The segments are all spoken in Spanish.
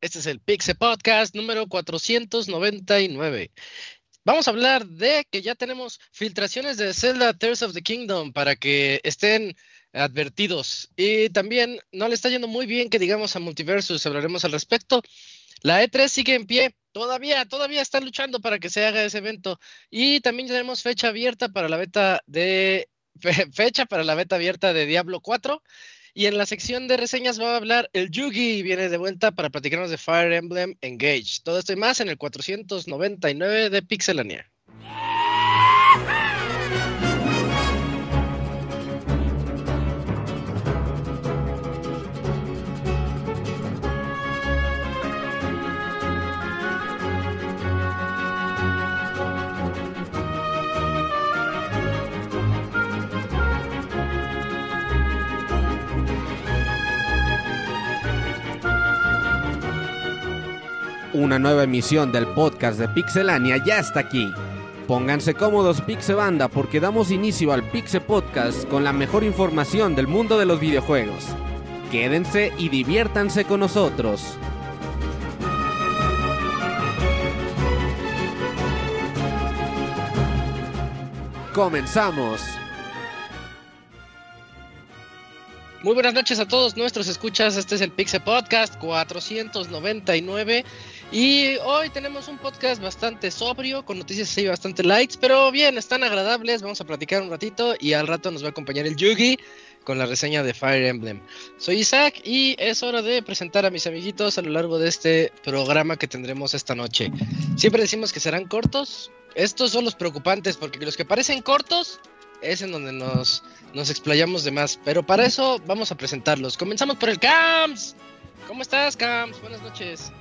Este es el Pixel Podcast número 499. Vamos a hablar de que ya tenemos filtraciones de Zelda Tears of the Kingdom para que estén advertidos. Y también no le está yendo muy bien que digamos a Multiversus, hablaremos al respecto. La E3 sigue en pie, todavía, todavía están luchando para que se haga ese evento. Y también tenemos fecha abierta para la beta de fecha para la beta abierta de Diablo 4 y en la sección de reseñas va a hablar el Yugi, viene de vuelta para platicarnos de Fire Emblem Engage. Todo esto y más en el 499 de Pixelania. Una nueva emisión del podcast de Pixelania ya está aquí. Pónganse cómodos Pixebanda porque damos inicio al Pixe Podcast con la mejor información del mundo de los videojuegos. Quédense y diviértanse con nosotros. Comenzamos. Muy buenas noches a todos nuestros escuchas. Este es el Pixel Podcast 499 y hoy tenemos un podcast bastante sobrio, con noticias así bastante lights, pero bien, están agradables. Vamos a platicar un ratito y al rato nos va a acompañar el Yugi con la reseña de Fire Emblem. Soy Isaac y es hora de presentar a mis amiguitos a lo largo de este programa que tendremos esta noche. Siempre decimos que serán cortos. Estos son los preocupantes porque los que parecen cortos es en donde nos, nos explayamos de más. Pero para eso vamos a presentarlos. Comenzamos por el CAMS. ¿Cómo estás, CAMS? Buenas noches.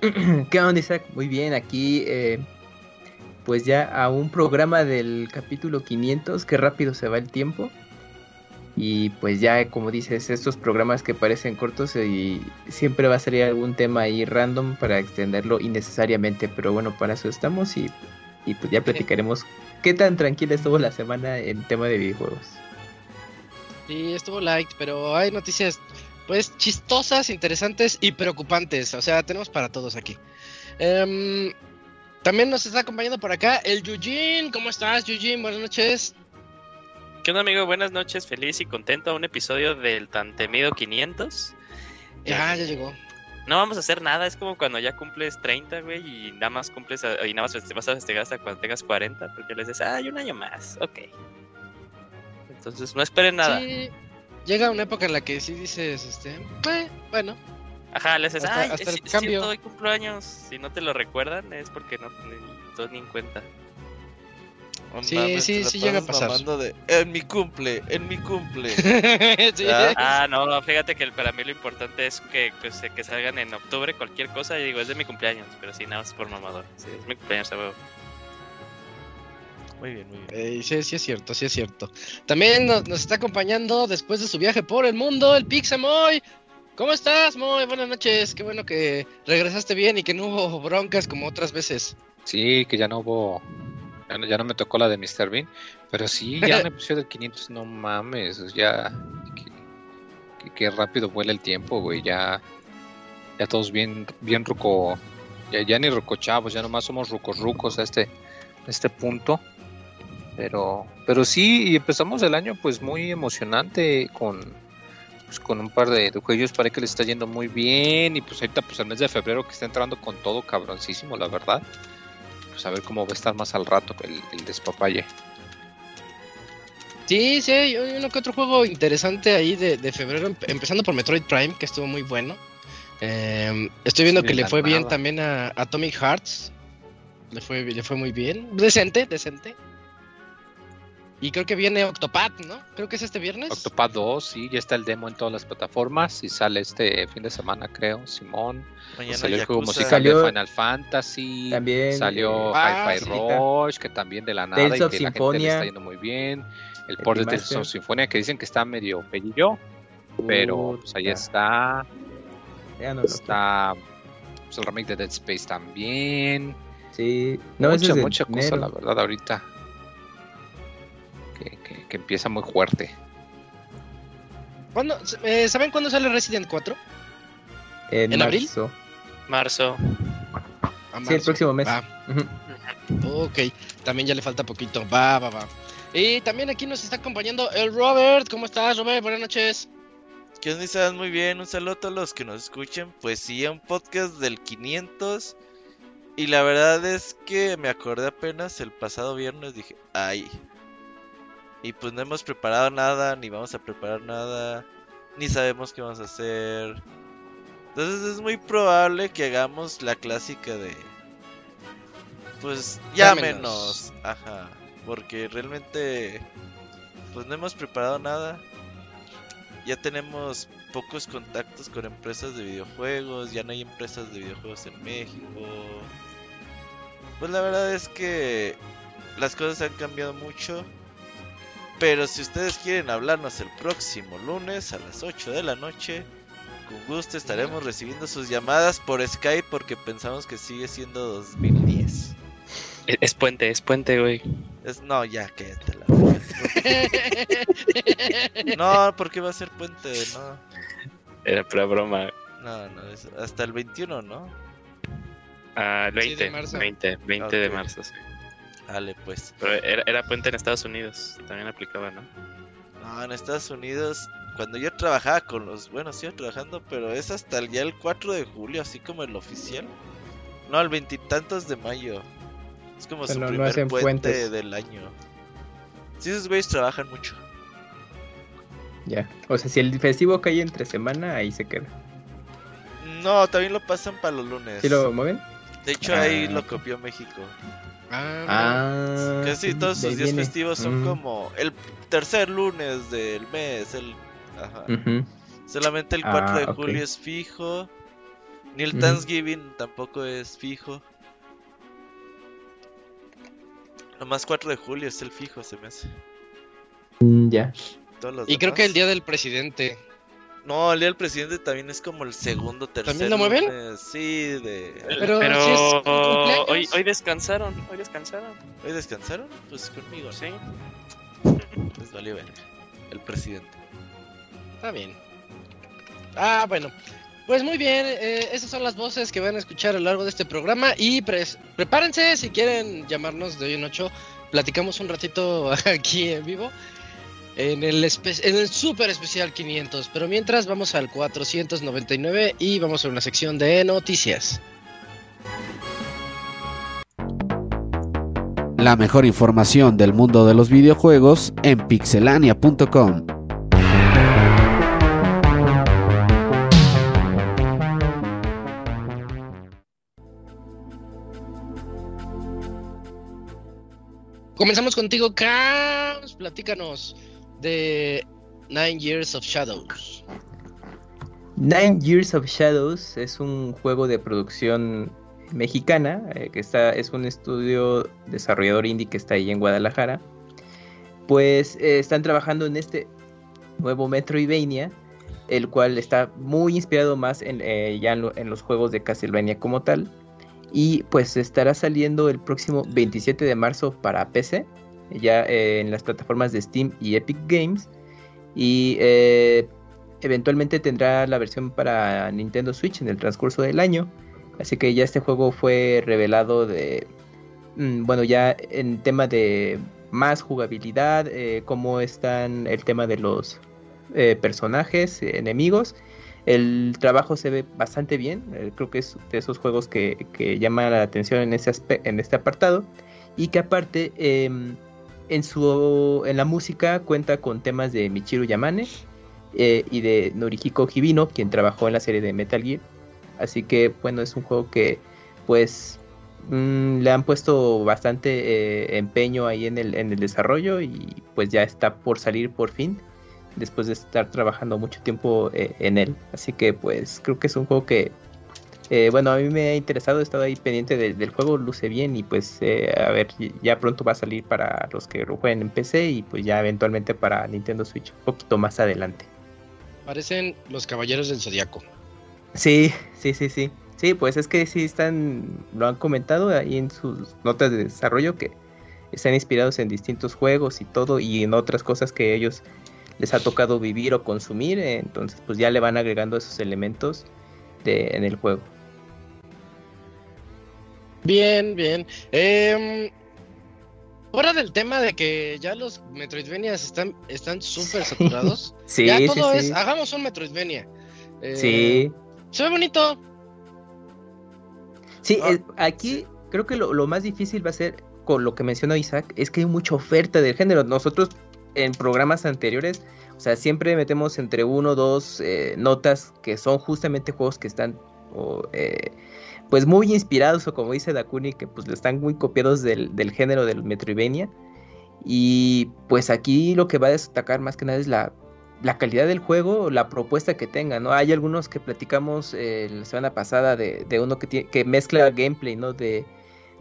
¿Qué onda, Isaac? Muy bien, aquí eh, pues ya a un programa del capítulo 500, que rápido se va el tiempo. Y pues ya, como dices, estos programas que parecen cortos y siempre va a salir algún tema ahí random para extenderlo innecesariamente, pero bueno, para eso estamos y, y pues ya platicaremos qué tan tranquila estuvo la semana en tema de videojuegos. Sí, estuvo light, pero hay noticias pues chistosas, interesantes y preocupantes. O sea, tenemos para todos aquí. Em, también nos está acompañando por acá el Yujin. ¿Cómo estás, Yujin? Buenas noches. ¿Qué onda, amigo? Buenas noches, feliz y contento a un episodio del tan temido 500. Ya, ya llegó. No vamos a hacer nada, es como cuando ya cumples 30, güey, y nada más cumples, y nada más te vas a festejar hasta cuando tengas 40, porque les dices, ah, hay un año más, ok. Entonces, no esperen nada. Sí, llega una época en la que sí dices, este, eh, bueno. Ajá, les dices, Hasta- ay, hasta es, el cambio. hoy cumplo años. Si no te lo recuerdan, es porque no tú ni en cuenta. Oh, Sí, mames, sí, te sí llega a pasar. de, en mi cumple, en mi cumple. Sí. Ah. Ah, no, no, fíjate que para mí lo importante es que, pues, que salgan en octubre cualquier cosa y digo, es de mi cumpleaños, pero sí, nada más por mamador. Sí, es mi cumpleaños, a huevo. Muy bien, muy bien. Eh, sí, sí es cierto, sí es cierto. También nos, nos está acompañando después de su viaje por el mundo el Pixamoy. ¿Cómo estás, Moy? Buenas noches. Qué bueno que regresaste bien y que no hubo broncas como otras veces. Sí, que ya no hubo. Ya no, ya no me tocó la de Mr. Bean. Pero sí, ya me pusieron el 500. No mames. Ya. Que, que- que rápido vuela el tiempo, güey. Ya. Ya todos bien, bien ruco. Ya, ya ni rucochavos. Ya nomás somos rucos rucos a este, a este punto. Pero. Pero sí, y empezamos el año pues muy emocionante con. Pues con un par de, juegos para que le está yendo muy bien. Y pues ahorita pues el mes de febrero que está entrando con todo cabroncísimo, la verdad pues a ver cómo va a estar más al rato el, el despapalle. Sí, sí, hay uno que otro juego interesante ahí de, de febrero, empe- empezando por Metroid Prime, que estuvo muy bueno. Eh, estoy viendo que le fue bien también a Atomic Hearts. Le fue, le fue muy bien. Decente, decente. Y creo que viene Octopath, ¿no? Creo que es este viernes. Octopath 2, sí, ya está el demo en todas las plataformas y sale este fin de semana, creo, Simón. Mañana salió el juego musical Salió- de Final Fantasy. También, Salió eh, ah, Hi-Fi sí. Rush, que también de la nada Tales y que la gente le está yendo muy bien. El El port de Tales of Symphonia que dicen que está medio pedillo, pero pues ahí está. ya no lo- Está pues, el remake de Dead Space también. Sí, no, mucha, es mucha cosa, la verdad, ahorita. Que, que- que empieza muy fuerte. ¿Cuándo- eh, ¿Saben cuándo sale Resident 4? En, ¿En abril? marzo. Marzo. A Sí, el marzo. próximo mes. Va. Ok, también ya le falta poquito. Va, va, va. Y también aquí nos está acompañando el Robert. ¿Cómo estás, Robert? Buenas noches. ¿Qué onda? ¿Estás muy bien? Un saludo a todos los que nos escuchen. Pues sí, un podcast del 500. Y la verdad es que me acordé apenas el pasado viernes. Dije, ay. Y pues no hemos preparado nada, ni vamos a preparar nada, ni sabemos qué vamos a hacer. Entonces es muy probable que hagamos la clásica de... Pues Llámenos. Ajá. Porque realmente... Pues no hemos preparado nada. Ya tenemos pocos contactos con empresas de videojuegos. Ya no hay empresas de videojuegos en México. Pues la verdad es que las cosas han cambiado mucho. Pero si ustedes quieren hablarnos el próximo lunes a las 8 de la noche, con gusto estaremos recibiendo sus llamadas por Skype porque pensamos que sigue siendo 2010. Es, es puente, es puente, güey. Es, no, ya, cállate la. No, porque va a ser puente, no. Era pura broma. No, no, es hasta el 21, ¿no? Ah, el Sí, de 20, marzo. 20, 20 de marzo, sí. Dale, pues. Pero era, era puente en Estados Unidos, también aplicaba, ¿no? No, en Estados Unidos, cuando yo trabajaba con los. Bueno, sigo trabajando, pero es hasta el, ya el 4 de julio, así como el oficial. No, el veintitantos de mayo. Es como Pero su no primer puente puentes. del año. Sí, esos güeyes trabajan mucho. Ya. O sea, si el festivo cae entre semana, ahí se queda. No, también lo pasan para los lunes. ¿Sí lo mueven? De hecho, ahí Ah, lo copió México. Ah, Ah. Casi todos de sus días viene. festivos son Mm. como el tercer lunes del mes. El... Ajá. Solamente el Ah, 4 de ok. julio es fijo. Ni el. Thanksgiving tampoco es fijo. Nomás 4 de julio es el fijo, se me hace. Mm, Ya. Y creo que el día del presidente. No, el día del presidente también es como el segundo, tercer ¿También lo mueven? lunes. Sí, de... Pero Pero si es hoy, hoy descansaron, hoy descansaron. ¿Hoy descansaron? Pues conmigo, Sí. Les valió verga. El presidente. Está bien. Ah, bueno. Pues muy bien, eh, esas son las voces que van a escuchar a lo largo de este programa y prepárense si quieren llamarnos de hoy en 8. Platicamos un ratito aquí en vivo en el, espe- en el super especial 500. Pero mientras vamos al 499 y vamos a una sección de noticias. La mejor información del mundo de los videojuegos en pixelania.com. Comenzamos contigo, Cams. Platícanos de Nine Years of Shadows. Nine Years of Shadows es un juego de producción mexicana, eh, que está, es un estudio desarrollador indie que está ahí en Guadalajara. Pues eh, están trabajando en este nuevo Metroidvania, el cual está muy inspirado más en, eh, ya en, lo- en los juegos de Castlevania como tal. Y pues estará saliendo el próximo 27 de marzo para PC, ya eh, en las plataformas de Steam y Epic Games. Y eh, eventualmente tendrá la versión para Nintendo Switch en el transcurso del año. Así que ya este juego fue revelado de... mm, Bueno, ya en tema de más jugabilidad, eh, cómo están el tema de los eh, personajes, enemigos. El trabajo se ve bastante bien, creo que es de esos juegos que, que llaman la atención en, ese en este apartado. Y que aparte em, en, su, en la música cuenta con temas de Michiru Yamane eh, y de Norihiko Hibino, quien trabajó en la serie de Metal Gear. Así que bueno, es un juego que pues mm, le han puesto bastante eh, empeño ahí en el, en el desarrollo y pues ya está por salir por fin después de estar trabajando mucho tiempo eh, en él. Así que pues creo que es un juego que eh, bueno, a mí me ha interesado, he estado ahí pendiente de- del juego, luce bien y pues eh, a ver, ya pronto va a salir para los que lo jueguen en PC y pues ya eventualmente para Nintendo Switch, un poquito más adelante. Parecen los caballeros del zodiaco. Sí, sí, sí, sí. Sí, pues es que sí están, lo han comentado ahí en sus notas de desarrollo que están inspirados en distintos juegos y todo y en otras cosas que ellos les ha tocado vivir o consumir, entonces pues ya le van agregando esos elementos de, en el juego. Bien, bien. Eh, fuera del tema de que ya los Metroidvanias están están súper saturados. Sí, ya todo sí. es, hagamos un Metroidvania. Eh, Sí, Se ve bonito. sí, Ah, es- aquí creo que lo, lo más difícil va a ser, con lo que mencionó Isaac, es que hay mucha oferta del género. Nosotros en programas anteriores, o sea, siempre metemos entre uno o dos eh, notas que son justamente juegos que están o, eh, pues muy inspirados o como dice Dakuni, que pues están muy copiados del, del género del Metroidvania. Y pues aquí lo que va a destacar más que nada es la, la calidad del juego, la propuesta que tenga, ¿no? Hay algunos que platicamos eh, la semana pasada de, de uno que, tiene, que mezcla gameplay, ¿no? De,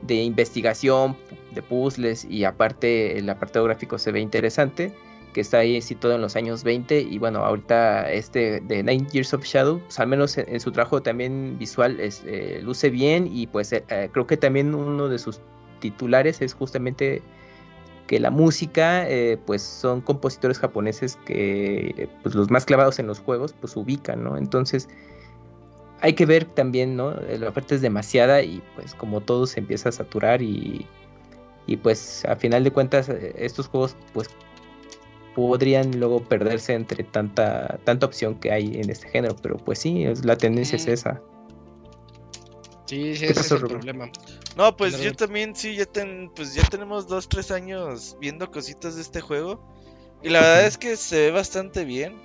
de investigación, de puzzles y aparte el apartado gráfico se ve interesante, que está ahí situado en los años 20 y bueno, ahorita este de Nine Years of Shadow, pues, al menos en, su trabajo también visual es, eh, luce bien y pues eh, eh, creo que también uno de sus titulares es justamente que la música pues son compositores japoneses que pues los más clavados en los juegos pues ubican, ¿no? Entonces hay que ver también, ¿no? La oferta es demasiada y pues como todo se empieza a saturar y, y pues a final de cuentas estos juegos pues podrían luego perderse entre tanta tanta opción que hay en este género, pero pues sí, es- la tendencia es esa. Sí, sí, ¿Qué ese pasó, es el Rubén? problema. No, pues Perdón. yo también sí, ya ten, pues ya tenemos dos, tres años viendo cositas de este juego. Y la verdad es que se ve bastante bien.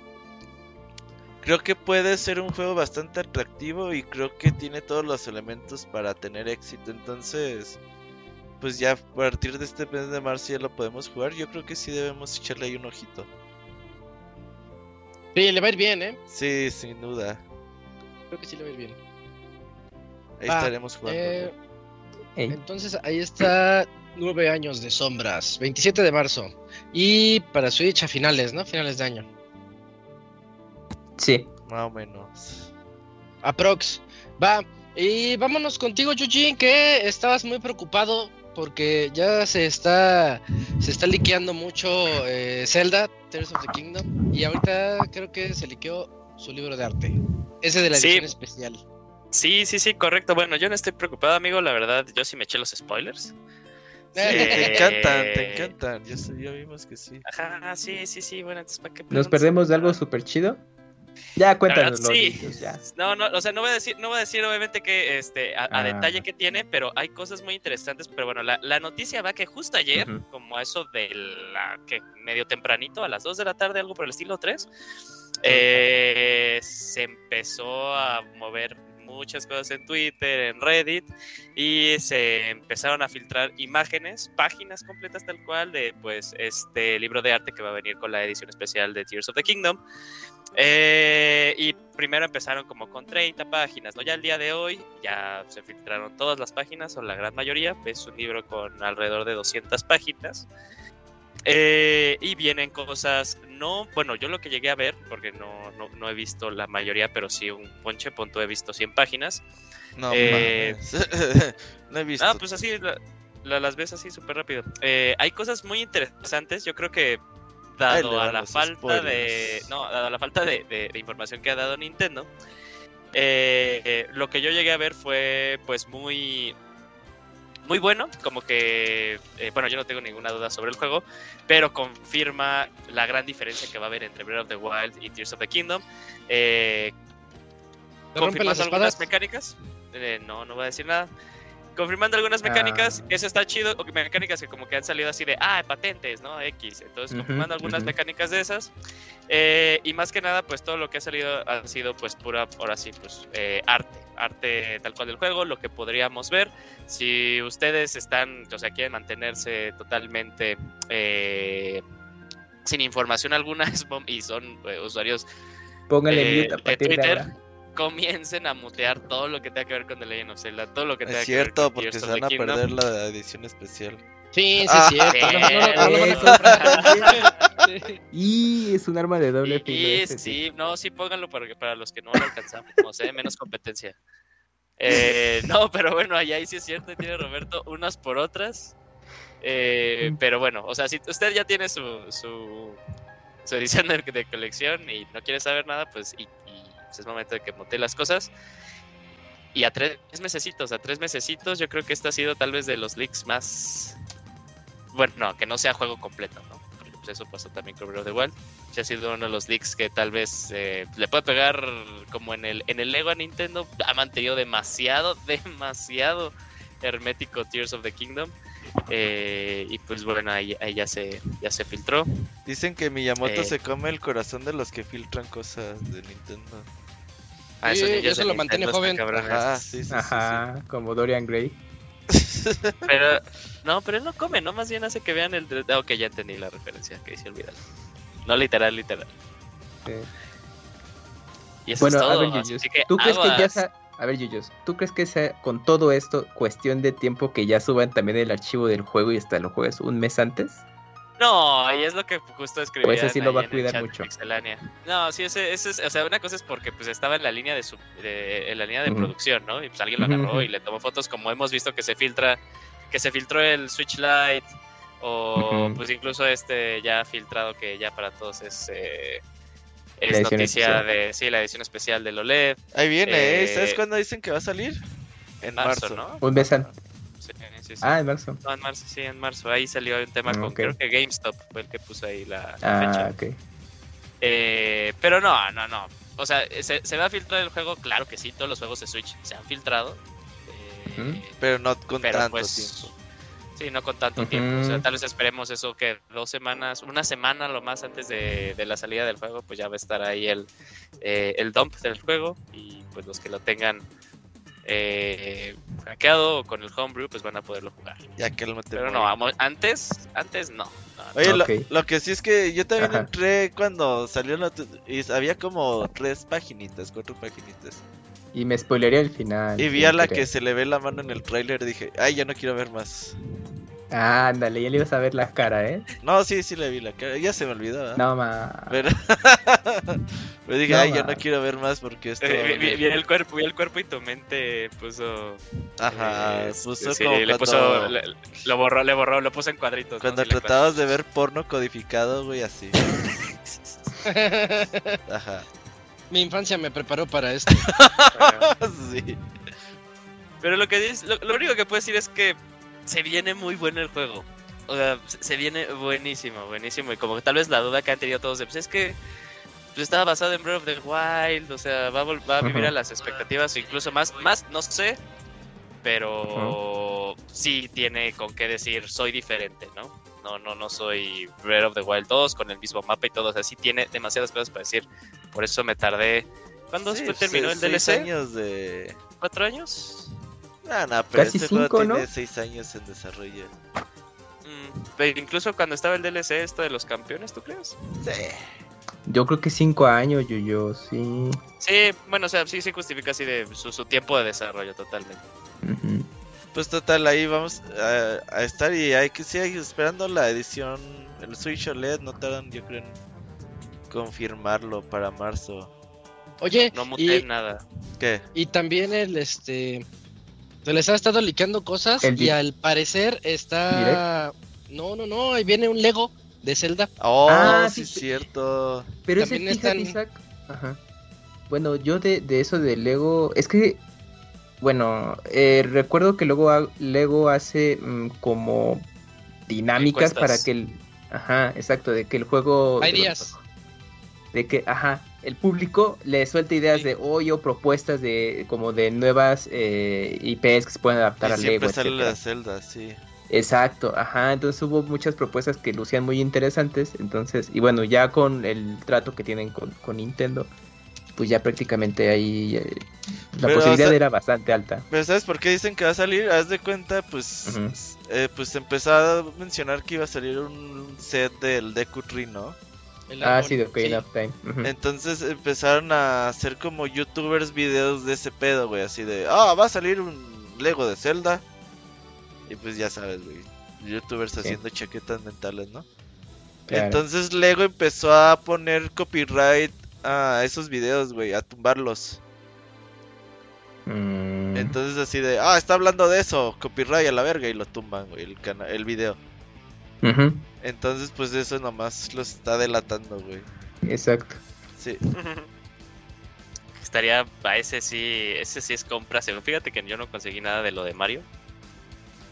Creo que puede ser un juego bastante atractivo y creo que tiene todos los elementos para tener éxito. Entonces, pues ya a partir de este mes de marzo ya lo podemos jugar. Yo creo que sí debemos echarle ahí un ojito. Sí, le va a ir bien, ¿eh? Sí, sin duda. Creo que sí le va a ir bien. Ahí estaremos jugando. Eh, entonces ahí está nueve años de sombras, 27 de marzo. Y para Switch a finales, ¿no? Finales de año. sí, Más o menos. Aprox. Va. Y vámonos contigo, Yujin, que estabas muy preocupado porque ya se está se está liqueando mucho eh, Zelda, Tears of the Kingdom, y ahorita creo que se liqueó su libro de arte. Ese de la Sí. edición especial. Sí, sí, sí, correcto. Bueno, yo no estoy preocupado, amigo. La verdad, yo sí me eché los spoilers. Sí, te encantan, te encantan. Ya, sé- ya vimos que sí. Ajá, sí, sí, sí. Bueno, entonces, ¿para qué nos perdemos de algo súper chido. Ya cuéntanos verdad, los sí. ya. No, no, o sea, no voy a decir, no voy a decir obviamente que este a, a Ah. detalle que tiene, pero hay cosas muy interesantes. Pero bueno, la, la noticia va que justo ayer, como eso de la que medio tempranito, a las 2 de la tarde, algo por el estilo 3, eh, se empezó a mover muchas cosas en Twitter, en Reddit, y se empezaron a filtrar imágenes, páginas completas tal cual de pues este libro de arte que va a venir con la edición especial de Tears of the Kingdom. Eh, y primero empezaron como con 30 páginas, ¿no? Ya el día de hoy ya se filtraron todas las páginas, o la gran mayoría. Es un libro con alrededor de 200 páginas. Eh, y vienen cosas, no, bueno, yo lo que llegué a ver, porque no, no, no he visto la mayoría, pero sí un ponche, punto, he visto 100 páginas. No Eh, no he visto. Ah, pues así, la- la- las ves así súper rápido. Eh, hay cosas muy interesantes, yo creo que dado a la falta de... No, dado a la falta de, de- de información que ha dado Nintendo, eh, eh, lo que yo llegué a ver fue pues muy... Muy bueno, como que, eh, bueno, yo no tengo ninguna duda sobre el juego, pero confirma la gran diferencia que va a haber entre Breath of the Wild y Tears of the Kingdom. Eh, ¿Te rompen las confirmando algunas espadas? mecánicas. Eh, no, no voy a decir nada. Confirmando algunas mecánicas, Ah. eso está chido, mecánicas que como que han salido así de, ah, patentes, ¿no? X. Entonces, confirmando algunas ujú. mecánicas de esas. Eh, y más que nada, pues todo lo que ha salido ha sido, pues, pura, ahora sí, pues, eh, arte. Arte tal cual del juego, lo que podríamos ver. Si ustedes están, o sea, quieren mantenerse totalmente eh, sin información alguna y son eh, usuarios Póngale Eh, de Twitter. ahora. Comiencen a mutear todo lo que tenga que ver con The Legend of Zelda, todo lo que tenga Es que ver cierto, con porque Tears se of the van a Kingdom. perder la edición especial. Sí, sí, Ah, es cierto. No, no, no, no, no, no, no, no. Y es un arma de doble filo. Y, y ese, sí. sí, no, sí pónganlo para, para los que no lo alcanzamos, ¿eh? menos competencia. Eh, no, pero bueno, allá ahí sí es cierto, tiene Roberto unas por otras. Eh, Mm. pero bueno, o sea, si usted ya tiene su, su, su edición de, de colección y no quiere saber nada, pues y, pues, es momento de que monte las cosas. Y a tres mesecitos, a tres mesecitos, yo creo que este ha sido tal vez de los leaks más... Bueno, no, que no sea juego completo, ¿no? Porque pues, eso pasó también con Breath of the Wild. Ha sido uno de los leaks que tal vez eh, le puede pegar como en el, en el Lego a Nintendo. Ha mantenido demasiado, demasiado hermético Tears of the Kingdom. Eh, y pues bueno, ahí, ahí ya se ya se filtró. Dicen que Miyamoto Eh. se come el corazón de los que filtran cosas de Nintendo. Ah, esos Sí, niños eso de lo mantiene joven. Ajá, sí, sí, sí, Ajá, como Dorian Gray. Pero, no, pero él no come, ¿no? Más bien hace que vean el... ah, Ok, ya entendí la referencia, que hice olvidar. No literal, literal. Sí. Y eso Bueno, es a todo. ver, así Yuyos, que ¿tú crees que ya. A ver, Yuyos, ¿tú crees que sea con todo esto cuestión de tiempo que ya suban también el archivo del juego y hasta lo juegues un mes antes? No, y es lo que justo escribí. O ese sí lo va a cuidar mucho. No, sí, ese, ese es, o sea, una cosa es porque pues estaba en la línea de su, de- en la línea de producción, ¿no? Y pues alguien lo agarró y le tomó fotos, como hemos visto que se filtra, que se filtró el Switch Lite o pues incluso este ya filtrado que ya para todos es eh, La es edición noticia especial. de sí la edición especial del OLED Ahí viene, ¿eh? Eh, ¿Sabes cuándo dicen que va a salir? En marzo. marzo, ¿no? Un mes antes. Sí, sí, sí. Ah, en marzo. No, en marzo, sí, en marzo. Ahí salió un tema Mm, con, creo que GameStop fue el que puso ahí la, la fecha. Ah, ok. Eh, pero no, no, no. O sea, ¿se, se va a filtrar el juego? Claro que sí, todos los juegos de Switch se han filtrado. Eh. Pero no con pero tanto pues, tiempo. Sí, no con tanto tiempo. O sea, tal vez esperemos eso que dos semanas, una semana lo más antes de, de la salida del juego, pues ya va a estar ahí el, eh, el dump del juego. Y pues los que lo tengan eh, hackeado o con el homebrew, pues van a poderlo jugar. Ya que Pero no, antes, antes no. no, no. Oye, lo- que sí es que yo también Ajá. entré cuando salió la... y había como tres paginitas, cuatro paginitas. Y me spoilería el final. Y vi a la que se le ve la mano en el tráiler y dije, ay, ya no quiero ver más. Ah, ándale, ya le ibas a ver la cara, ¿eh? No, sí, sí le vi la cara, ya se me olvidó. ¿eh? No, ma. Pero... Dije, No, ay, ma. no quiero ver más porque esto... Eh, vi, vi- vi el cuerpo, vi el cuerpo y tu mente puso. Ajá, eh, puso sí, como le cuando, puso, le- lo borró, le borró, lo puso en cuadritos. ¿no? cuando tratabas de ver porno codificado, güey, así. Ajá. Mi infancia me preparó para esto. sí. Pero lo que dice, lo, lo único que puedo decir es que se viene muy bueno el juego. O sea, se- viene buenísimo, buenísimo. Y como que tal vez la duda que han tenido todos de, pues es que pues estaba basado en Breath of the Wild, o sea, va a, vol- va a vivir a las expectativas o incluso más, más, no sé, pero sí tiene con qué decir, soy diferente, ¿no? No, no, no soy Breath of the Wild 2 con el mismo mapa y todo, o sea, sí tiene demasiadas cosas para decir. Por eso me tardé. ¿Cuándo Sí, terminó se- el DLC? años de... ¿Cuatro años? Ah, no, pero Casi este juego cinco, ¿no? tiene seis años en desarrollo. Mm, pero incluso cuando estaba el DLC esto de los campeones, ¿tú crees? Sí. Yo creo que cinco años, Yuyo, sí. Sí, bueno, o sea, sí se justifica así de su, su tiempo de desarrollo totalmente. Pues total, ahí vamos a, a estar y hay que seguir esperando la edición, el Switch OLED, no tardan yo creo en confirmarlo para marzo. Oye, No muté y, nada. ¿Qué? y también el este se les ha estado liqueando cosas El y al parecer está No, no, no, ahí viene un Lego de Zelda. Oh, Ah, sí, sí, es cierto. Pero ese También fíjate, están- Isaac. Ajá. Bueno, yo de, de eso de Lego. Es que. Bueno, eh, recuerdo que luego ha- Lego hace mm, como dinámicas Encuestas. para que el. Ajá, exacto, de que el juego. Hay días. De que, ajá, el público le suelta ideas Sí. de hoy o propuestas de como de nuevas eh, IPs que se pueden adaptar Y a Lego, siempre sale la Zelda, sí. Exacto, ajá, entonces hubo muchas propuestas que lucían muy interesantes, entonces, y bueno, ya con el trato que tienen con, con Nintendo, pues ya prácticamente ahí eh, la Pero, posibilidad o sea- era bastante alta. Pero ¿sabes por qué dicen que va a salir? Haz de cuenta, pues, eh, pues empezó a mencionar que iba a salir un set del Deku Tree, ¿no? El Ah, sí, de Ocarina sí. of Time. Entonces empezaron a hacer como youtubers videos de ese pedo, güey, así de, ah, va a salir un Lego de Zelda. Y pues ya sabes, güey, youtubers haciendo chaquetas mentales, ¿no? Claro. Entonces Lego empezó a poner copyright a esos videos, güey, a tumbarlos. Mm, Entonces así de, ah, está hablando de eso, copyright a la verga y lo tumban, güey, el, el video. Ujú, Entonces pues eso nomás lo está delatando, güey. Exacto. Sí. Estaría, a ese sí, ese sí es compra. seguro. Fíjate que yo no conseguí nada de lo de Mario.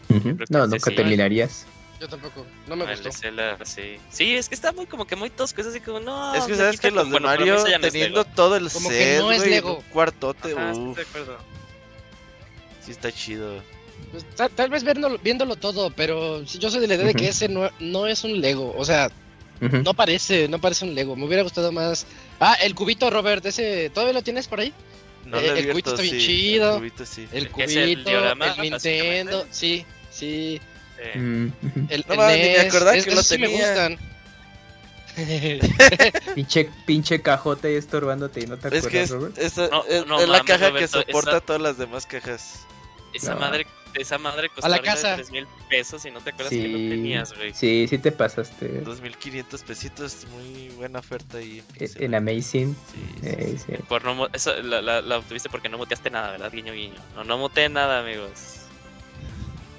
Que No, nunca sí. terminarías. Yo tampoco, no me El gustó. sí. Sí, es que está muy como que muy tosco, es así como, no. es que sabes que los de bueno, Mario no teniendo todo el Como que set, no es Lego. un cuartote, Ajá, estoy uff, de acuerdo. sí está chido. Pues, tal, tal vez viéndolo, viéndolo todo, pero si yo soy de la idea de que ese no, no es un Lego. O sea, no parece, no parece un Lego. Me hubiera gustado más. Ah, el cubito, Robert, ese, ¿todavía lo tienes por ahí? No Eh, lo el cubito está bien sí, chido. El cubito sí. El es diorama, Nintendo, sí, sí. Eh, Mm. El, No el ni me NES, acordaba es- que lo sí me gustan. Pinche, pinche cajote ahí estorbándote y no te Es acuerdas, que es, Robert. esa- No, es, no es la caja Roberto, que soporta esa- todas las demás cajas. esa No. madre, esa madre A la casa. tres mil pesos y no te acuerdas que no Sí, tenías, güey. sí, sí te pasaste. 2500 pesitos, muy buena oferta ahí. en Amazing. Sí, sí, Eh, sí. sí. Por no, mu- eso, la, la, la obtuviste porque no muteaste nada, ¿verdad? Guiño, guiño. No, no muteé nada, amigos.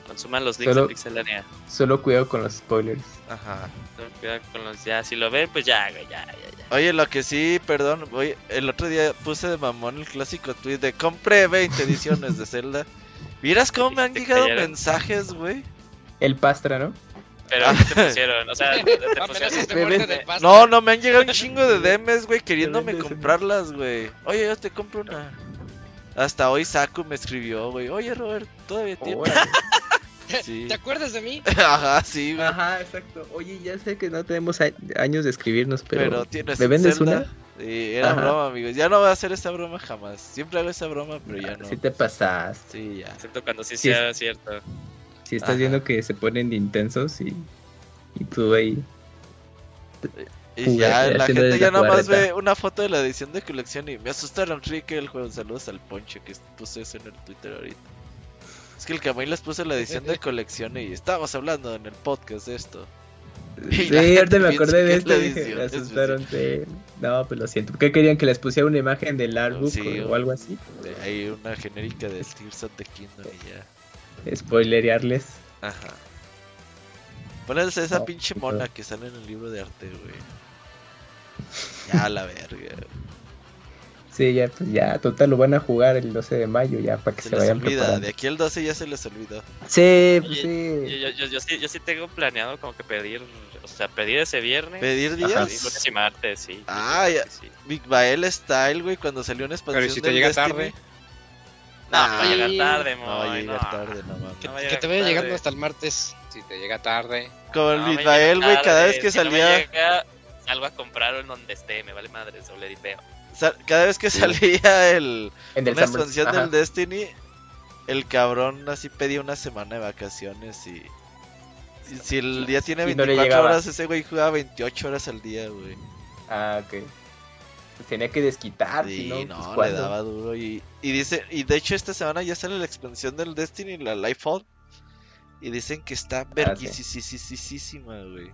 Consuman los links Solo- de Pixelania. Solo cuidado con los spoilers. Ajá. Ten Cuidado con los ya. Si lo ven, pues ya, güey, ya, ya, ya. Oye, lo que sí, perdón, voy, el otro día puse de mamón el clásico tweet de compré 20 ediciones de Zelda. ¿Vieras cómo me han llegado cayeron. mensajes, güey? El Pastra, ¿no? Pero ¿qué te pusieron? O sea, te, pusieron. No, no, me han llegado un chingo de DMs, güey, queriéndome comprarlas, güey. Oye, yo te compro una. Hasta hoy Saku me escribió, güey. Oye, Robert, todavía tiempo. Sí. ¿Te acuerdas de mí? Ajá, sí, güey. Ajá, exacto. Oye, ya sé que no tenemos a- años de escribirnos, pero, Pero, tienes ¿me vendes Zelda? una? Sí, era Ajá. broma, amigos. Ya no voy a hacer esa broma jamás. Siempre hago esa broma, pero ya no. si te pasas. Sí, ya. Excepto cuando sí Sí, sea cierto. Si estás Ajá. viendo que se ponen intensos y, y tú ahí. Y ya, la gente ya nada más ve una foto de la edición de colección y me asustaron, Rick, el juego. Saludos al Poncho que puse eso en el Twitter ahorita. Es que el Camay les puso la edición de colección y estábamos hablando en el podcast de esto. Y Sí, ahorita me acordé de esto. dije, me asustaron. sí. No, pues lo siento. ¿Qué querían que les pusiera una imagen del artbook Sí, o, algo así? Hay una genérica de Tears of the Kingdom y ya. Spoilerearles. Ajá. Ponles esa No, pinche mona que sale en el libro de arte, güey. Ya, la verga. Sí, ya, pues ya, total, lo van a jugar el 12 de mayo ya para que Se se, les vayan olvida. preparando. De aquí al 12 ya se les olvidó. Sí, pues Oye, sí. Yo, yo, yo, yo sí, yo sí tengo planeado como que pedir, o sea, pedir ese viernes. ¿Pedir Pedir días? lunes y martes, sí. Ah, ya. Sí. Big Bael Style, güey, cuando salió una expansión Pero ¿y si te llega Destiny. tarde? No, va a llegar tarde, No, llega no. tarde, no mames. Que, No va a que te vaya tarde. llegando hasta el martes. Si te llega tarde. Como el Big Bael, güey, cada vez que Si no me salía. llega, salgo a comprarlo en donde esté, me vale madre, doble dipeo. Cada vez que salía el. En el Una Summer- expansión ajá. del Destiny. El cabrón así pedía una semana de vacaciones y. y si el día tiene Y no le 24 llegaba. horas, ese güey jugaba 28 horas al día, güey. Ah, ok. Pues tenía que desquitar, Sí, si no, no, pues, le daba duro y, y dice, y de hecho esta semana ya sale la expansión del Destiny, la Lifefall, y dicen que está Ah, sí. verguisísima, güey.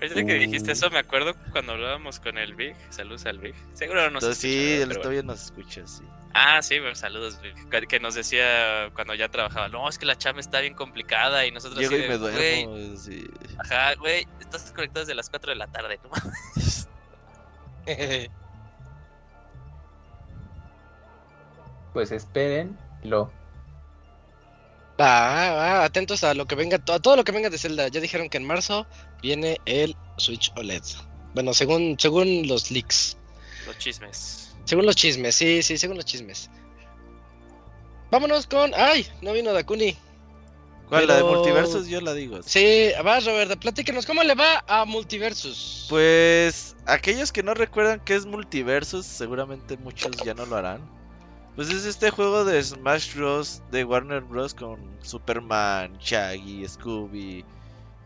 Ahorita que dijiste Uh. eso, me acuerdo cuando hablábamos con el Big. Saludos al Big. Seguro no nos Entonces escucha, sí, él todavía bueno. nos escucha, sí. Ah, sí, saludos, Big. Que- nos decía cuando ya trabajaba, no, es que la chamba está bien complicada y nosotros Llego y me "Güey, duermo, sí. Ajá, güey, estás conectado desde las 4 de la tarde, no. Pues esperen, lo. Va, va, atentos a lo que venga, a todo lo que venga de Zelda. Ya dijeron que en marzo viene el Switch OLED. Bueno, según, según los leaks. Los chismes. Según los chismes, sí, sí, según los chismes. Vámonos con. ¡Ay! No vino Dakuni. ¿Cuál? La de multiversos yo la digo. Sí, va, Roberto, platíquenos, ¿cómo le va a Multiversus? Pues aquellos que no recuerdan que es multiversos, seguramente muchos ya no lo harán. Pues es este juego de Smash Bros. de Warner Bros. con Superman, Shaggy, Scooby,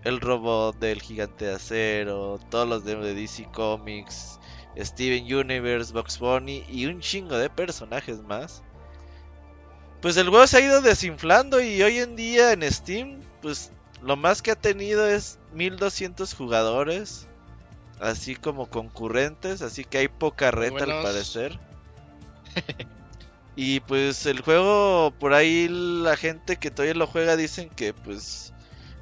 el robot del gigante de acero, todos los de de DC Comics, Steven Universe, Box Bunny y un chingo de personajes más. Pues el juego se ha ido desinflando y hoy en día en Steam, pues lo más que ha tenido es 1200 jugadores, así como concurrentes, así que hay poca reta al parecer. Y pues el juego, por ahí la gente que todavía lo juega dicen que pues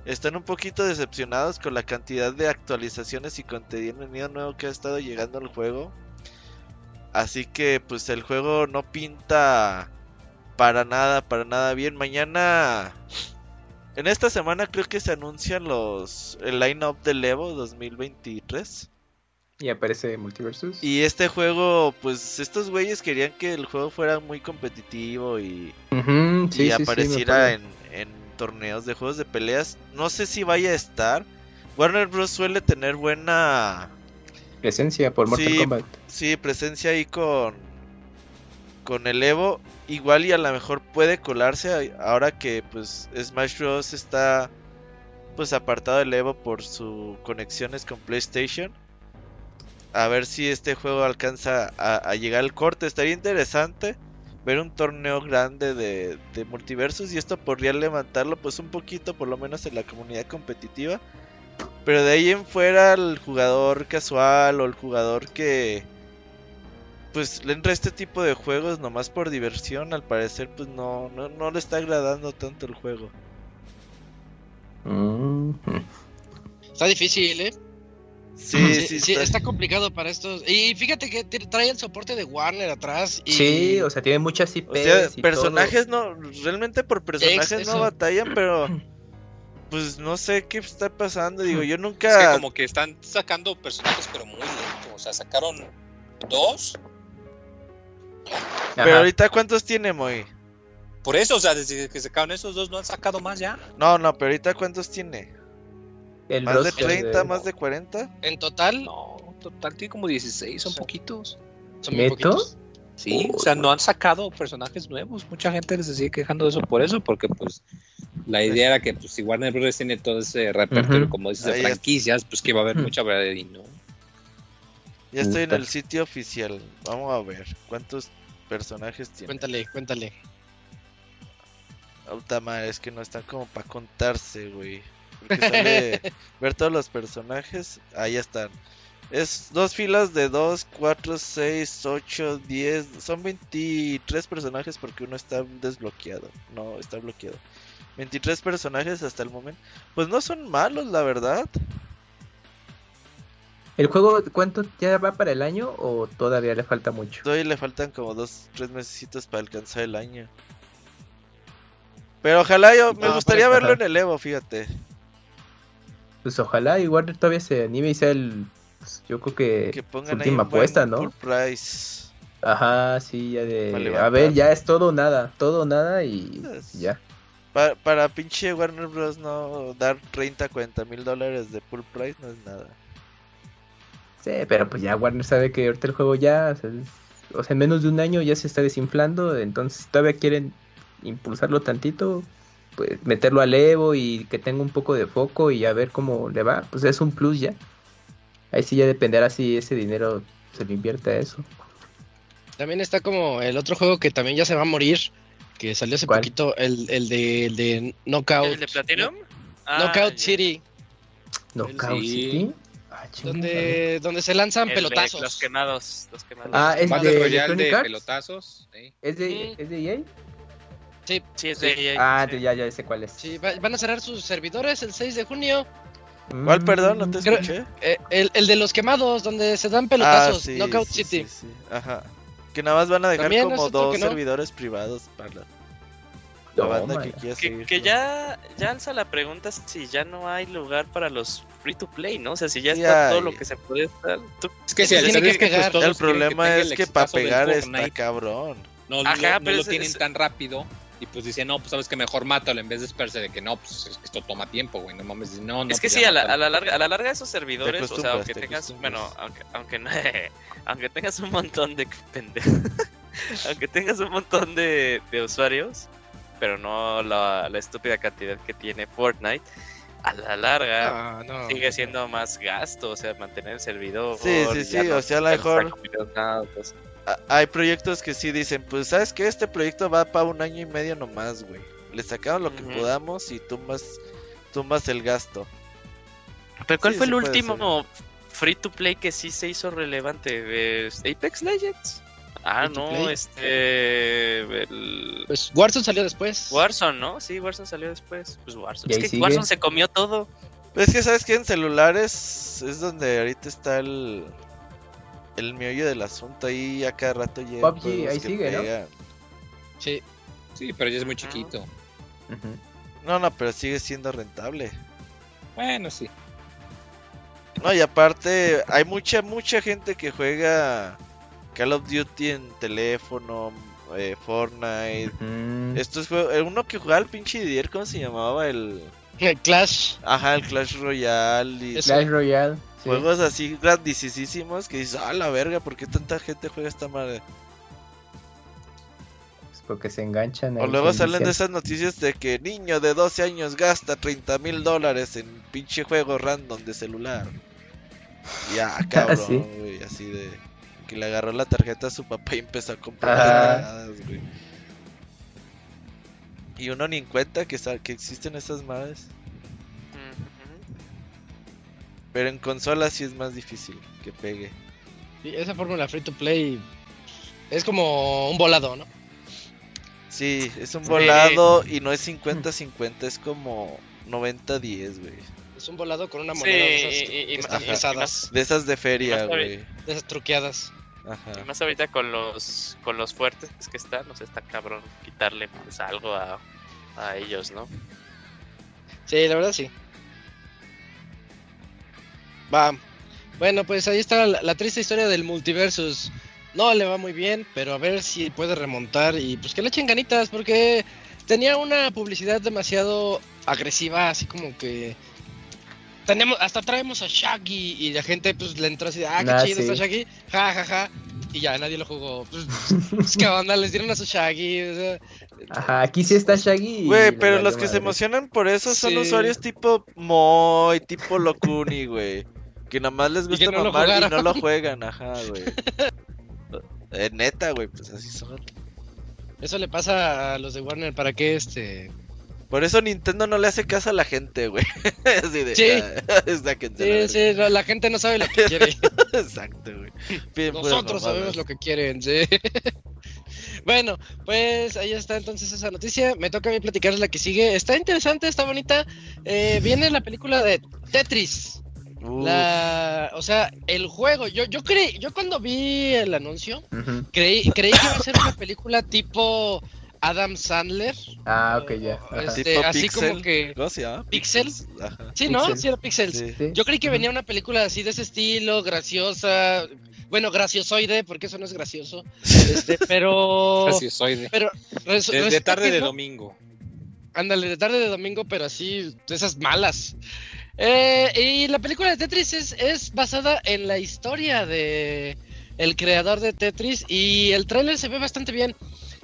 están un poquito decepcionados con la cantidad de actualizaciones y contenido nuevo que ha estado llegando al juego. Así que pues el juego no pinta para nada, para nada bien. Mañana, en esta semana creo que se anuncian los el line-up del Evo 2023. Y aparece Multiversus. Y este juego, pues estos güeyes querían que el juego fuera muy competitivo y, sí, y sí, apareciera en torneos de juegos de peleas. No sé si vaya a estar. Warner Bros. suele tener buena Presencia por Mortal Sí. Kombat. sí, presencia ahí con, con el Evo. Igual y a lo mejor puede colarse ahora que pues Smash Bros. está pues apartado del Evo por sus conexiones con PlayStation. A ver si este juego alcanza a, a llegar al corte. Estaría interesante ver un torneo grande de, de multiversos y esto podría levantarlo pues un poquito por lo menos en la comunidad competitiva. Pero de ahí en fuera el jugador casual o el jugador que pues le entra a este tipo de juegos nomás por diversión, al parecer pues no, no, no le está agradando tanto el juego. Mm, Está difícil, ¿eh? Sí, Sí, sí, sí, está- está complicado para estos. Y fíjate que trae el soporte de Warner atrás. Y... Sí, o sea, tiene muchas IPs. O sea, y personajes no, realmente por personajes Ex- no batallan, pero pues no sé qué está pasando. Digo, yo Es que nunca. como que están sacando personajes, pero muy lento. O sea, sacaron dos. Pero ahorita, ¿cuántos tiene Moy? Por eso, o sea, desde que sacaron esos dos, no han sacado más ya. No, no, pero ahorita, ¿cuántos tiene? El ¿Más de roster 30, más de 40? En total, No, total tiene como 16, son poquitos. son muy ¿Neto? poquitos. Sí, o sea, no han sacado personajes nuevos. Mucha gente se sigue quejando de eso por eso, porque pues la idea era que pues si Warner Bros. tiene todo ese repertorio, como dices, de Ahí franquicias, pues que va a haber mucha variedad y no. Ya estoy en el sitio oficial. Vamos a ver cuántos personajes tiene. Cuéntale, cuéntale. Puta madre, es que no están como para contarse, güey. Porque sale ver todos los personajes. Ahí están. Es dos filas de 2, 4, 6, 8, 10. Son 23 personajes porque uno está desbloqueado. No, está bloqueado. 23 personajes hasta el momento. Pues no son malos, la verdad. ¿El juego cuánto ya va para el año o todavía le falta mucho? Todavía le faltan como 2, 3 mesecitos para alcanzar el año. Pero ojalá yo, me No, gustaría pues, verlo ajá. en el Evo, fíjate. Pues ojalá y Warner todavía se anime y sea el. pues, yo creo que. Pongan última apuesta, ¿no? price. Ajá, sí, ya de. Para A ver, ya es todo o nada. Todo nada y ya. Pa- para pinche Warner Bros. no dar 30, 40 mil dólares de full price no es nada. Sí, pero pues ya Warner sabe que ahorita el juego ya. O sea, es- o sea, en menos de un año ya se está desinflando. Entonces todavía quieren impulsarlo tantito. Pues meterlo al Evo y que tenga un poco de foco y a ver cómo le va. Pues es un plus ya. Ahí sí ya dependerá si ese dinero se lo invierte a eso. También está como el otro juego que también ya se va a morir. Que salió hace ¿Cuál? poquito, el, el de, el de Knockout. ¿El de Platinum? Ah, Knockout ya. City. Knockout Sí. City. Ah, Donde, donde se lanzan El de pelotazos. Los quemados. Los quemados. Ah, es Battle de Royale de Arts. pelotazos. sí. ¿Es de. ¿Es de EA? Sí, Sí, es de EA, Ah, sí. ya, ya sé cuál es. sí, va- van a cerrar sus servidores el 6 de junio. ¿Cuál, perdón? No te Creo- escuché. Eh, el, el de los quemados, donde se dan pelotazos. Ah, sí, Knockout sí, City. sí, sí. Ajá. Que nada más van a dejar También es como dos que no. servidores privados para la, la No, banda man. que quiera Que, seguir. que jugando. ya, ya alza la pregunta si ya no hay lugar para los free to play, ¿no? O sea, si ya Sí está todo lo que se puede estar. ¿Tú- Es que Sí, si tiene que pegar. todos El problema tenga es que para pegar está cabrón. no, Ajá, lo, no pero lo es- tienen es- tan rápido. Y pues dicen, no, pues sabes que mejor mátalo en vez de esperarse de que no, pues es que esto toma tiempo, güey. No mames, no, no. es que pues sí, a la, a la larga, a la larga esos servidores, o sea, aunque te tengas, bueno, aunque, aunque, no- aunque tengas un montón de pendejos, aunque tengas un montón de, de usuarios, pero no la, la estúpida cantidad que tiene Fortnite, a la larga Ah, no. sigue siendo más gasto, o sea, mantener el servidor. Sí, sí, sí, no- o sea, a lo mejor- nada, pues. Hay proyectos que sí dicen, pues sabes que este proyecto va para un año y medio nomás, güey. Le sacamos lo que podamos y tumbas, tumbas el gasto. Pero ¿cuál Sí, fue el último free to play que sí se hizo relevante? ¿Es Apex Legends? Ah, Free no, este. El... Pues Warzone salió después. Warzone, ¿no? Sí, Warzone salió después. Pues Warzone. Es que sigue. Warzone se comió todo. Es que sabes que en celulares es donde ahorita está el el meollo del asunto ahí a cada rato llega PUBG, ahí sigue, ¿no? Sí. Sí, pero ya es muy chiquito. Ujú. No, no, pero sigue siendo rentable. Bueno, sí. No, y aparte hay mucha mucha gente que juega Call of Duty en teléfono, eh, Fortnite. Juegos, eh, uno que jugaba el pinche Didier, ¿cómo se llamaba? El Clash. ajá, el Clash Royale y. Clash Royale. Sí. juegos así grandísimos que dices, "Ah, la verga, ¿por qué tanta gente juega esta madre?" Pues porque se enganchan. O luego salen de esas noticias de que niño de 12 años gasta 30 mil dólares en pinche juego random de celular. Ya, cabrón, sí. güey, así de que le agarró la tarjeta a su papá y empezó a comprar güey. Y uno ni en cuenta que, que existen esas madres. Pero en consola sí es más difícil que pegue. Sí, esa fórmula free to play es como un volado, ¿no? Sí, es un Sí. volado y no es 50-50, es como 90-10, güey. Es un volado con una Sí, moneda de esas y- más- De esas de feria, güey. de esas truqueadas. Ajá. Y más ahorita con los con los fuertes que están, no sé, está cabrón quitarle pues, algo a, a ellos, ¿no? Sí, la verdad sí. Va. Bueno, pues ahí está la, la triste historia del multiversus. No le va muy bien, pero a ver si puede remontar y pues que le echen ganitas porque tenía una publicidad demasiado agresiva, así como que tenemos hasta traemos a Shaggy y la gente pues le entró así, de, ah, qué Ah, chido sí. está Shaggy, ja ja ja y ya nadie lo jugó. Pues, pues, qué onda, les dieron a su Shaggy, o sea, Ajá, aquí sí está Shaggy. Güey, pero los que se emocionan por eso son Sí. usuarios tipo Moy, tipo Locuni, güey. Que nada más les Y gusta no mamar y jugaron. no lo juegan, ajá, güey. Eh, neta, güey, pues así son. eso le pasa a los de Warner para que este Por eso Nintendo no le hace caso a la gente, güey. Así de. Sí. ah, Sí, sí, no, la gente no sabe lo que quiere. Exacto, güey. Puras Nosotros sabemos lo que quieren, sí. Bueno, pues ahí está entonces esa noticia. Me toca a mí platicarles la que sigue. Está interesante, está bonita. Eh, viene la película de Tetris. La, o sea, el juego. Yo, yo creí, yo cuando vi el anuncio, creí, creí que iba a ser una película tipo Adam Sandler. Ah, ok, ya. Este, así Pixel. como que. ¿Cómo se llama? ¿Pixel? Ajá. Sí, ¿no? Pixel. Sí, era Pixels. Sí. Sí. Yo creí que venía una película así de ese estilo, graciosa. Bueno, graciosoide, porque eso no es gracioso. Este, pero. Así soy de, Pero. res- de- tarde de no. domingo. Ándale, de tarde de domingo, pero así, de esas malas. Eh, y la película de Tetris es, es basada en la historia de el creador de Tetris y el tráiler se ve bastante bien.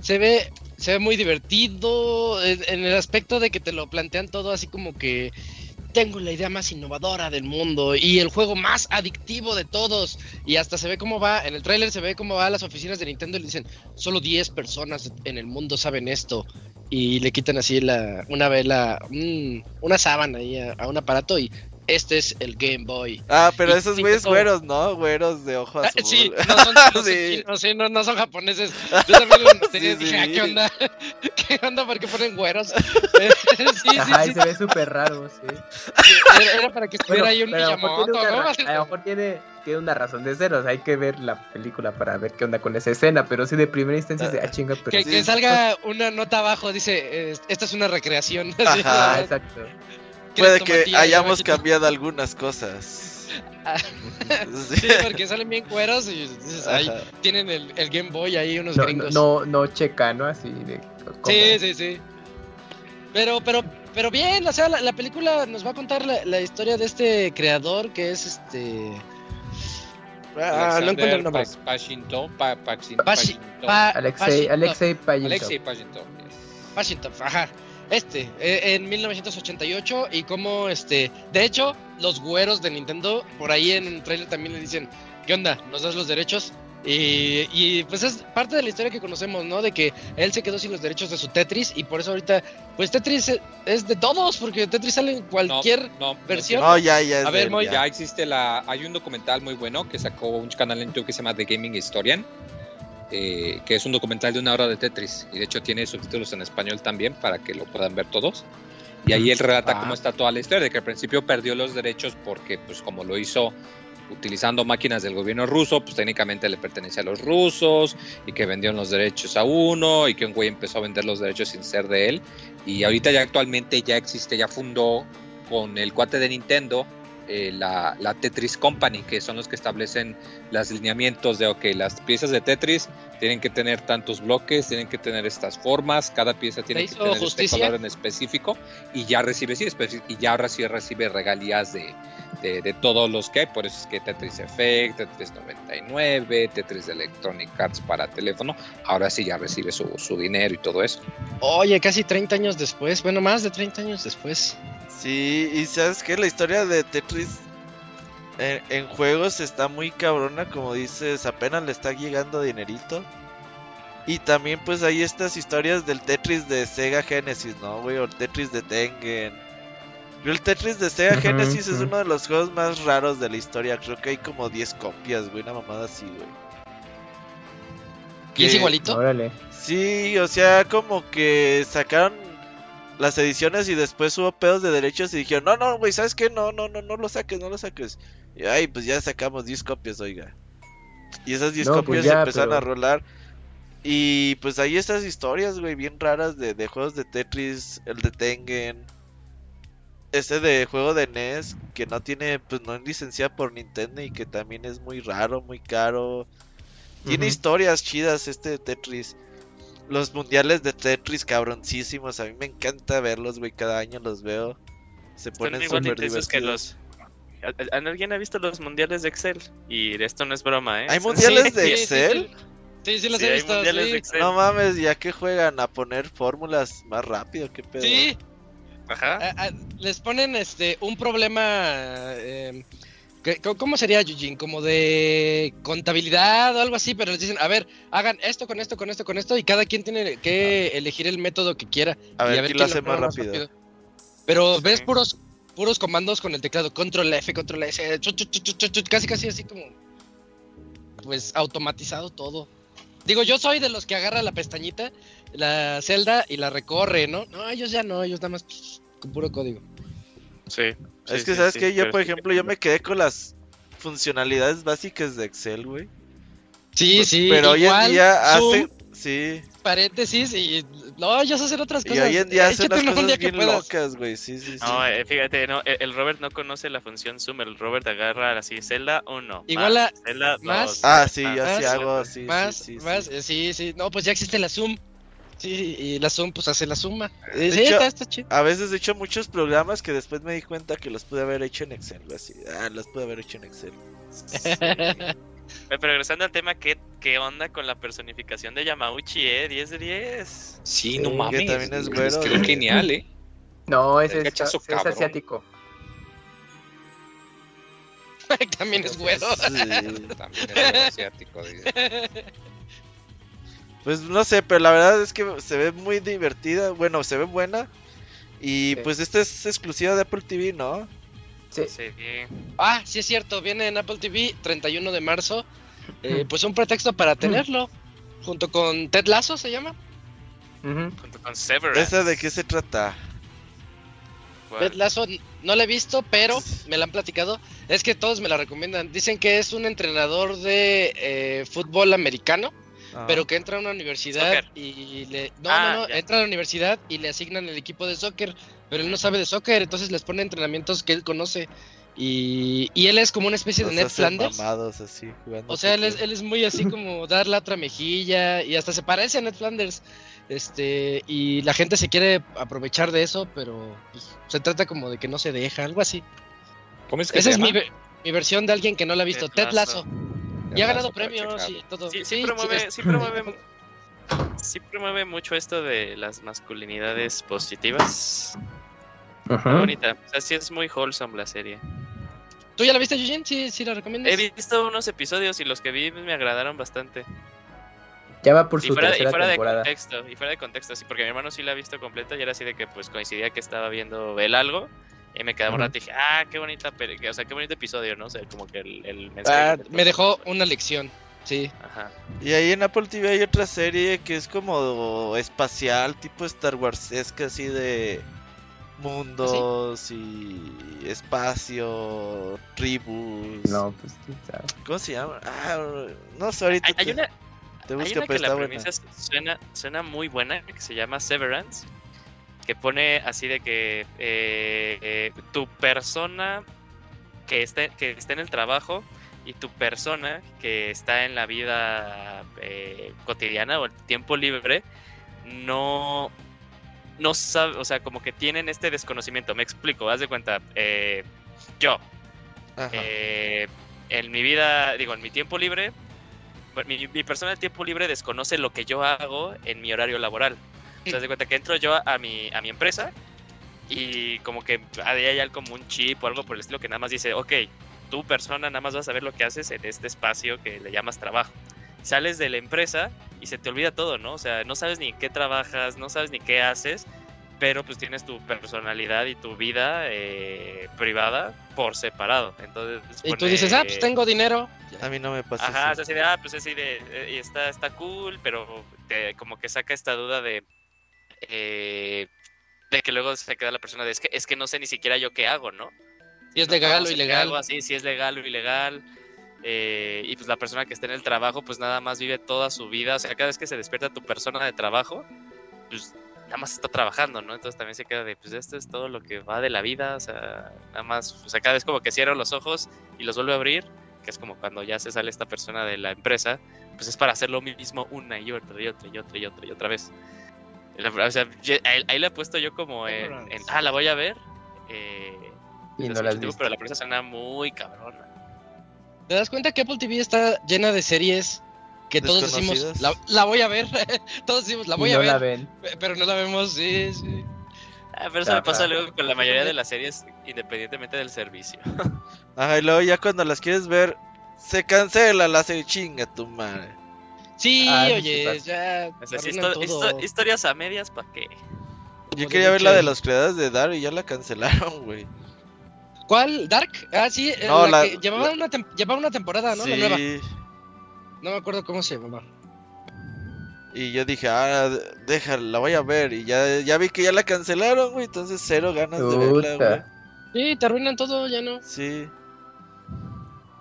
Se ve, se ve muy divertido en, en el aspecto de que te lo plantean todo así como que tengo la idea más innovadora del mundo y el juego más adictivo de todos. Y hasta se ve cómo va, en el tráiler se ve cómo va a las oficinas de Nintendo y le dicen, solo 10 personas en el mundo saben esto. Y le quitan así la, una vela, un- una sábana ahí a, a un aparato y este es el Game Boy. Ah, pero Y- esos güeyes todo. güeros, ¿no? Güeros de ojo Ah, sí, no son, no son Sí. chinos, sí, no, no son japoneses. Yo también lo Sí, dije, "Ah. ¿qué onda? ¿Qué onda? ¿Por qué ponen güeros? Sí, sí, Ajá, sí, y se ve súper raro, sí. Era, era para que estuviera Bueno, ahí un Miyamoto, a lo mejor tiene, tiene una razón de ser, o sea, hay que ver la película para ver qué onda con esa escena, pero sí de primera instancia se ah, chinga, pero Que, sí. que salga una nota abajo, dice, eh, esta es una recreación. Ajá, Ah, exacto. Puede que ya hayamos cambiado algunas cosas. Ah. Sí. Porque salen bien cueros y dices, ahí tienen el, el Game Boy ahí unos No, no, gringos. no, no checa, ¿no? Así de. ¿cómo? Sí, sí, sí. Pero, pero, pero bien, o sea, la, la película nos va a contar la, la historia de este creador que es este. Ah, no encuentro el nombre. Pas- Pashintov, Pa- Pashintov. Pa- Alexei, Pashintov. Alexei. Alexei Pashintov, yes. Washington, ajá. Este, eh, en 1988 y como este, de hecho, los güeros de Nintendo por ahí en el trailer también le dicen, ¿qué onda? ¿Nos das los derechos? Y, y, pues es parte de la historia que conocemos, ¿no? De que él se quedó sin los derechos de su Tetris y por eso ahorita, pues Tetris es- de todos, porque Tetris sale en cualquier... no, no versión. No, ya, ya. es A ver, ya. ya existe la. Hay un documental muy bueno que sacó un canal en YouTube que se llama The Gaming Historian. eh, que es un documental de una hora de Tetris. Y de hecho tiene subtítulos en español también para que lo puedan ver todos. Y ahí él relata Ah. cómo está toda la historia, de que al principio perdió los derechos porque, pues como lo hizo utilizando máquinas del gobierno ruso, pues técnicamente le pertenecía a los rusos y que vendieron los derechos a uno y que un güey empezó a vender los derechos sin ser de él. Y ahorita ya actualmente ya existe, ya fundó con el cuate de Nintendo eh, la, la Tetris Company, que son los que establecen los lineamientos de, ok, las piezas de Tetris tienen que tener tantos bloques, tienen que tener estas formas, cada pieza tiene ¿Le que tener este color en específico y ya recibe, sí, y ya ahora sí recibe regalías de, de, de todos los que hay, por eso es que Tetris Effect, Tetris 99, Tetris Electronic Arts para teléfono, ahora sí ya recibe su, su dinero y todo eso. Oye, casi 30 años después, bueno, más de 30 años después. Sí, y sabes que la historia de Tetris en, en juegos está muy cabrona, como dices, apenas le está llegando dinerito. Y también pues hay estas historias del Tetris de Sega Genesis, ¿no, güey? O el Tetris de Tengen. Yo el Tetris de Sega Genesis es uno de los juegos más raros de la historia. Creo que hay como 10 copias, güey, una mamada así, güey. ¿Y es igualito? Órale. Sí, o sea, como que sacaron las ediciones y después hubo pedos de derechos y dijeron, no, no, güey, ¿sabes qué? No, no, no, no lo saques, no lo saques. Y ay, pues ya sacamos 10 copias, oiga. Y esas 10 No, copias pues ya, empezaron pero- a rolar. Y pues hay estas historias, güey, bien raras de, de juegos de Tetris, el de Tengen. Ese de juego de NES que no tiene, pues no es licenciado por Nintendo y que también es muy raro, muy caro. Tiene historias chidas este de Tetris. Los mundiales de Tetris cabroncísimos, a mí me encanta verlos, güey, cada año los veo. Se ponen súper que divertidos. ¿Al- al- ¿Alguien ha visto los mundiales de Excel? Y esto no es broma, ¿eh? ¿Hay mundiales Sí, de sí, Excel? Sí, sí, sí los Sí, he hay visto. mundiales sí. de Excel. No mames, ya que juegan a poner fórmulas más rápido, qué pedo. Sí, Ajá. a- a- les ponen este un problema. eh, que- co- ¿Cómo sería, Eugene? Como de contabilidad o algo así, pero les dicen, a ver, hagan esto con esto, con esto, con esto, y cada quien tiene que elegir el método que quiera. A y ver, quién lo hace más rápido. Pero Sí. ves puros puros comandos con el teclado, control F, control S, chu, chu, chu, chu, chu, chu, casi casi así como pues automatizado todo. Digo, yo soy de los que agarra la pestañita, la celda y la recorre, ¿no? No, ellos ya no, ellos nada más pues, con puro código. Sí. sí, es que, sí, ¿sabes sí, qué? Yo, por ejemplo, yo me quedé con las funcionalidades básicas de Excel, güey. Sí, sí, Pero hoy en día zoom, hace... Sí, paréntesis y no, ellos hacen otras y cosas. hoy en día hace Échate unas cosas bien locas, güey. Sí, sí, sí. No, eh, fíjate, no, el el Robert no conoce la función zoom. El Robert agarra así, Zelda 1. Igual a- Celda más- 2. Ah, sí, yo Más- sí hago así. sí, más, sí, sí. más, eh, sí, sí, no, pues ya existe la Zoom. Sí, y la Zoom pues hace la suma. Eh, De sí, hecho- está, está chido. A veces he hecho muchos programas que después me di cuenta que los pude haber hecho en Excel, así. Ah, los pude haber hecho en Excel. Pero regresando al tema, ¿qué, ¿qué onda con la personificación de Yamauchi, eh? 10 de 10. Sí, no Sí, mames. que también es güero, quedó güey. genial, ¿eh? No, ese es, cachazo es asiático. También es güero. Sí. También era asiático. dice. Pues no sé, pero la verdad es que se ve muy divertida. Bueno, se ve buena. Y Sí. pues esta es exclusiva de Apple TV, ¿no? Sí. Sí, Ah, sí es cierto, viene en Apple TV 31 de marzo. Eh, pues un pretexto para tenerlo. Junto con Ted Lasso se llama. Junto con Severance. ¿Esa de qué se trata? Ted Lasso no la he visto, pero me la han platicado. Es que todos me la recomiendan. Dicen que es un entrenador de eh, fútbol americano, Ah. pero que entra a una universidad Soccer. y le... No, Ah, no, no, ya. entra a la universidad y le asignan el equipo de soccer, pero él no sabe de soccer, entonces les pone entrenamientos que él conoce. Y, y él es como una especie de Ned Flanders. mamados así, jugando O sea, él es, él es muy así como dar la otra mejilla y hasta se parece a Ned Flanders. Este, y la gente se quiere aprovechar de eso, pero pues, se trata como de que no se deja, algo así. ¿Cómo es que Esa se es mi, mi versión de alguien que no la ha visto. Ted Lasso. Y ha ganado premios checarlo. y todo. Sí, sí, Sí, promueve, sí promueve, sí promueve mucho esto de las masculinidades positivas. Muy bonita. O sea, sí es muy wholesome la serie. ¿Tú ya la viste, Eugene? Sí, sí la recomiendas. He visto unos episodios y los que vi me agradaron bastante. Ya va por Y su fuera, y fuera de contexto, y fuera de contexto, sí, porque mi hermano sí la ha visto completa y era así de que pues coincidía que estaba viendo él algo y me quedaba un Ujú. rato y dije, ah, qué bonita, o sea, qué bonito episodio, ¿no? O sea, como que el, el mensaje. Ah, que me dejó una lección. Sí. Ajá. Y ahí en Apple TV hay otra serie que es como espacial, tipo Star Wars, así de mundos y espacio, tribus. No, pues. ¿Cómo se llama? Ah, no sé, ahorita Hay, hay te, una, te hay busco, una pero que está la buena. premisa suena, suena muy buena, que se llama Severance, que pone así de que eh, eh, tu persona que está, que está en el trabajo y tu persona que está en la vida eh, cotidiana o el tiempo libre no no sabe, o sea, como que tienen este desconocimiento. Me explico, haz de cuenta, eh, yo, eh, en mi vida, digo, en mi tiempo libre, mi, mi persona de tiempo libre desconoce lo que yo hago en mi horario laboral. O sea, haz de cuenta que entro yo a mi, a mi empresa y como que ahí hay algo como un chip o algo por el estilo que nada más dice, ok, tu persona nada más vas a ver lo que haces en este espacio que le llamas trabajo. Sales de la empresa y se te olvida todo, ¿no? O sea, no sabes ni en qué trabajas, no sabes ni qué haces, pero pues tienes tu personalidad y tu vida eh, privada por separado. Entonces, Y tú dices, ah, pues tengo dinero. A mí no me pasa Ajá, es eso. así de, ah, pues así de, eh, y está, está cool, pero te- como que saca esta duda de, eh, de que luego se queda la persona de, es que, es que no sé ni siquiera yo qué hago, ¿no? Si es No, legal o ilegal. hago, así, si es legal o ilegal. Eh, y pues la persona que está en el trabajo, pues nada más vive toda su vida. O sea, cada vez que se despierta tu persona de trabajo, pues nada más está trabajando, ¿no? Entonces también se queda de, pues esto es todo lo que va de la vida. O sea, nada más, o sea, cada vez como que cierra los ojos y los vuelve a abrir, que es como cuando ya se sale esta persona de la empresa, pues es para hacer lo mismo una y otra y otra y otra y otra y otra vez. La- O sea, yo- ahí, la he puesto yo como en, en, ah, la voy a ver. Eh, Y no tiempo, viste. pero la premisa suena muy cabrona. ¿Te das cuenta que Apple TV está llena de series que todos decimos, la, la voy a ver? todos decimos, la voy a ver, la ven. pero no la vemos, sí, sí. Ah, pero eso me pasa luego con la mayoría de las series, independientemente del servicio. Ajá, y luego ya cuando las quieres ver, se cancela la serie, chinga tu madre. Sí, Ah, sí oye, ya O sea, sí, arruinan histo- todo. histo- historias a medias, ¿para qué? Yo quería ver la de los creadores de Dark y ya la cancelaron, güey. ¿Cuál? ¿Dark? Ah, sí, eh, No, la, la- que llevaba, la- Una tem- llevaba una temporada, ¿no? La nueva. Sí. No me acuerdo cómo se llamaba. Y yo dije, ah, déjala, la voy a ver. Y ya, ya vi que ya la cancelaron, güey. Entonces cero ganas de verla, güey. Sí, te arruinan todo, ya no. Sí.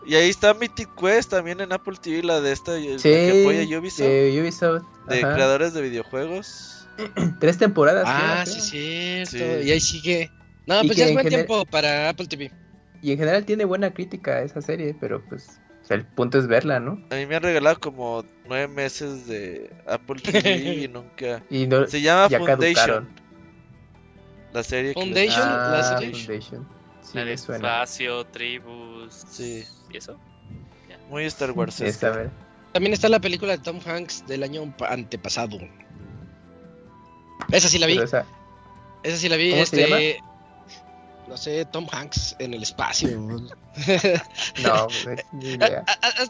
Y ahí está Mythic Quest también en Apple TV, la de esta, la Sí, que apoya Ubisoft, de, de Ubisoft. ajá. creadores de videojuegos. Tres temporadas. Ah, creo, sí, creo. cierto. Sí. Y ahí sigue. No, Y pues que ya es en buen tiempo para Apple TV. Y en general tiene buena crítica esa serie, pero pues o sea, el punto es verla, ¿no? A mí me han regalado como nueve meses de Apple TV y nunca... Y no, Se llama ya Foundation, caducaron. la serie que Foundation, la Ah, serie. Foundation. Sí, la de espacio, tribus. Sí. ¿Y eso? Muy Star Wars. También está la película de Tom Hanks del año pa- antepasado. Esa sí la vi. Esa- Esa sí la vi. ¿Cómo se este. No sé, Tom Hanks en el espacio. No, pues, ni idea.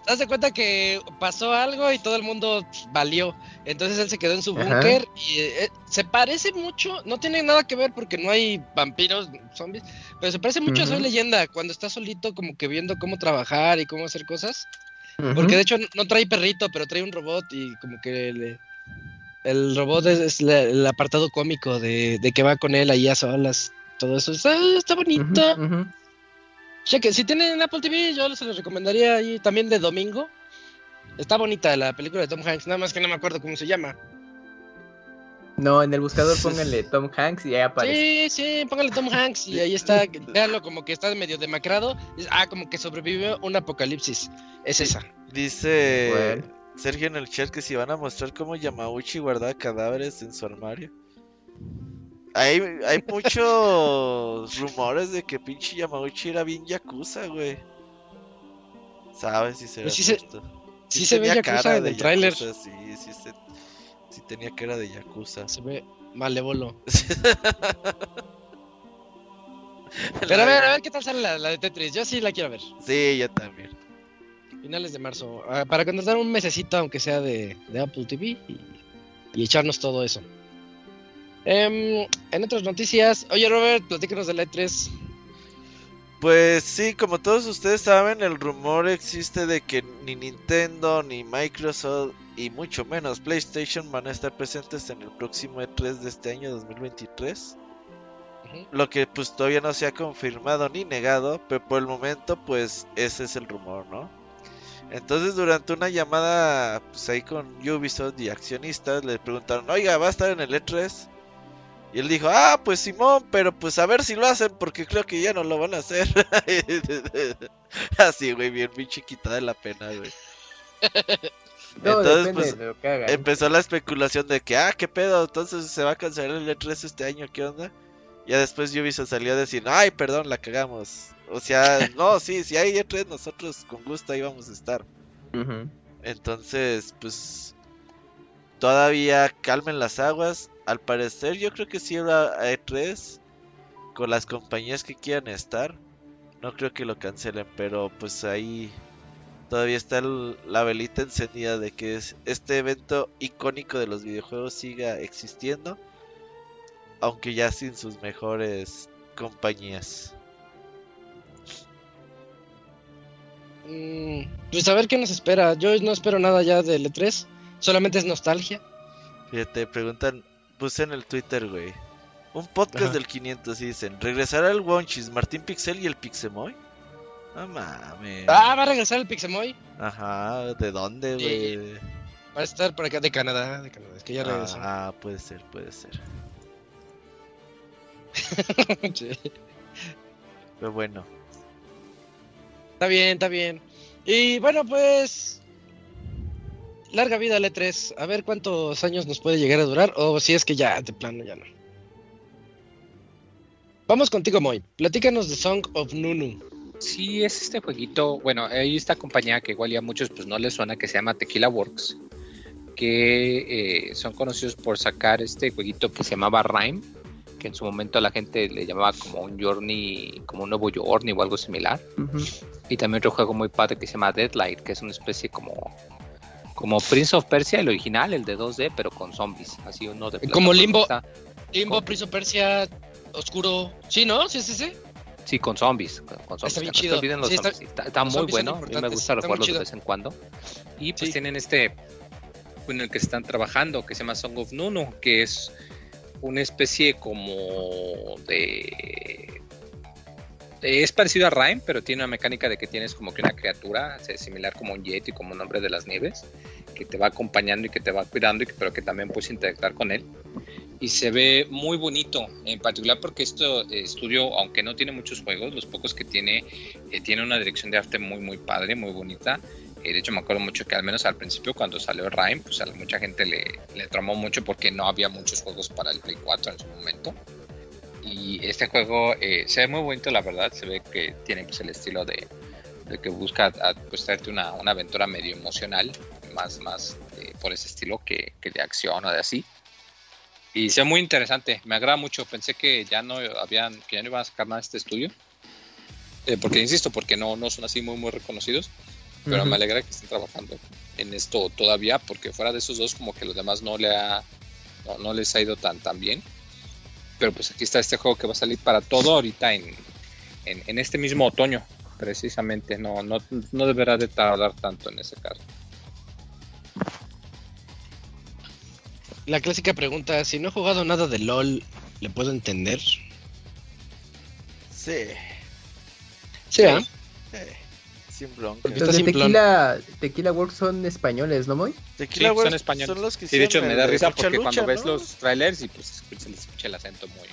Haz de cuenta que pasó algo y todo el mundo valió. Entonces él se quedó en su búnker y eh, se parece mucho, no tiene nada que ver porque no hay vampiros, zombies, pero se parece mucho a Soy. Leyenda cuando está solito como que viendo cómo trabajar y cómo hacer cosas. Porque de hecho no trae perrito, pero trae un robot y como que le- el robot es, es la- el apartado cómico de, de que va con él ahí a solas. Todo eso está, está bonito. Cheque, si tienen Apple TV, yo se los recomendaría ahí también de domingo. Está bonita la película de Tom Hanks, nada más que no me acuerdo cómo se llama. No, en el buscador pónganle Tom Hanks y ahí aparece. Sí, sí, póngale Tom Hanks y ahí está. Véanlo como que está medio demacrado. Ah, como que sobrevivió un apocalipsis. Es esa. Dice Bueno. Sergio en el chat que si van a mostrar cómo Yamauchi guardaba cadáveres en su armario. Hay, hay muchos rumores de que pinche Yamauchi era bien yakuza, güey. ¿Sabes si se Pues sí se- cierto? sí se ve yakuza en el tráiler. Sí, sí, se- sí tenía cara de yakuza. Se ve malévolo. Pero a ver, a ver qué tal sale la, la de Tetris. Yo sí la quiero ver. Sí, yo también. Finales de marzo. Ah, para contratar un mesecito, aunque sea de, de Apple TV. Y, y echarnos todo eso. Em, en otras noticias. Oye, Robert, platícanos de la E3. Pues sí, como todos ustedes saben, el rumor existe de que ni Nintendo, ni Microsoft y mucho menos PlayStation van a estar presentes en el próximo E3 de este año 2023. Ujú. Lo que pues todavía no se ha confirmado ni negado, pero por el momento pues ese es el rumor, ¿no? Entonces durante una llamada pues ahí con Ubisoft y accionistas le preguntaron, oiga, ¿va a estar en el E3? Y él dijo, ah, pues Simón, pero pues a ver si lo hacen porque creo que ya no lo van a hacer. Así, güey, bien, bien chiquita de la pena, güey. No, Entonces, pues, de lo que hagan. Empezó la especulación de que, ah, qué pedo, entonces se va a cancelar el E3 este año, ¿qué onda? Ya después Ubisoft salió a decir, ay, perdón, la cagamos. O sea, no, sí, si hay E3, nosotros con gusto ahí vamos a estar. Entonces, pues, todavía calmen las aguas. Al parecer, yo creo que sí habrá E3 con las compañías que quieran estar. No creo que lo cancelen, pero pues ahí todavía está el- la velita encendida de que es- este evento icónico de los videojuegos siga existiendo, aunque ya sin sus mejores compañías. Mm, pues a ver qué nos espera. Yo no espero nada ya del E3. Solamente es nostalgia. Fíjate, preguntan, puse en el Twitter, güey. Un podcast Ajá. del 500 y dicen, ¿regresará el Wonchis, Martín Pixel y el Pixemoy? No mames. Ah, va a regresar el Pixemoy. Ajá, ¿de dónde, Sí. güey? Va a estar por acá de Canadá. De Canadá. Es que ya regresó. Ah, puede ser, puede ser. Sí. Pero bueno, Está bien, está bien. Y bueno, pues. Larga vida al E3. A ver cuántos años nos puede llegar a durar. O si es que ya, de plano, ya no. Vamos contigo, Moy. Platícanos de Song of Nunu. Sí, es este jueguito. Bueno, hay esta compañía que igual ya a muchos pues no les suena que se llama Tequila Works. Que eh, son conocidos por sacar este jueguito que se llamaba Rhyme. Que en su momento la gente le llamaba como un Journey, como un nuevo Journey o algo similar. Y también otro juego muy padre que se llama Deadlight, que es una especie como como Prince of Persia, el original, el de 2D, pero con zombies. Así uno de Como. Limbo. Limbo, Prince of Persia, Oscuro. Sí, ¿no? Sí, sí, sí. Sí, con zombies. Con, con zombies. Está bien no los Sí, está- zombies. Está, está los muy bueno. A mí me gusta recuerdos de vez en cuando. Y pues Sí. tienen este en el que están trabajando que se llama Song of Nunu, que es una especie como de es parecido a Rhyme, pero tiene una mecánica de que tienes como que una criatura similar como un Yeti, como un hombre de las nieves, que te va acompañando y que te va cuidando, y que, pero que también puedes interactuar con él. Y se ve muy bonito, en particular porque este estudio, aunque no tiene muchos juegos, los pocos que tiene, eh, tiene una dirección de arte muy, muy padre, muy bonita. Eh, de hecho, me acuerdo mucho que al menos al principio, cuando salió Rhyme, pues a mucha gente le, le tramó mucho porque no había muchos juegos para el Play 4 en su momento. Y este juego eh, se ve muy bonito, la verdad. Se ve que tiene pues, el estilo de, de que busca a, pues, traerte una, una aventura medio emocional, más, más eh, por ese estilo que, que de acción o de así. Y se ve muy interesante, me agrada mucho. Pensé que ya no habían, que ya no iban a sacar nada de este estudio. Eh, porque insisto, porque no, no son así muy muy reconocidos. Pero Ujú. me alegra que estén trabajando en esto todavía, porque fuera de esos dos, como que los demás no le ha, no, no les ha ido tan tan bien. Pero pues aquí está este juego que va a salir para todo ahorita en, en, en este mismo otoño, precisamente. No, no, no deberá de tardar tanto en ese caso. La clásica pregunta, si no he jugado nada de LOL, ¿le puedo entender? sí, Sí, ¿ah? eh, de simplón. Tequila, Tequila Works son españoles, ¿no, Moy? Tequila Sí, son españoles. son los que Sí, de hecho me da risa porque Lucha, cuando ves ¿no? los trailers y pues se les escucha el acento muy,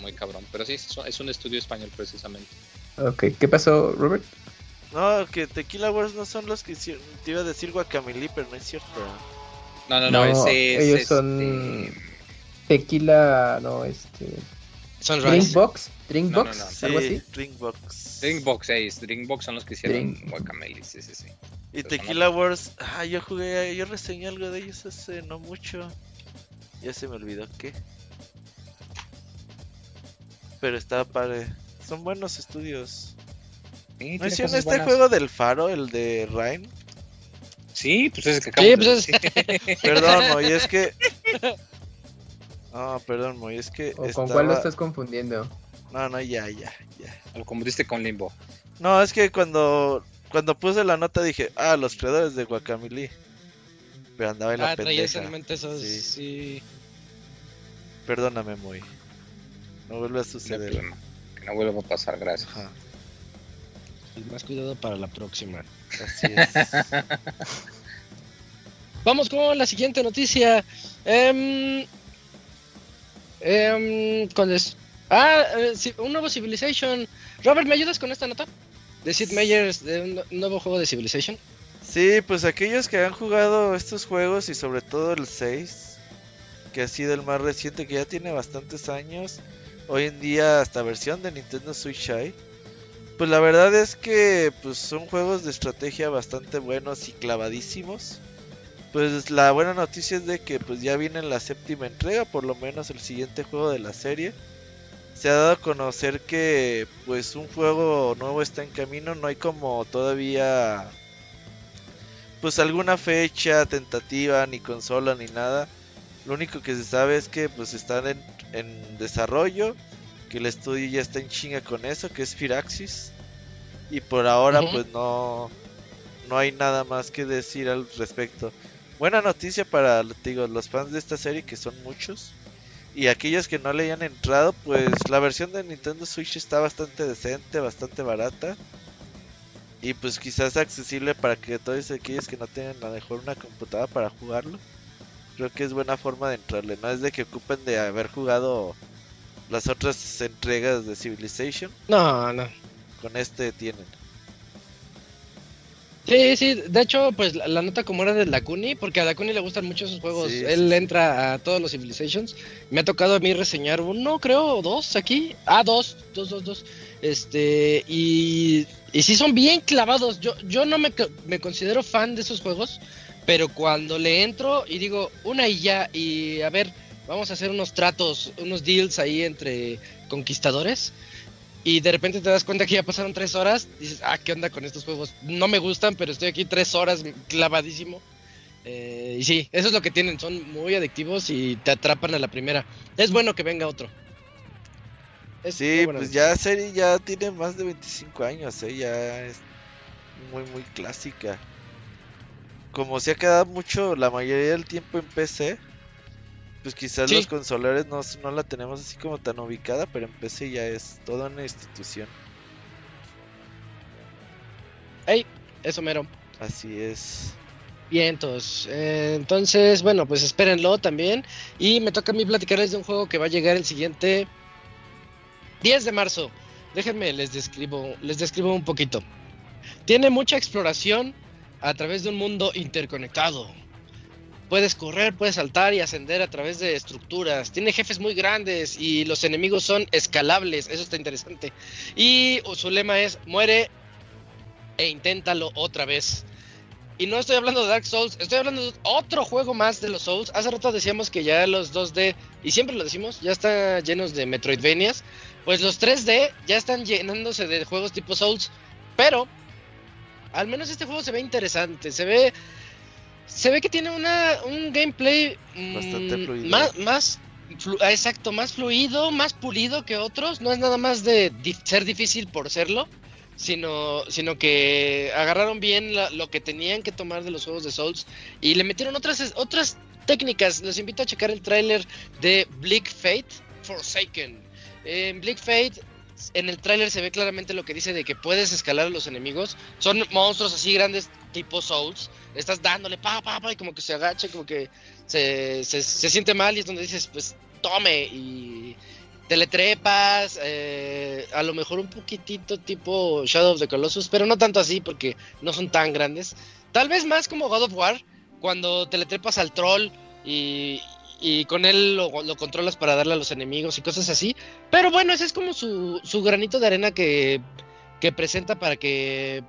muy cabrón. Pero sí, es un- es un estudio español precisamente. Ok, ¿qué pasó, Robert? No, que Tequila Wars no son los que hicieron. Te iba a decir Guacamili, pero no es cierto. No, no, no, No, ese es. ellos este, son- Tequila, no, este... Sunrise. Drinkbox, Drinkbox, No, no, no. algo Sí, así. Drinkbox. Drinkbox, eh, Drinkbox son los que hicieron Drink- Guacamele, sí, sí, sí. Y Pero Tequila Wars, ah, yo jugué, yo reseñé algo de ellos hace no mucho. Ya se me olvidó qué. Pero estaba padre. Son buenos estudios. Sí, ¿No hicieron este buenas. juego del faro, el de Ryan? Sí, pues es el que Sí, acabo de pues es- decir. Perdón, oye, es que No, perdón, Moy, es que. ¿O estaba... con cuál lo estás confundiendo? No, no, ya, ya, ya. Lo confundiste con Limbo. No, es que cuando, cuando puse la nota dije, ah, los creadores de Guacamole. Pero andaba en la Ah, traías pendeja. en mente esos. Sí. Sí. Perdóname, Moy. No vuelve a No suceder. problema. Que no vuelva a pasar, gracias. Ajá, Más cuidado para la próxima. así es. Vamos con la siguiente noticia. Em, em, ¿Cuál es? Ah, eh, un nuevo Civilization. Robert, ¿me ayudas con esta nota? De Sid Meier's, de un nuevo juego de Civilization. Sí, pues aquellos que han jugado estos juegos y sobre todo el 6, que ha sido el más reciente, que ya tiene bastantes años, hoy en día hasta versión de Nintendo Switch hay, pues la verdad es que pues son juegos de estrategia bastante buenos y clavadísimos. Pues la buena noticia es de que pues ya viene la séptima entrega, por lo menos el siguiente juego de la serie. Se ha dado a conocer que pues un juego nuevo está en camino, no hay como todavía pues alguna fecha tentativa, ni consola, ni nada. Lo único que se sabe es que pues están en, en desarrollo, que el estudio ya está en chinga con eso, que es Firaxis. Y por ahora pues no, no hay nada más que decir al respecto. Buena noticia para digo, los fans de esta serie, que son muchos. Y aquellos que no le hayan entrado, pues la versión de Nintendo Switch está bastante decente, bastante barata. Y pues quizás accesible para que todos aquellos que no tengan a lo mejor una computadora para jugarlo. Creo que es buena forma de entrarle. No es de que ocupen de haber jugado las otras entregas de Civilization. No, no. Con este tienen. Sí, sí, de hecho, pues la, la nota como era de Lacuni, porque a Lacuni le gustan mucho esos juegos. Sí, Él sí. entra a todos los Civilizations. Me ha tocado a mí reseñar uno, creo, dos aquí. Ah, dos, dos, dos, dos. Este, y, y sí son bien clavados. Yo, yo no me, me considero fan de esos juegos, pero cuando le entro y digo una y ya, y a ver, vamos a hacer unos tratos, unos deals ahí entre conquistadores. Y de repente te das cuenta que ya pasaron tres horas. Dices, ah, ¿qué onda con estos juegos? No me gustan, pero estoy aquí tres horas clavadísimo. Eh, y sí, eso es lo que tienen. Son muy adictivos y te atrapan a la primera. Es bueno que venga otro. Es Sí, pues ya serie ya tiene más de 25 años, ¿eh? ya es muy muy clásica. Como se ha quedado mucho la mayoría del tiempo en PC, pues quizás Sí. los consoladores no, no la tenemos así como tan ubicada, pero en PC ya es toda una institución. Ey, eso mero. Así es. Vientos. Eh, entonces, bueno, pues espérenlo también. Y me toca a mí platicarles de un juego que va a llegar el siguiente 10 de marzo. Déjenme, les describo, les describo un poquito. Tiene mucha exploración a través de un mundo interconectado. Puedes correr, puedes saltar y ascender a través de estructuras. Tiene jefes muy grandes y los enemigos son escalables. Eso está interesante. Y su lema es muere e inténtalo otra vez. Y no estoy hablando de Dark Souls, estoy hablando de otro juego más de los Souls. Hace rato decíamos que ya los 2D, y siempre lo decimos, ya están llenos de Metroidvanias. Pues los 3D ya están llenándose de juegos tipo Souls. Pero, al menos este juego se ve interesante. Se ve. Se ve que tiene una, un gameplay mm, Bastante fluido. más, más flu- ah, exacto, más fluido, más pulido que otros. No es nada más de ser difícil por serlo sino, sino que agarraron bien la- lo que tenían que tomar de los juegos de Souls y le metieron otras, otras técnicas. Les invito a checar el tráiler de Bleak Fate Forsaken. En Bleak Fate, en el tráiler se ve claramente lo que dice de que puedes escalar a los enemigos. Son monstruos así grandes, tipo Souls. Estás dándole pa, pa, pa, y como que se agacha, como que se, se, siente mal y es donde dices, pues tome y teletrepas, eh, a lo mejor un poquitito tipo Shadow of the Colossus, pero no tanto así porque no son tan grandes. Tal vez más como God of War, cuando teletrepas al troll y, y con él lo, lo controlas para darle a los enemigos y cosas así. Pero bueno, ese es como su, su granito de arena que, que presenta para que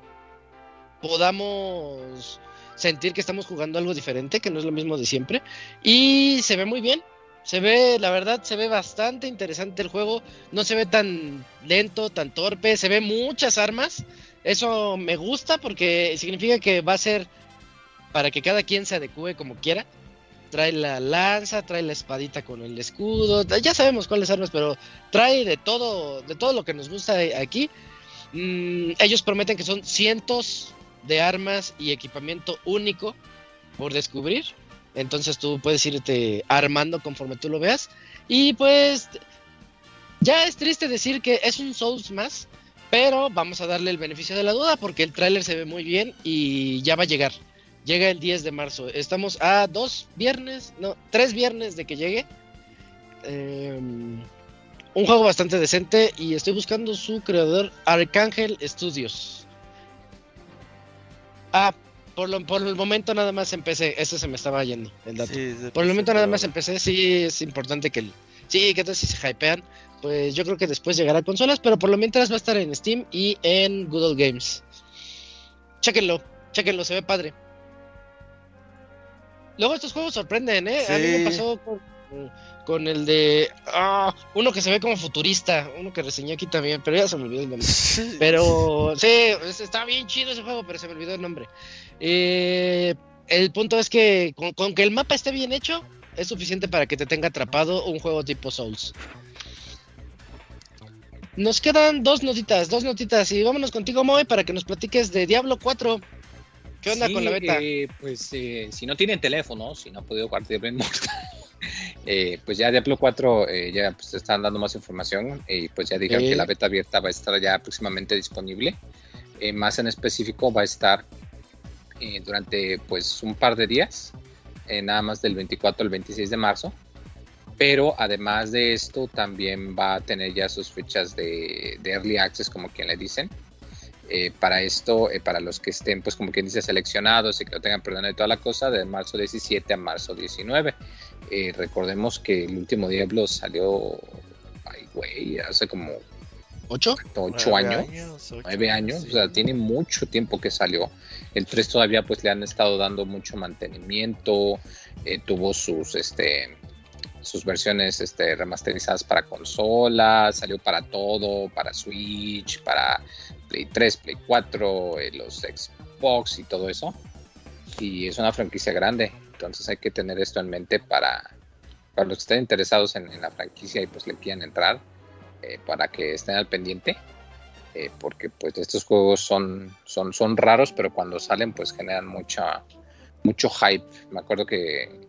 podamos sentir que estamos jugando algo diferente, que no es lo mismo de siempre. Y se ve muy bien. Se ve, la verdad, se ve bastante interesante el juego. No se ve tan lento, tan torpe. Se ve muchas armas. Eso me gusta porque significa que va a ser para que cada quien se adecue como quiera. trae la lanza, trae la espadita con el escudo, ya sabemos cuáles armas, pero trae de todo, de todo lo que nos gusta aquí. Mm, ellos prometen que son cientos de armas y equipamiento único por descubrir. Entonces tú puedes irte armando conforme tú lo veas. Y pues ya es triste decir que es un Souls más, pero vamos a darle el beneficio de la duda porque el tráiler se ve muy bien y ya va a llegar. Llega el 10 de marzo. Estamos a dos viernes, no, tres viernes de que llegue. Em, un juego bastante decente y estoy buscando su creador Arcángel Studios. Ah, por, lo, por el momento nada más empecé. Ese se me estaba yendo el dato. por el momento nada más empecé. Sí, es importante que. sí, que entonces si se hypean. Pues yo creo que después llegará a consolas. Pero por lo mientras va a estar en Steam y en Google Games. Chéquenlo, chéquenlo, se ve padre. Luego estos juegos sorprenden, ¿eh? A mí me pasó con, el de. Ah, uno que se ve como futurista. Uno que reseñé aquí también, pero ya se me olvidó el nombre. Pero sí, está bien chido ese juego, pero se me olvidó el nombre. Eh, el punto es que con, que el mapa esté bien hecho, es suficiente para que te tenga atrapado un juego tipo Souls. Nos quedan dos notitas, dos notitas. Y vámonos contigo, Moe, para que nos platiques de Diablo 4. ¿Qué onda con la beta? Eh, pues eh, si no tienen teléfono, si no han podido jugar Diablo Immortal, eh, pues ya Diablo 4 ya pues, están dando más información y pues ya dijeron que la beta abierta va a estar ya próximamente disponible. más en específico va a estar durante pues un par de días, nada más del 24 al 26 de marzo. Pero además de esto también va a tener ya sus fechas de, de Early Access, como quien le dicen eh, para esto, eh, para los que estén, pues como quien dice, seleccionados y que no tengan perdón de toda la cosa, de marzo 17 a marzo 19. Eh, recordemos que el último Diablo salió, ay, güey, hace como... ¿Ocho? Ocho años, nueve años, o sea, tiene mucho tiempo que salió. El 3 todavía pues le han estado dando mucho mantenimiento, tuvo sus, este, sus versiones este, remasterizadas para consolas, salió para todo, para Switch, para Play 3, Play 4, eh, los Xbox y todo eso. Y es una franquicia grande, entonces hay que tener esto en mente para, para los que estén interesados en, la franquicia y pues le quieran entrar, eh, para que estén al pendiente. Eh, porque pues estos juegos son, son, son raros, pero cuando salen pues generan mucha, mucho hype. Me acuerdo que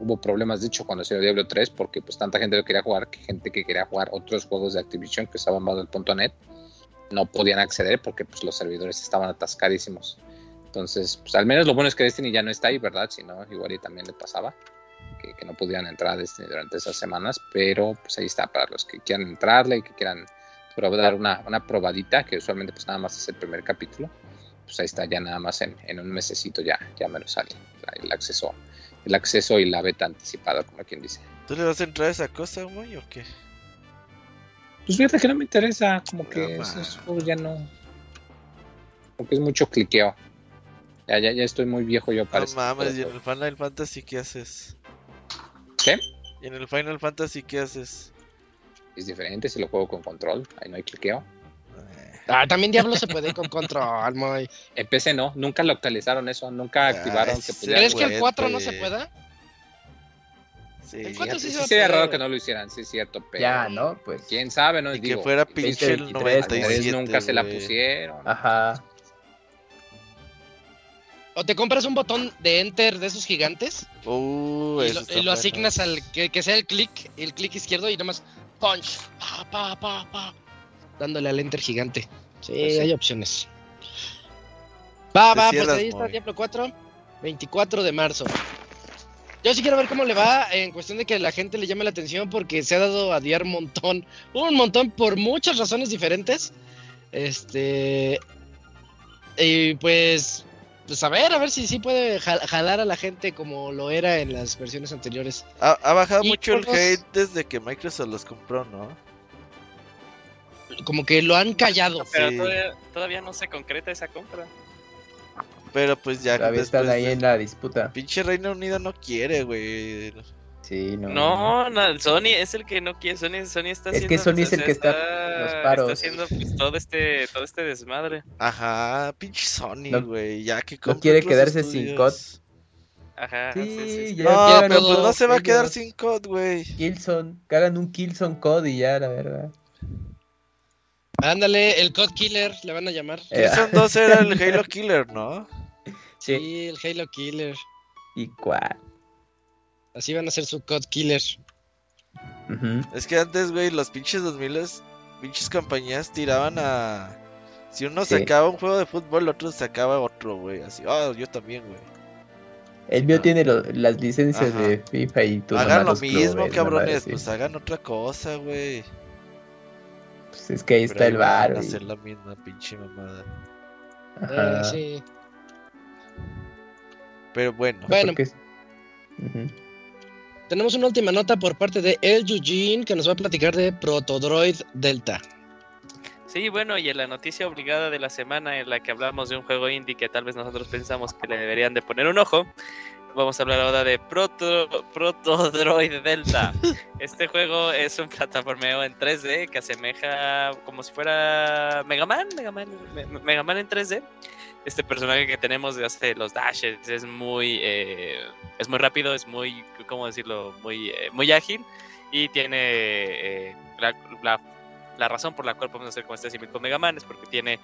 hubo problemas, de hecho, cuando salió Diablo 3, porque pues tanta gente lo quería jugar, que gente que quería jugar otros juegos de Activision que estaban bajo el .net, no podían acceder porque pues, los servidores estaban atascadísimos. Entonces, pues al menos lo bueno es que Destiny ya no está ahí, ¿verdad? Si no, igual y también le pasaba que, no podían entrar a Destiny durante esas semanas, pero pues ahí está para los que quieran entrarle y que quieran dar una, una probadita, que usualmente pues nada más es el primer capítulo, pues ahí está ya nada más en, en un mesecito ya, ya me lo sale el acceso, el acceso y la beta anticipada, como quien dice. ¿Tú le vas a entrar a esa cosa, güey, o qué? Pues fíjate que no me interesa, como que esos juegos ya no. Porque es mucho cliqueo. Ya, ya, ya estoy muy viejo yo para No mames, ¿y en el Final Fantasy qué haces? ¿Qué? ¿Y en el Final Fantasy qué haces? Es diferente si lo juego con control, ahí no hay cliqueo. Ah, también Diablo se puede con control, muy. En PC no, nunca lo actualizaron eso, nunca activaron que pudiera. ¿Crees que el 4 no se pueda? Sí, sí, sería raro que no lo hicieran, sí es cierto, pero... Ya, ¿no? Pues... ¿Quién sabe, no? Y que fuera pinche el 97, nunca se la pusieron. Ajá. O te compras un botón de enter de esos gigantes uh, y, lo, asignas al que, sea el clic, el clic izquierdo y nomás punch, pa, pa, pa, pa, dándole al enter gigante. Sí, pues hay opciones. Va, va, pues ahí está Diablo 4, 24 de marzo. Yo sí quiero ver cómo le va en cuestión de que la gente le llame la atención porque se ha dado a diar un montón, un montón por muchas razones diferentes. Este. Y pues. Pues a ver, a ver si sí puede jalar a la gente como lo era en las versiones anteriores. Ha, bajado mucho el hate desde que Microsoft los compró, ¿no? Como que lo han callado. Pero todavía, todavía no se concreta esa compra. Pero pues ya. Todavía están ahí en la disputa. Pinche Reino Unido no quiere, güey. Sí, no. No, no, Sony es el que no quiere. Sony, Sony está es que Sony es el que está, los paros. Está haciendo pues, todo este, todo este desmadre. Ajá, pinche Sony, güey. ya que No quiere quedarse sin COD. Ajá, Sí, sí, sí, sí. ya. No, pero pues no se va a quedar sin COD, güey. Killzone, que hagan un Killzone Code y ya, la verdad. Ándale, el Code Killer le van a llamar. Eh, Killzone 2 era el Halo Killer, ¿no? Sí. Sí, el Halo Killer. ¿Y cuál? Así van a ser su Code Killer. Es que antes, güey, los pinches 2000 pinches compañías tiraban a... Si uno Sí. sacaba un juego de fútbol, el otro sacaba otro, güey. Así, ah, yo también, güey. El mío tiene lo- las licencias Ajá. de FIFA y tú Hagan lo mismo, clubes, cabrones. Pues hagan otra cosa, güey. Pues es que ahí Pero está el van bar. a y- hacer la misma pinche mamada. Ajá. Eh, sí. Pero bueno. Bueno. Tenemos una última nota por parte de El Eugene que nos va a platicar de Protodroid Delta. Sí, bueno, y en la noticia obligada de la semana en la que hablamos de un juego indie que tal vez nosotros pensamos que le deberían de poner un ojo, vamos a hablar ahora de Proto, Protodroid Delta. Este juego es un plataformeo en 3D que asemeja como si fuera Mega Man, Mega Man, Me- Mega Man en 3D. Este personaje que tenemos de hace los dashes es muy, eh, es muy rápido, es muy, ¿cómo decirlo? Muy, eh, muy ágil y tiene eh, la, la la razón por la cual podemos hacer como este símil con Mega Man es porque tiene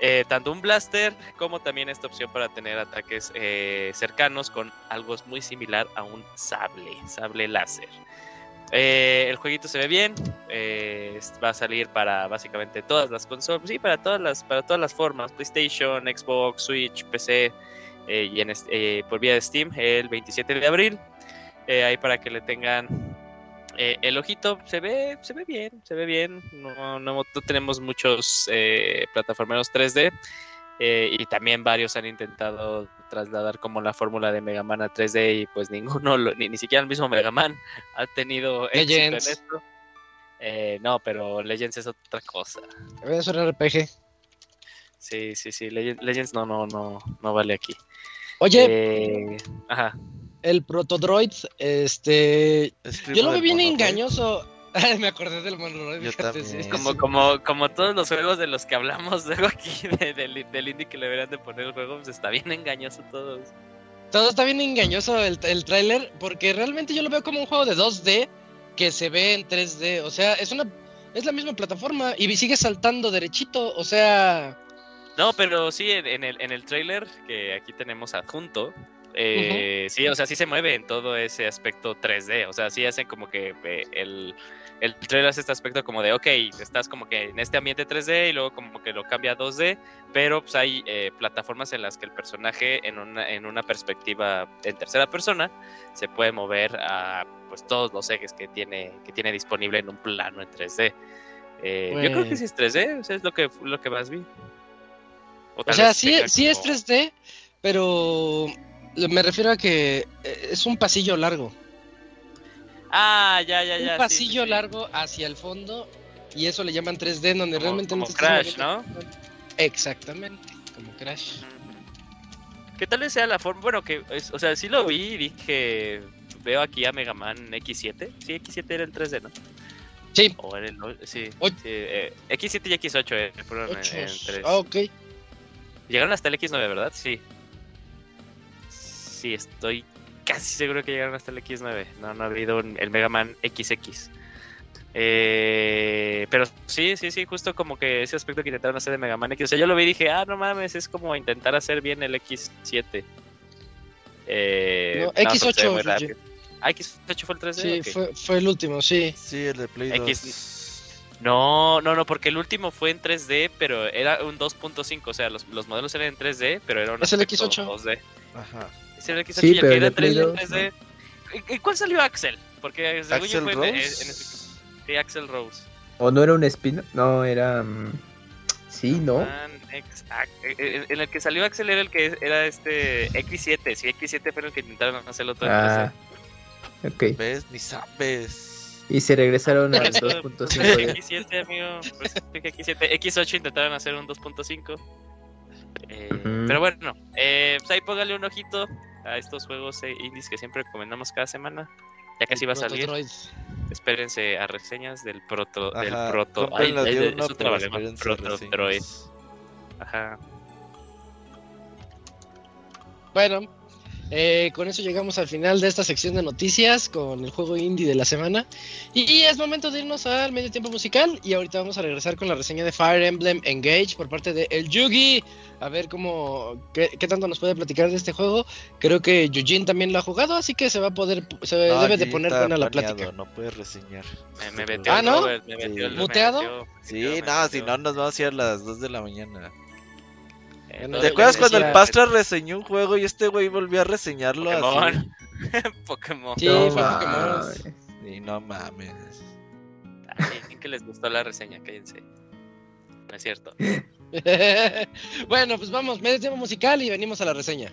eh, tanto un blaster como también esta opción para tener ataques eh, cercanos con algo muy similar a un sable, sable láser. Eh, el jueguito se ve bien, va a salir para básicamente todas las consolas, sí, para todas las, para todas las formas, PlayStation, Xbox, Switch, PC y por vía de Steam el 27 de abril. Ahí para que le tengan eh, el ojito se ve, se ve bien, se ve bien. No, no, no tenemos muchos eh, plataformeros 3D. eh, y también varios han intentado trasladar como la fórmula de Mega Man a 3D y pues ninguno, lo- ni, ni siquiera el mismo Mega Man ha tenido éxito en Legends. esto. No, pero Legends es otra cosa. Es un RPG. Sí, sí, sí. Legend- Legends no, no, no, no vale aquí. Oye, ajá. El Protodroid, este. Es Yo lo vi bien mono, engañoso. Ay, Me acordé del Monroe, Yo fíjate. también. sí, Como, como, como todos los juegos de los que hablamos luego aquí de- del, del indie que le deberían de poner el juego, pues está bien engañoso todos. Todo está bien engañoso el, el tráiler porque realmente yo lo veo como un juego de 2D que se ve en 3D. O sea, es una es la misma plataforma y sigue saltando derechito. O sea, No, pero sí, en, en el, en el trailer que aquí tenemos adjunto, eh, sí, o sea, sí se mueve en todo ese aspecto 3D. O sea, sí hacen como que eh, el, el trailer hace este aspecto como de, ok, estás como que en este ambiente 3D y luego como que lo cambia a 2D, pero pues hay eh, plataformas en las que el personaje en una, en una perspectiva en tercera persona se puede mover a pues todos los ejes que tiene, que tiene disponible en un plano en 3D. Eh, Yo creo que sí es 3D, o sea, es lo que, lo que más vi. o sea, sí, sí es como- 3D, pero me refiero a que eh, es un pasillo largo. Ah, ya, ya, ya. un sí, sí, pasillo sí. largo hacia el fondo y eso le llaman 3D donde Como- realmente como no Crash, moviendo. Exactamente, como Crash. Que tal vez sea la forma. Bueno, que. es- o sea, sí lo vi y dije. Veo aquí a Mega Man X7. Sí, X7 era el 3D, ¿no? Sí, O era el. Sí. Sí, eh, X7 y X8 eh, fueron en, en 3. Ah, ok. Llegaron hasta el X9, ¿verdad? Sí. Sí, estoy casi seguro que llegaron hasta el X9. No, no ha habido un- el Mega Man XX. Eh, pero sí, sí, sí, justo como que ese aspecto que intentaron hacer de Mega Man X. O sea, yo lo vi y dije, ah, no mames, es como intentar hacer bien el X7. Eh, No, pues, se ve X8, muy Yuji. rápido. Ah, X8 fue el 3D. Sí, fue, fue el último, sí. Sí, el de Play X. 2. No, no, no, porque el último fue en 3D, pero era un 2.5. O sea, los, los modelos eran en 3D, pero era un Es el aspecto X8. 2D. Ajá. Es el X8 Sí, que era de Play 3D, 2, 3D. ¿Y- y ¿Cuál salió Axel? Porque según yo Axel fue en, en- en Rose. ese- Sí, Axel Rose. ¿O no era un spin? No, era. mm, Sí, ¿no? Eh, eh, en el que salió Axel era el que era este X7. Sí, X7 fue el que intentaron hacerlo todo en Ah, 3D. ok. ¿Ves? Ni sabes. Y se regresaron al Eso, 2.5 de- X7, amigo. Pues, dije X7. X8 intentaron hacer un 2.5. Eh. Pero bueno, eh, pues ahí póngale un ojito a estos juegos eh, indies que siempre recomendamos cada semana. Ya casi va a salir. Espérense a reseñas del proto. del Ajá. proto. Ay, de es problema, espérense Proto. Ajá. Bueno, Eh, con eso llegamos al final de esta sección de noticias con el juego indie de la semana. Y es momento de irnos al medio tiempo musical. Y ahorita vamos a regresar con la reseña de Fire Emblem Engage por parte de El Yugi. A ver cómo, qué, qué tanto nos puede platicar de este juego. Creo que Yujin también lo ha jugado, así que se va a poder, se No, debe de poner buena la plática. No puedes reseñar. Me, me metió Ah, el ¿no? Robert, me metió el- me ¿Muteado? metió- Sí, me no, si no nos vamos a ir a las 2 de la mañana. ¿Te acuerdas decía- cuando el Pastra reseñó un juego y este güey volvió a reseñarlo así? Pokémon. Pokémon. Sí, No fue. Pokémon. Y no mames. Ay, que les gustó la reseña, cállense. No es cierto. bueno, pues vamos, medio tiempo musical y venimos a la reseña.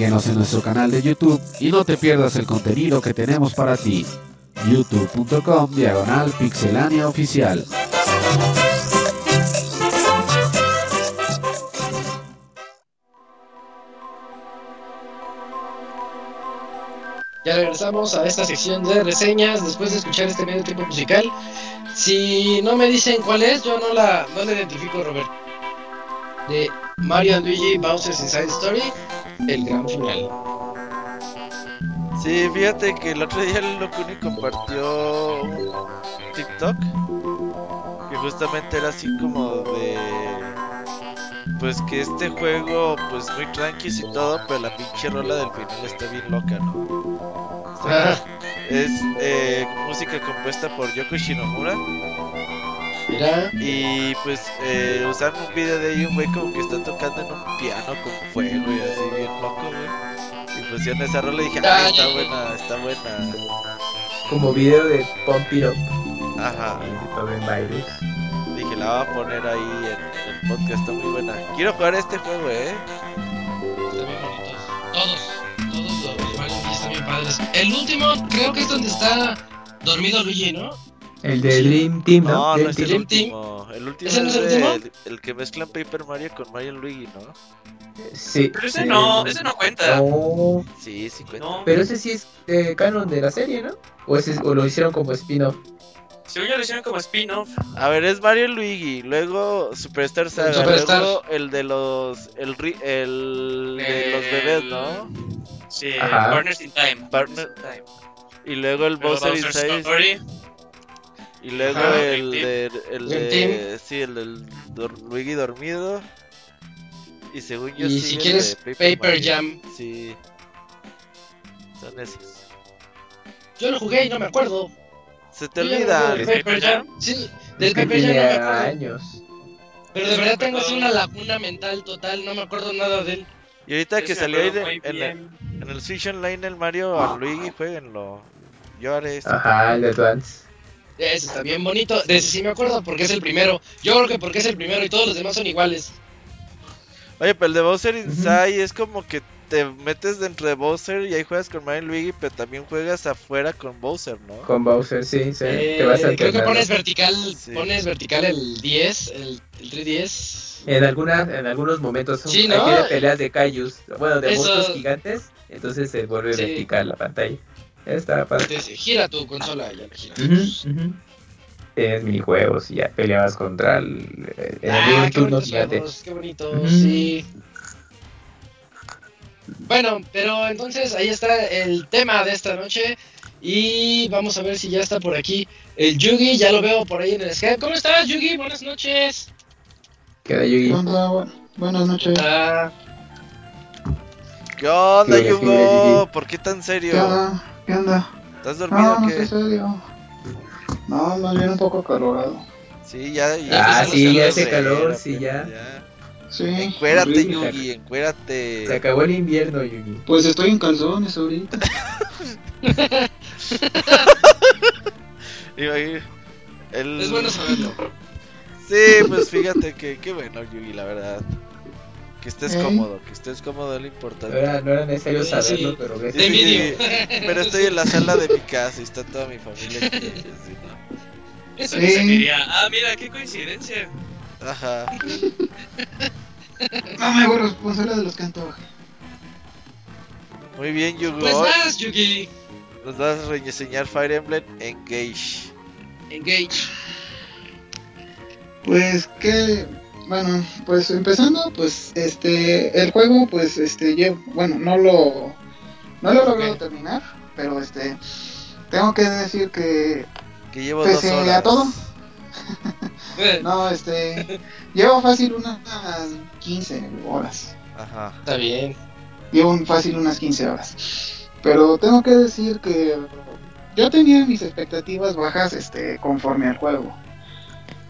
Síguenos en nuestro canal de YouTube y no te pierdas el contenido que tenemos para ti. youtube.com diagonal pixelania oficial. Ya regresamos a esta sección de reseñas después de escuchar este medio tiempo musical. Si no me dicen cuál es, yo no la, no la identifico, Robert. De Mario and Luigi Bowser's Inside Story, el gran final. Sí, fíjate que el otro día el Locuni compartió un TikTok justamente era así como de pues que este juego pues muy tranqui y todo, pero la pinche rola del final está bien loca, ¿no? O sea, es eh, música compuesta por Yoko Shinomura Mira. y pues eh, usaron un video de ahí un güey como que está tocando en un piano con fuego y así bien loco, güey. Y pusieron esa rola y dije, ah, está buena, está buena. Como video de Pump It Up Ajá. Dije, la voy a poner ahí en, en el podcast, está muy buena. Quiero jugar este juego, eh. Están bien bonitos. Todos, todos los Luigi están bien padres. El último creo que es donde está dormido Luigi, ¿no? El de Dream Team, ¿no? No, no Dream es el último. El último ¿Ese no es es el último? el, el que mezclan Paper Mario con Mario Luigi, ¿no? Sí. Pero ese sí. no, ese no cuenta. No, Sí, sí cuenta. No, pero ese sí es eh, canon de la serie, ¿no? O, ese, o lo hicieron como spin-off. según yo lo hicieron como spin-off. A ver, es Mario Luigi, luego Superstar Saga, Superstar. luego el de los el, ri- el de los bebés, ¿no? Sí, Ajá. Partners in Time. Partner- in Time. Y luego el Bowser Inside Story. Y luego Ajá, el de el de sí, el del dor- Luigi dormido. Y según yo Y si el quieres, de Paper. Jam. Sí. Son esos. Yo lo jugué y no me acuerdo. Se te olvida. del ¿Del Paper Paper Jam. Sí, del Paper Jam no tiene me acuerdo. años. Pero de verdad tengo así una laguna mental total, no me acuerdo nada de él. Y ahorita que salió ahí de- en, el, en el Switch Online el Mario a Luigi, jueguenlo. Yo haré esto. Ajá, el de Advance. Ese está bien bonito, de ese sí me acuerdo porque es el primero. Yo creo que porque es el primero y todos los demás son iguales. Oye, pero el de Bowser Inside es como que te metes dentro de Bowser y ahí juegas con Mario y Luigi, pero también juegas afuera con Bowser, ¿no? Con Bowser, sí, sí. Eh, te vas creo que pones vertical, Sí. pones vertical el 10, el, el 310. En, algunas, en algunos momentos son Sí, ¿no? peleas de Kaijus, bueno, de Eso- monstruos gigantes, entonces se vuelve Sí. vertical la pantalla. Está padre. Entonces, gira tu consola, ya la gira. Ujú, ujú. Tienes minijuegos y ya peleabas contra el, el, Ah, qué turno gigante. qué bonito, sí. Bueno, pero entonces ahí está el tema de esta noche. Y vamos a ver si ya está por aquí el Yugi. Ya lo veo por ahí en el Skype. ¿Cómo estás, Yugi? Buenas noches. Yugi. ¿Qué onda? Bu- Buenas noches. Ah, ¿Qué onda, sí. ¿Por qué tan ¿Qué serio? onda? ¿Qué onda? ¿Estás dormido No, o no qué? estoy serio. No, más bien un poco acalorado. Sí, ya, ya. Ah, sí, ya hace calor, sí, ya. Sí. Encuérate, horrible. Yugi, encuérate. Se acabó el invierno, Yugi. Pues estoy en calzones ahorita. Iba a ir. El... es bueno saberlo. Sí, pues fíjate que qué bueno, Yugi, la verdad. Que estés ¿Eh? cómodo, que estés cómodo es lo No importante. era, no era necesario Sí, saberlo, sí. pero ves. Envidio. Pero estoy en la sala de mi casa y está toda mi familia aquí. así, ¿no? Eso Sí. que se diría. Ah, mira, qué coincidencia. Ajá. No me hago responsable de los que antojan. Muy bien, Yugo. Pues más, Yugi. Nos vas a reseñar Fire Emblem Engage. Engage. Pues que, bueno, pues empezando, pues este, el juego, pues este, llevo, bueno, no lo, no lo he logrado terminar, pero este, tengo que decir que Que llevo dos pese horas. a todo, Eh, no, este, llevo fácil unas 15 horas. Ajá. Está bien. Llevo un fácil unas 15 horas. Pero tengo que decir que yo tenía mis expectativas bajas este conforme al juego.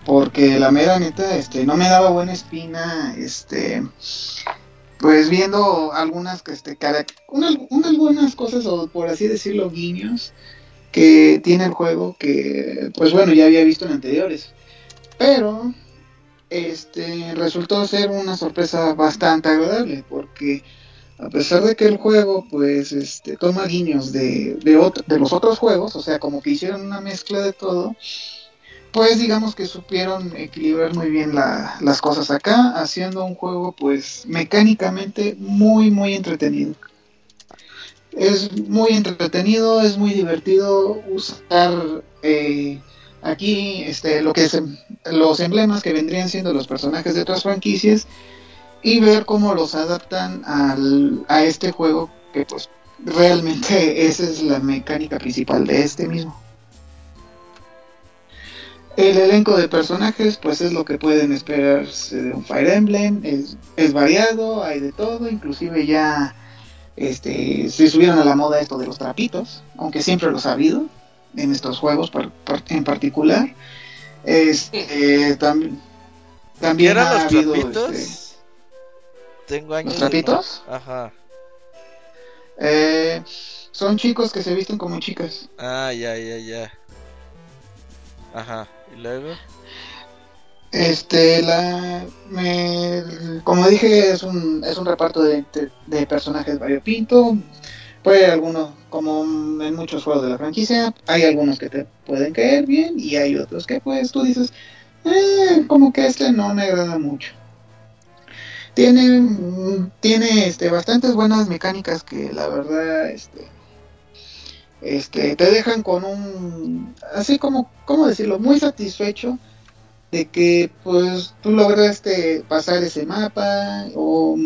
Porque la mera neta este no me daba buena espina este pues viendo algunas que este cara- una- unas buenas cosas o por así decirlo guiños que tiene el juego que pues bueno ya había visto en anteriores. Pero este resultó ser una sorpresa bastante agradable porque a pesar de que el juego pues este toma guiños de, de, ot- de los otros juegos, o sea, como que hicieron una mezcla de todo, pues digamos que supieron equilibrar muy bien la- las cosas acá, haciendo un juego pues mecánicamente muy muy entretenido. Es muy entretenido, es muy divertido usar eh, aquí este, lo que em- los emblemas que vendrían siendo los personajes de otras franquicias y ver cómo los adaptan al, a este juego que pues realmente esa es la mecánica principal de este mismo. El elenco de personajes, pues es lo que pueden esperarse de un Fire Emblem. Es, es variado, hay de todo, inclusive ya este, se subieron a la moda esto de los trapitos, aunque siempre los ha habido en estos juegos par- par- en particular. Este, tam- ¿Qué también ha los habido, trapitos? este, Tengo años. ¿Los no- trapitos? Ajá. eh, son chicos que se visten como chicas. Ah, ya, ya, ya. Ajá. ¿Y luego? Este, la, me, como dije, es un, es un reparto de, de, de personajes variopinto. Puede algunos, como en muchos juegos de la franquicia, hay algunos que te pueden caer bien y hay otros que pues tú dices, "Eh, como que este no me agrada mucho. Tiene, tiene este, bastantes buenas mecánicas que la verdad, este, este, te dejan con un, así como, ¿cómo decirlo? Muy satisfecho de que pues tú lograste pasar ese mapa o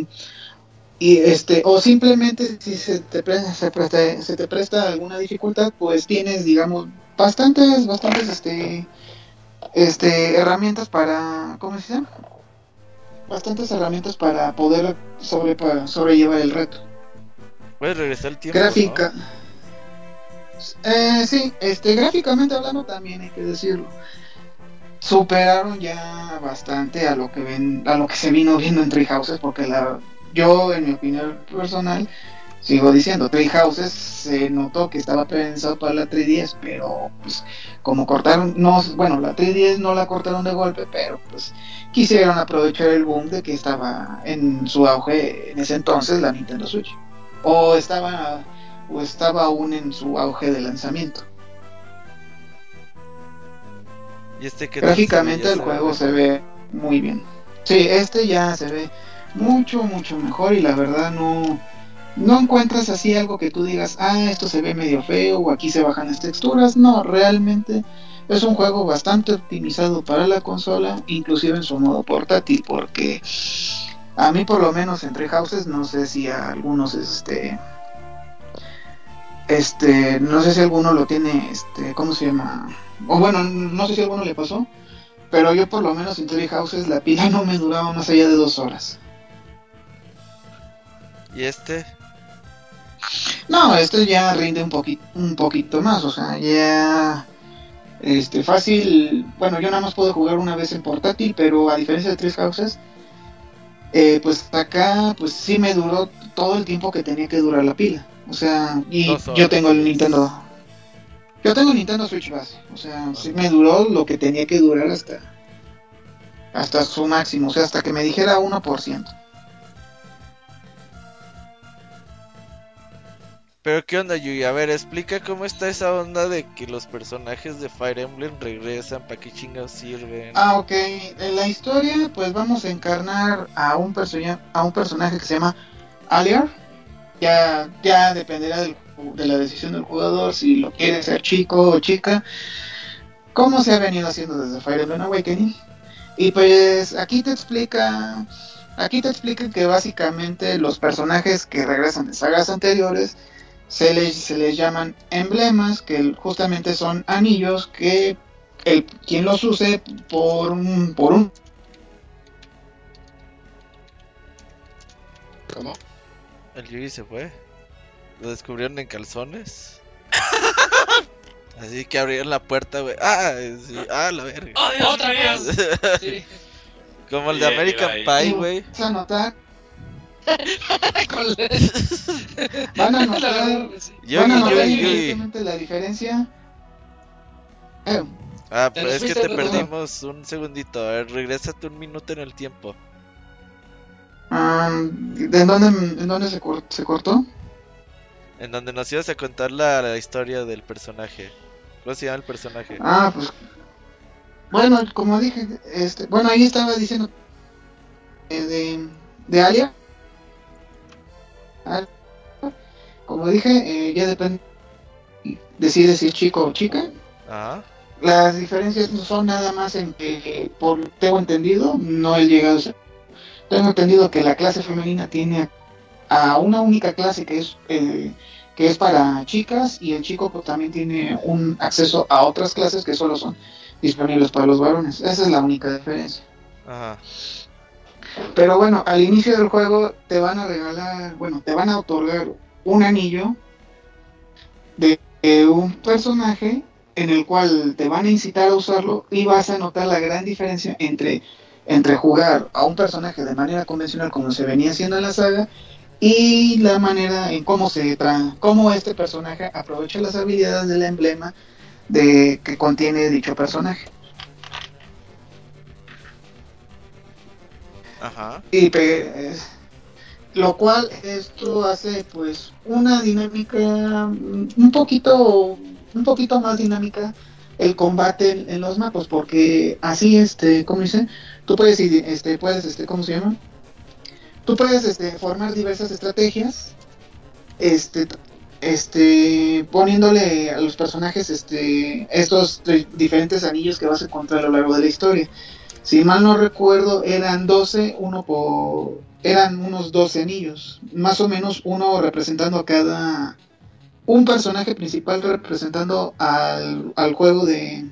y este o simplemente si se te presta, se, presta- se te presta alguna dificultad pues tienes digamos bastantes bastantes este este herramientas para cómo se llama bastantes herramientas para poder sobre para sobrellevar el reto Puedes regresar el tiempo. gráfica eh, sí este gráficamente hablando también hay que decirlo. Superaron ya bastante a lo que ven a lo que se vino viendo en Tree Houses porque la yo en mi opinión personal sigo diciendo Tree Houses se notó que estaba pensado para la 3DS pero pues como cortaron no bueno la 3DS no la cortaron de golpe pero pues quisieron aprovechar el boom de que estaba en su auge en ese entonces la Nintendo Switch. O estaba o estaba aún en su auge de lanzamiento ¿Y este ve? Gráficamente el juego se ve muy bien. Sí, este ya se ve mucho, mucho mejor y la verdad no, no encuentras así algo que tú digas, ah, esto se ve medio feo o aquí se bajan las texturas. No, realmente es un juego bastante optimizado para la consola, inclusive en su modo portátil, porque a mí por lo menos entre houses, no sé si a algunos este... Este, no sé si alguno lo tiene, este, ¿cómo se llama? O bueno, no sé si a alguno le pasó, pero yo por lo menos en Tree Houses la pila no me duraba más allá de dos horas. ¿Y este? No, este ya rinde un poquito, un poquito más, o sea, ya este fácil, bueno, yo nada más puedo jugar una vez en portátil, pero a diferencia de Tree Houses, eh, pues acá pues sí me duró todo el tiempo que tenía que durar la pila. O sea, y yo tengo el Nintendo. Yo tengo el Nintendo Switch base. O sea, sí me duró lo que tenía que durar hasta hasta su máximo, o sea, hasta que me dijera 1%. Pero qué onda, Yui? A ver, explica cómo está esa onda de que los personajes de Fire Emblem regresan, para qué chingados sirven. Ah, ok. En la historia, pues vamos a encarnar a un, a un personaje que se llama Aliar. Ya, ya dependerá de la decisión del jugador si lo quiere ser chico o chica. Como se ha venido haciendo desde Fire Emblem Awakening. Y pues aquí te explica. Aquí te explica que básicamente los personajes que regresan de sagas anteriores se les, se les llaman emblemas, que justamente son anillos que el quien los use por un por un ¿Cómo? El Yui se fue. Lo descubrieron en calzones. Así que abrieron la puerta, güey. Ah, sí. ah, la verga. ¡Oh, Dios ¡Otra vez! Sí. Como el de American. Pie, güey. a notar van a la notar van a notar inmediatamente la diferencia Eh, Ah, pero es que te perdimos un segundito. A ver, regrésate un minuto en el tiempo. Um, ¿de dónde, en dónde se, cor- se cortó? En donde nos ibas a contar la, la historia del personaje. ¿Cómo se llama el personaje? Ah, pues bueno, como dije, este, bueno, ahí estaba diciendo eh, de, de Alia. Al- Como dije, eh, ya depende decide si es chico o chica. Ajá. Las diferencias no son nada más en que, por tengo entendido, no he llegado a ser- Tengo entendido que la clase femenina tiene a una única clase que es eh, que es para chicas y el chico pues también tiene un acceso a otras clases que solo son disponibles para los varones. Esa es la única diferencia. Ajá. Pero bueno, al inicio del juego te van a regalar, bueno, te van a otorgar un anillo de, de un personaje en el cual te van a incitar a usarlo y vas a notar la gran diferencia entre, entre jugar a un personaje de manera convencional como se venía haciendo en la saga y la manera en cómo se tra cómo este personaje aprovecha las habilidades del emblema de que contiene dicho personaje. Ajá. Y lo cual esto hace pues una dinámica mm, un poquito un poquito más dinámica el combate en, en los mapas porque así este cómo dice tú puedes este puedes este cómo se llama tú puedes este formar diversas estrategias este este poniéndole a los personajes este estos diferentes anillos que vas a encontrar a lo largo de la historia. Si mal no recuerdo, eran 12, uno por... Eran unos 12 anillos, más o menos uno representando a cada... Un personaje principal representando al, al juego de...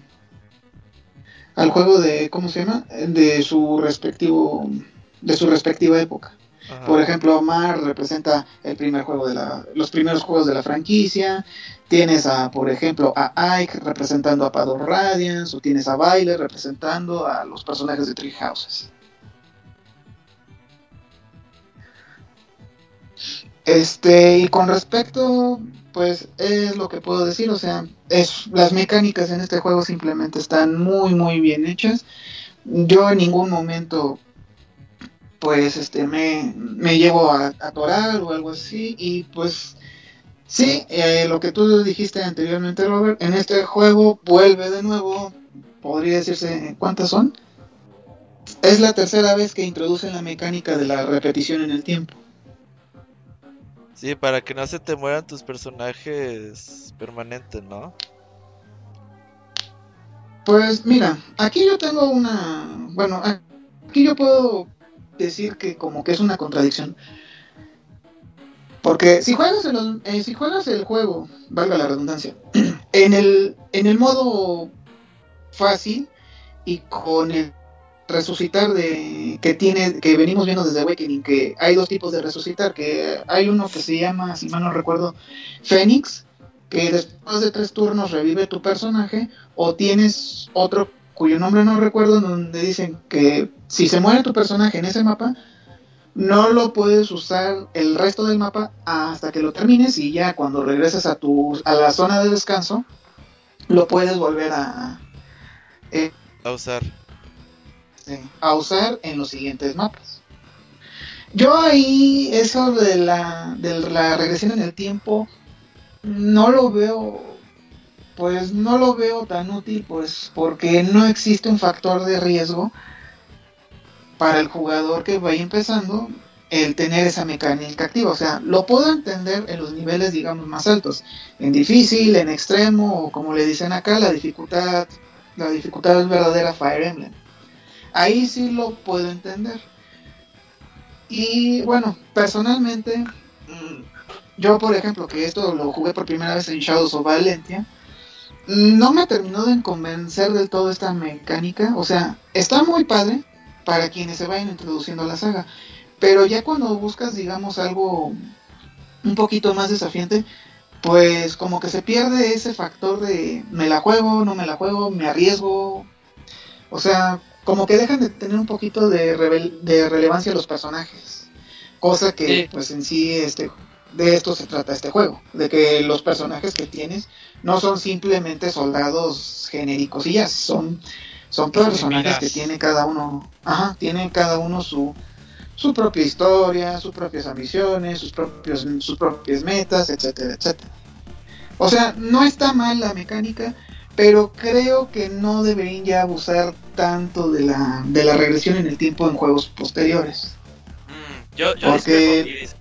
Al juego de... ¿Cómo se llama? De su respectivo... De su respectiva época. ajá. Por ejemplo, Omar representa el primer juego de la, los primeros juegos de la franquicia. Tienes a, por ejemplo, a Ike representando a Pador Radiance, o tienes a Baile representando a los personajes de Three Houses. Este, y con respecto, pues es lo que puedo decir, o sea, es las mecánicas en este juego simplemente están muy muy bien hechas. Yo en ningún momento pues este me, me llevo a, atorar o algo así y pues sí, eh, lo que tú dijiste anteriormente Robert, en este juego vuelve de nuevo, podría decirse cuántas son. Es la tercera vez que introducen la mecánica de la repetición en el tiempo. Sí, para que no se te mueran tus personajes permanentes, ¿no? Pues mira, aquí yo tengo una, bueno, aquí yo puedo decir que como que es una contradicción. Porque si juegas el, eh, si juegas el juego, valga la redundancia, en el en el modo fácil y con el resucitar de que tiene que venimos viendo desde Awakening que hay dos tipos de resucitar que hay uno que se llama si mal no recuerdo Fénix que después de tres turnos revive tu personaje o tienes otro cuyo nombre no recuerdo donde dicen que si se muere tu personaje en ese mapa no lo puedes usar el resto del mapa hasta que lo termines y ya cuando regresas a tu a la zona de descanso lo puedes volver a eh, A usar. Sí, a usar en los siguientes mapas. Yo ahí eso de la, de la regresión en el tiempo no lo veo, pues no lo veo tan útil, pues porque no existe un factor de riesgo para el jugador que vaya empezando el tener esa mecánica activa. O sea, lo puedo entender en los niveles, digamos, más altos, en difícil, en extremo, o como le dicen acá, la dificultad, la dificultad verdadera Fire Emblem ahí sí lo puedo entender. Y bueno, personalmente, mm, yo por ejemplo, que esto lo jugué por primera vez en Shadows of Valentia, no me terminó de convencer del todo esta mecánica. O sea, está muy padre para quienes se vayan introduciendo a la saga. Pero ya cuando buscas, digamos, algo un poquito más desafiante, pues como que se pierde ese factor de me la juego, no me la juego, me arriesgo. O sea, como que dejan de tener un poquito de, revel- de relevancia los personajes. Cosa que, Sí. pues en sí, este, de esto se trata este juego. De que los personajes que tienes no son simplemente soldados genéricos y ya, son, son personajes que tienen cada uno, ajá, tienen cada uno su, su propia historia, sus propias ambiciones, sus propios, sus propias metas, etcétera, etcétera. O sea, no está mal la mecánica, pero creo que no deberían ya abusar tanto de la, de la regresión en el tiempo en juegos posteriores. Mm, yo, yo Porque- discrepo y dis-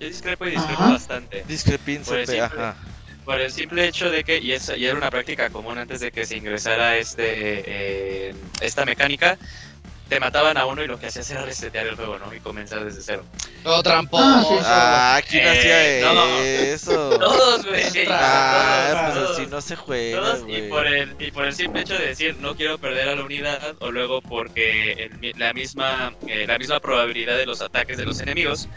yo discrepo y discrepo Ajá. bastante. Discrepín, Por el CP, simple- ajá. Por el simple hecho de que, y, es, y era una práctica común antes de que se ingresara este, eh, esta mecánica, te mataban a uno y lo que hacías era resetear el juego, ¿no? Y comenzar desde cero. Oh, tramposo. Ah, sí, sí. Ah, ¿quién Eh, hacía no. eso? Todos, güey. Ah, todos, pues todos. así no se juega, Todos, y por el y por el simple hecho de decir no quiero perder a la unidad o luego porque el la misma eh, la misma probabilidad de los ataques de los enemigos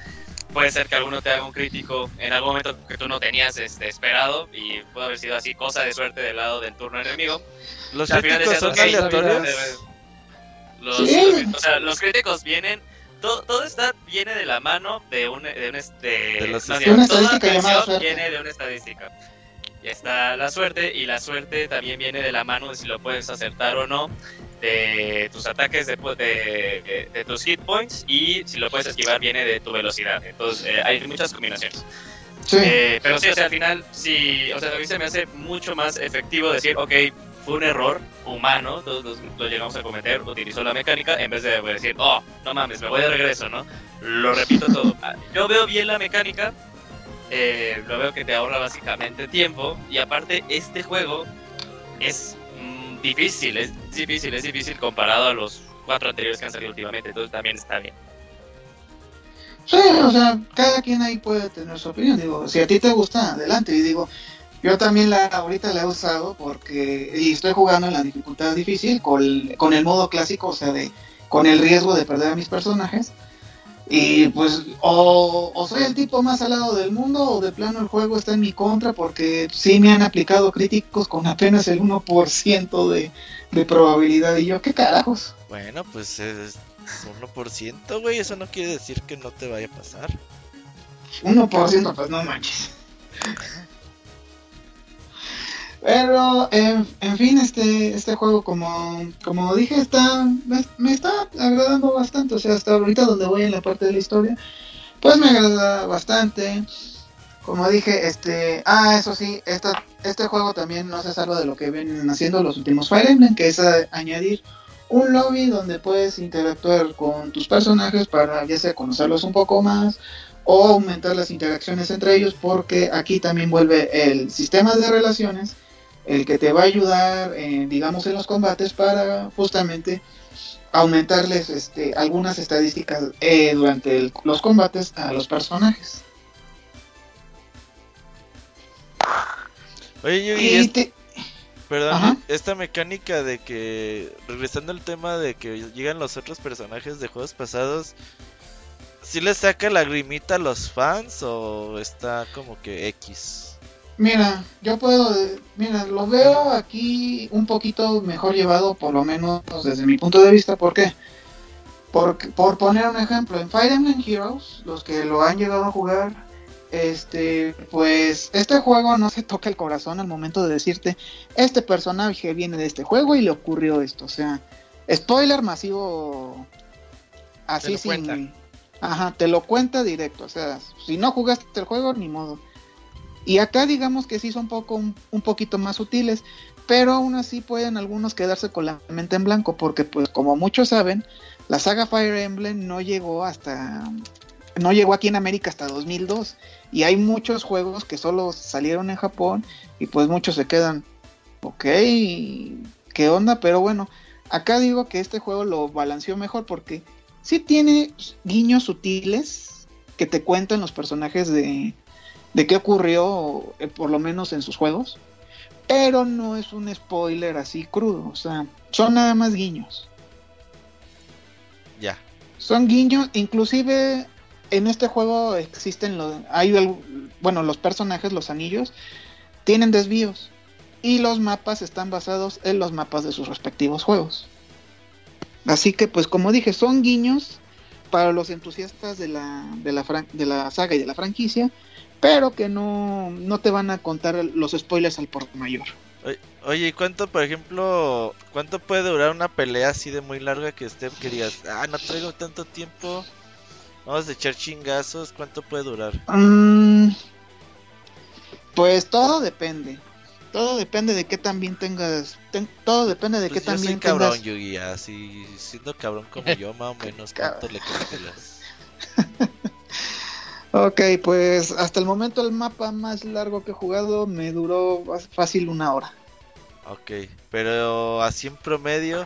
puede ser que alguno te haga un crítico en algún momento que tú no tenías este, esperado y puede haber sido así cosa de suerte del lado del turno enemigo Los al final críticos son "Ok, aleatorios. Los, Sí. o sea, los críticos vienen todo, todo está viene de la mano de un de un este De bien, una estadística llamada viene de una estadística y está la suerte y la suerte también viene de la mano de si lo puedes acertar o no de tus ataques de, de, de- de tus hit points y si lo puedes esquivar viene de tu velocidad entonces eh, hay muchas combinaciones Sí. eh, pero sí, o sea, al final, sí, o sea, a mí se me hace mucho más efectivo decir, ok, fue un error humano, todos los- lo llegamos a cometer, utilizó la mecánica, en vez de decir, oh, no mames, me voy de regreso, ¿no? Lo repito todo. Ah, Yo veo bien la mecánica, eh, lo veo que te ahorra básicamente tiempo, y aparte, este juego es mm, difícil, es difícil, es difícil comparado a los cuatro anteriores que han salido últimamente, entonces también está bien. Sí, o sea, cada quien ahí puede tener su opinión. Digo, si a ti te gusta, adelante. Y digo, yo también la ahorita la he usado porque y estoy jugando en la dificultad difícil con, con el modo clásico, o sea, de con el riesgo de perder a mis personajes. Y pues, o, o soy el tipo más salado del mundo, o de plano el juego está en mi contra, porque sí me han aplicado críticos con apenas el 1% de, de probabilidad. Y yo, ¿qué carajos? Bueno, pues es 1%, güey. Eso no quiere decir que no te vaya a pasar. 1%, pues no manches. Pero, en, fin, este este juego, como, como dije, está me, está agradando bastante. O sea, hasta ahorita donde voy en la parte de la historia, pues me agrada bastante. Como dije, este... Ah, eso sí, esta, este juego también no se salva de lo que vienen haciendo los últimos Fire Emblem, que es añadir un lobby donde puedes interactuar con tus personajes para ya sea conocerlos un poco más o aumentar las interacciones entre ellos porque aquí también vuelve el sistema de relaciones el que te va a ayudar eh, digamos en los combates para justamente aumentarles este, algunas estadísticas eh, durante el- los combates a los personajes Oye, Yugi, y es- te- perdón, Ajá. esta mecánica de que, regresando al tema de que llegan los otros personajes de juegos pasados, ¿sí les saca lagrimita a los fans o está como que X? Mira, yo puedo, mira, lo veo aquí un poquito mejor llevado, por lo menos desde mi punto de vista. ¿Por qué? Porque, por poner un ejemplo, en Fire Emblem Heroes, los que lo han llegado a jugar, este, pues este juego no se toca el corazón al momento de decirte, este personaje viene de este juego y le ocurrió esto. O sea, spoiler masivo, así sin... cuenta. Ajá, te lo cuenta directo. O sea, si no jugaste el juego, ni modo. Y acá digamos que sí son poco, un, poquito más sutiles, pero aún así pueden algunos quedarse con la mente en blanco, porque pues como muchos saben, la saga Fire Emblem no llegó hasta, no llegó aquí en América hasta 2002, y hay muchos juegos que solo salieron en Japón, y pues muchos se quedan, ok, ¿qué onda? Pero bueno, acá digo que este juego lo balanceó mejor porque sí tiene guiños sutiles que te cuentan los personajes de, de qué ocurrió, eh, por lo menos en sus juegos, pero no es un spoiler así crudo, o sea, son nada más guiños. Ya. Son guiños, inclusive en este juego existen los, hay bueno, los personajes, los anillos, tienen desvíos y los mapas están basados en los mapas de sus respectivos juegos. Así que, pues como dije, son guiños para los entusiastas de la, de la, de la saga y de la franquicia, pero que no, no te van a contar los spoilers al por mayor. Oye, ¿y cuánto, por ejemplo, cuánto puede durar una pelea así de muy larga que usted querías? Ah, no traigo tanto tiempo. Vamos a echar chingazos. ¿Cuánto puede durar? Mm, pues todo depende. Todo depende de qué tan bien tengas. ten- todo depende de Pues qué yo tan soy bien cabrón, tengas. Yugi, así siendo cabrón como yo, más o menos. ¿Cuánto le calculas? Ok, pues hasta el momento el mapa más largo que he jugado me duró fácil una hora. Ok, pero así en promedio.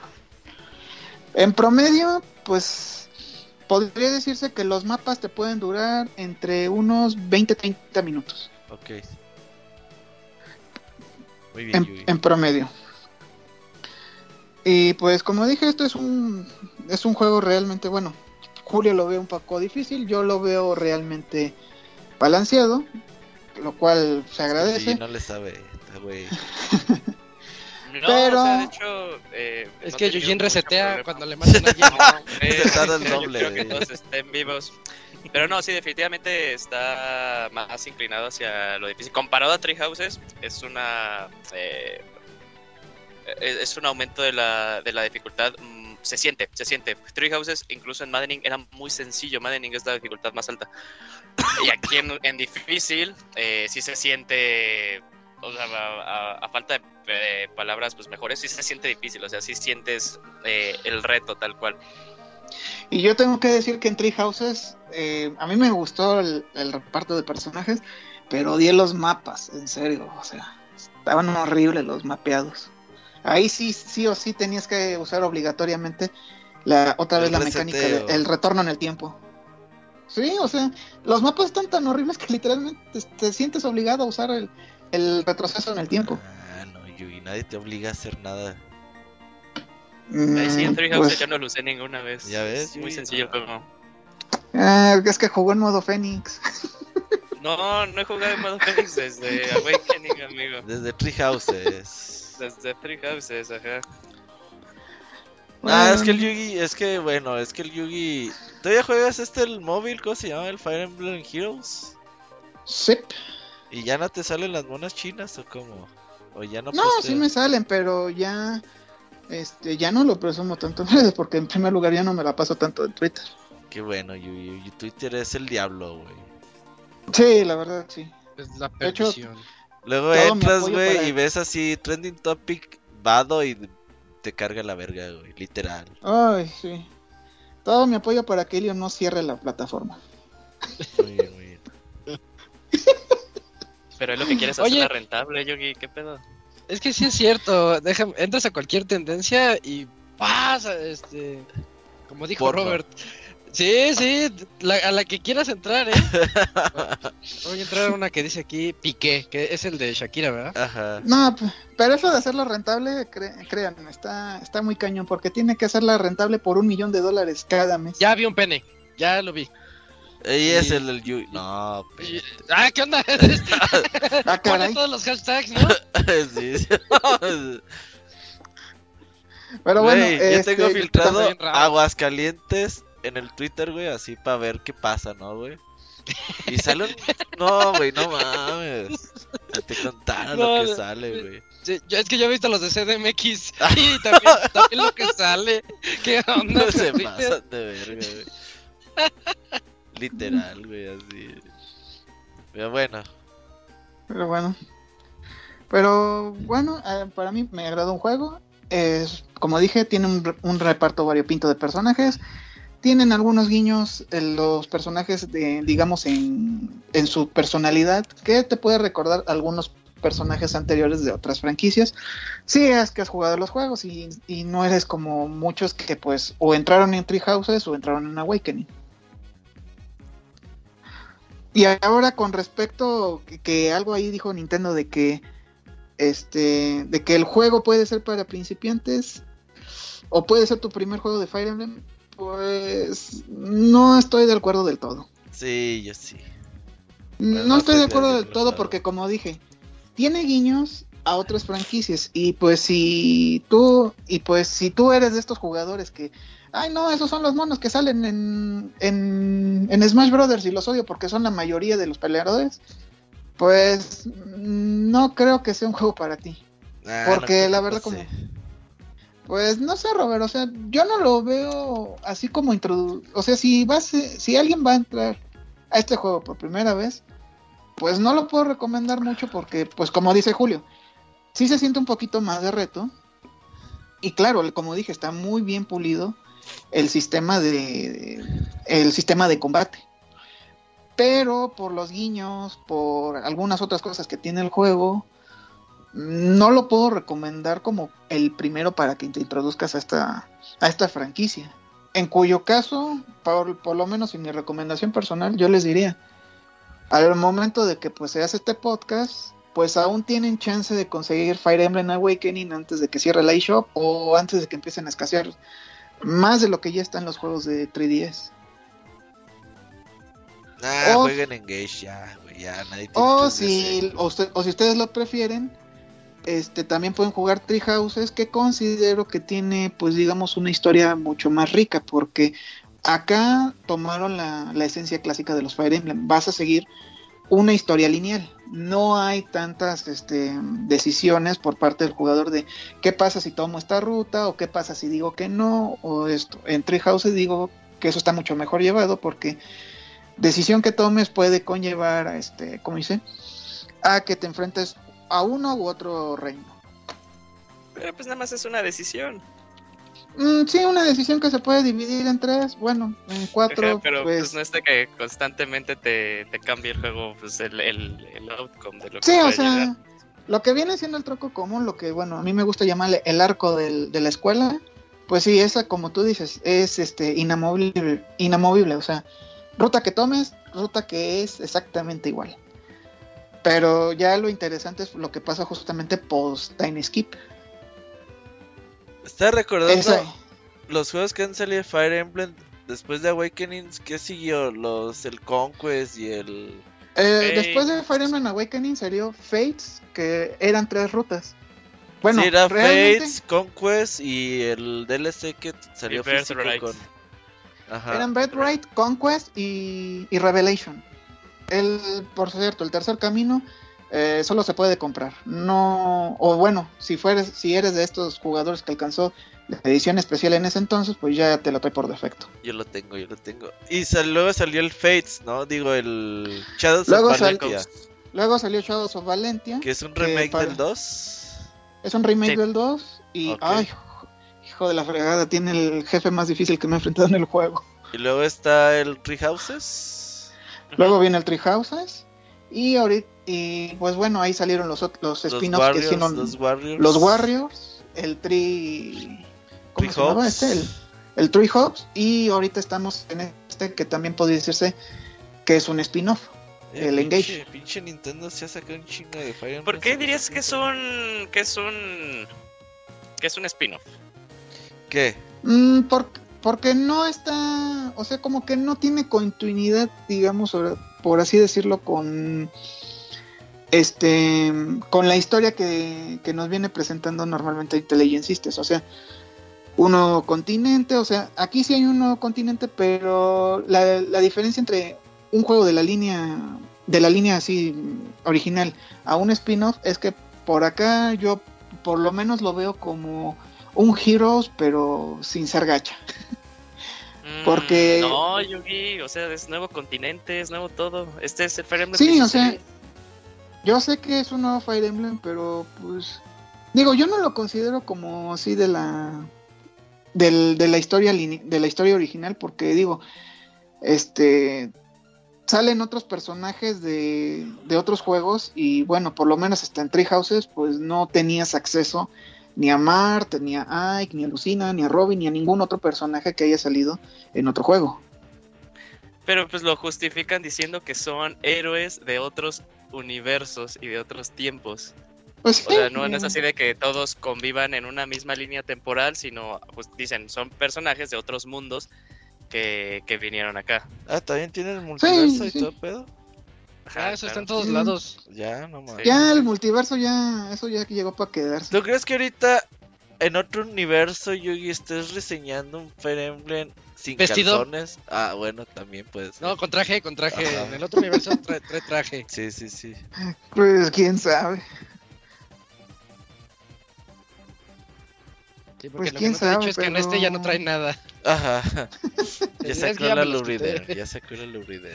En promedio, pues podría decirse que los mapas te pueden durar entre unos 20-30 minutos. Ok. Muy bien, en, en promedio. Y pues como dije, esto es un es un juego realmente bueno. Julio lo ve un poco difícil, yo lo veo realmente balanceado, lo cual se agradece. Sí, no le sabe, está güey. No, Pero- o sea, de hecho. eh, Es no que mucho resetea cuando le mandan a alguien. No, el yo doble, Creo que todos estén vivos. Pero no, sí, definitivamente está más inclinado hacia lo difícil. Comparado a Tree Houses, es una. eh, es un aumento de la, de la dificultad. Se siente, se siente. Tree Houses, incluso en Maddening, era muy sencillo. Maddening es la dificultad más alta. Y aquí en, difícil, eh, sí se siente. O sea, a, falta de, palabras pues mejores, sí se siente difícil. O sea, sí sientes eh, el reto tal cual. Y yo tengo que decir que en Tree Houses, eh, a mí me gustó el, el reparto de personajes, pero odié los mapas, en serio, o sea, estaban horribles los mapeados. Ahí sí, sí o sí tenías que usar obligatoriamente la otra El vez la mecánica del retorno en el tiempo. Sí, o sea, los mapas están tan horribles que literalmente te, te sientes obligado a usar el, el retroceso en el tiempo. Ah, no, Yugi, nadie te obliga a hacer nada. Ahí sí, en Mm, Three Houses pues, yo no lo usé ninguna vez. Ya ves, Es muy sencillo el no. juego. ah, es que jugó en modo Fénix. No, no he jugado en modo Phoenix desde Awakening, amigo. Desde Tree Houses. Desde Three Houses, ajá. Ah, es Bueno. que el Yugi, es que bueno, es que el Yugi. ¿Todavía juegas este el móvil? ¿Cómo se llama? El Fire Emblem Heroes. Sí. ¿Y ya no te salen las monas chinas o cómo? ¿O ya no No, sí me salen, pero ya este ya no lo presumo tanto en redes porque en primer lugar ya no me la paso tanto en Twitter. Qué bueno, Yugi. Twitter es el diablo, güey. Sí, la verdad sí. Es la De hecho, perdición. Luego Todo entras, güey, y ves así trending topic vado y te carga la verga, güey, literal. Ay, sí. Todo mi apoyo para que Elio no cierre la plataforma. Muy bien, muy bien. Pero es lo que quieres Oye. hacerla rentable, Yogi, ¿qué pedo? Es que sí es cierto. Déjame, entras a cualquier tendencia y pasa, este. Como dijo Porno. Robert. Sí, sí, la- a la que quieras entrar, ¿eh? Voy a entrar a una que dice aquí Piqué, que es el de Shakira, ¿verdad? Ajá. No, pero eso de hacerlo rentable, cre- créanme, está, está muy cañón porque tiene que hacerla rentable por un millón de dólares cada mes. Ya vi un pene, ya lo vi. Y es Sí. el del Yugi. No, Y- ah, ¿qué onda? Ah, caray. todos los hashtags, ¿no? sí, sí. Pero bueno, yo este, tengo filtrado. Aguascalientes en el Twitter, güey, así para ver qué pasa, ¿no, güey? Y sale un... No, güey, no mames. Que Te contaron No, lo que sale, güey. Sí, yo- es que yo he visto los de CDMX y también, también lo que sale. ¿Qué onda? No se pasan de verga, güey. Literal, güey, así. Pero bueno, Pero bueno. Pero bueno, eh, para mí me agradó un juego. Es, como dije, tiene un, un reparto variopinto de personajes. Tienen algunos guiños en los personajes, de, digamos, en, en su personalidad, que te puede recordar algunos personajes anteriores de otras franquicias. Si es que has jugado los juegos y, y no eres como muchos que pues o entraron en Tree Houses o entraron en Awakening. Y ahora con respecto que, que algo ahí dijo Nintendo de que este de que el juego puede ser para principiantes o puede ser tu primer juego de Fire Emblem, pues no estoy de acuerdo del todo. sí, yo sí. Bueno, no no estoy de acuerdo del todo porque como dije, tiene guiños a otras franquicias y pues si tú y pues si tú eres de estos jugadores que ay no, esos son los monos que salen en, en, en Smash Brothers y los odio porque son la mayoría de los peleadores, pues no creo que sea un juego para ti. Ah, Porque la verdad pase. Pues no sé, Robert, o sea, yo no lo veo así como introdu... O sea, si vas, si alguien va a entrar a este juego por primera vez, pues no lo puedo recomendar mucho porque, pues como dice Julio, sí se siente un poquito más de reto. Y claro, como dije, está muy bien pulido el sistema de el sistema de combate. Pero por los guiños, por algunas otras cosas que tiene el juego, no lo puedo recomendar como el primero para que te introduzcas a esta, a esta franquicia. En cuyo caso, por, por lo menos en mi recomendación personal, yo les diría, al momento de que pues se hace este podcast, pues aún tienen chance de conseguir Fire Emblem Awakening antes de que cierre la eShop o antes de que empiecen a escasear más de lo que ya está en los juegos de 3DS. Ah, O- jueguen en Gage ya, güey, ya nadie tiene O si, hacer. o, usted- o si ustedes lo prefieren, este también pueden jugar Tree Houses, que considero que tiene, pues digamos, una historia mucho más rica, porque acá tomaron la, esencia clásica de los Fire Emblem. Vas a seguir una historia lineal. No hay tantas este, decisiones por parte del jugador de qué pasa si tomo esta ruta o qué pasa si digo que no o esto. En Tree Houses digo que eso está mucho mejor llevado porque decisión que tomes puede conllevar a este, ¿cómo dice? A que te enfrentes a uno u otro reino. Pero pues nada más es una decisión. Mm, sí, una decisión que se puede dividir en tres, bueno, en cuatro, Ajá, pero pues, pues... no es de que constantemente te, te cambie el juego, pues el, el, el outcome de lo que Sí, o sea, llegar. lo que viene siendo el troco común, lo que, bueno, a mí me gusta llamarle el arco del- de la escuela, pues sí, esa, como tú dices, es este inamovible, inamovible, o sea, ruta que tomes, ruta que es exactamente igual. Pero ya lo interesante es lo que pasa justamente post Time Skip. Estaba recordando Esa- los juegos que han salido de Fire Emblem después de Awakenings. ¿Qué siguió? Los el Conquest y el. Eh. Después de Fire Emblem Awakening salió Fates, que eran tres rutas. Bueno, sí, era realmente Fates, Conquest y el DLC que salió Y físico con. Ajá. eran Birthright, Conquest y, y Revelation. El, por cierto, el tercer camino eh, solo se puede comprar. No, o bueno, si fueres, si eres de estos jugadores que alcanzó la edición especial en ese entonces, pues ya te lo trae por defecto. Yo lo tengo, yo lo tengo. Y sal- luego salió el Fates, ¿no? Digo, el Shadows Luego of sal- Valentia, Luego salió Shadows of Valentia, que es un remake para- del 2. es un remake Sí. del 2 y ay, hijo de la fregada, tiene el jefe más difícil que me he enfrentado en el juego. Y luego está el Houses. Luego viene el Tree Houses. Y ahorita, y pues bueno, ahí salieron los, los spin-offs que Warriors, hicieron los Warriors. los Warriors, el Tree. ¿Cómo Tree se llamaba este? El, el Tree Hawks. Y ahorita estamos en este que también podría decirse que es un spin-off. Eh, el pinche- Engage. Pinche Nintendo se ha sacado un chingo de Fire Emblem. ¿Por qué dirías que es un que es un que es un spin-off? ¿Qué? Mm, por- porque no está. O sea, como que no tiene continuidad, digamos, por así decirlo, con. Este. Con la historia que, que nos viene presentando normalmente Intelligent Systems. O sea, un nuevo continente. O sea, aquí sí hay un nuevo continente, pero la, la diferencia entre un juego de la línea. De la línea así original a un spin-off es que por acá yo por lo menos lo veo como un Heroes, pero sin ser gacha. Mm, Porque- no, Yugi, o sea, es nuevo continente, es nuevo todo. Este es el Fire Emblem. Sí, o 16. sea, yo sé que es un nuevo Fire Emblem, pero pues digo, yo no lo considero como así de la del- de la historia de la historia original, porque digo, este salen otros personajes de, de otros juegos y bueno, por lo menos hasta en Tree Houses, pues no tenías acceso ni a Mart, ni a Ike, ni a Lucina, ni a Robin, ni a ningún otro personaje que haya salido en otro juego. Pero pues lo justifican diciendo que son héroes de otros universos y de otros tiempos. Pues O sea, no, no es así de que todos convivan en una misma línea temporal, sino pues dicen, son personajes de otros mundos que, que vinieron acá. Ah, también tiene el multiverso y sí. todo pedo. Ajá, Ah, eso está en todos lados. Ya, no mames. Ya el multiverso ya, eso ya llegó para quedarse. ¿Tú crees que ahorita en otro universo Yugi estés reseñando un Fire Emblem sin Vestido. calzones? Ah, bueno, también puede ser. No, con traje, con traje. Ajá. En el otro universo trae, trae traje. Sí, sí, sí. Pues quién sabe. Sí, porque Pues lo quién que no he dicho sabe, es que en este ya no trae nada. Ajá. Ya sacó la lubrida. Ya sacó la lubrida.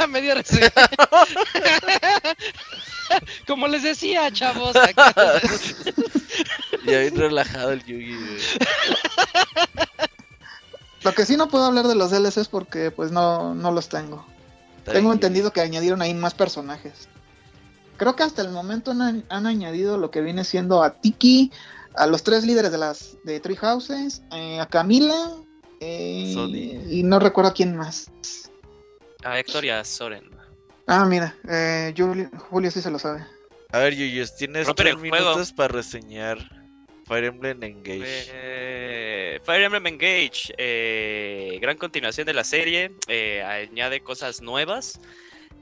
A media reseña. Como les decía, chavos. acá- Ya bien relajado el Yugi. güey. Lo que sí no puedo hablar de los DLCs porque pues no, no los tengo. Está Tengo bien. entendido que añadieron ahí más personajes. creo que hasta el momento han, han añadido lo que viene siendo a Tiki, a los tres líderes de las de Three Houses, eh, a Camila eh, y no recuerdo a quién más. A Héctor y a Soren. Ah, mira, eh, Julio, Julio sí se lo sabe. A ver, Yuyos, tienes Romper tres minutos para reseñar Fire Emblem Engage. Eh, Fire Emblem Engage, eh, gran continuación de la serie, eh, añade cosas nuevas,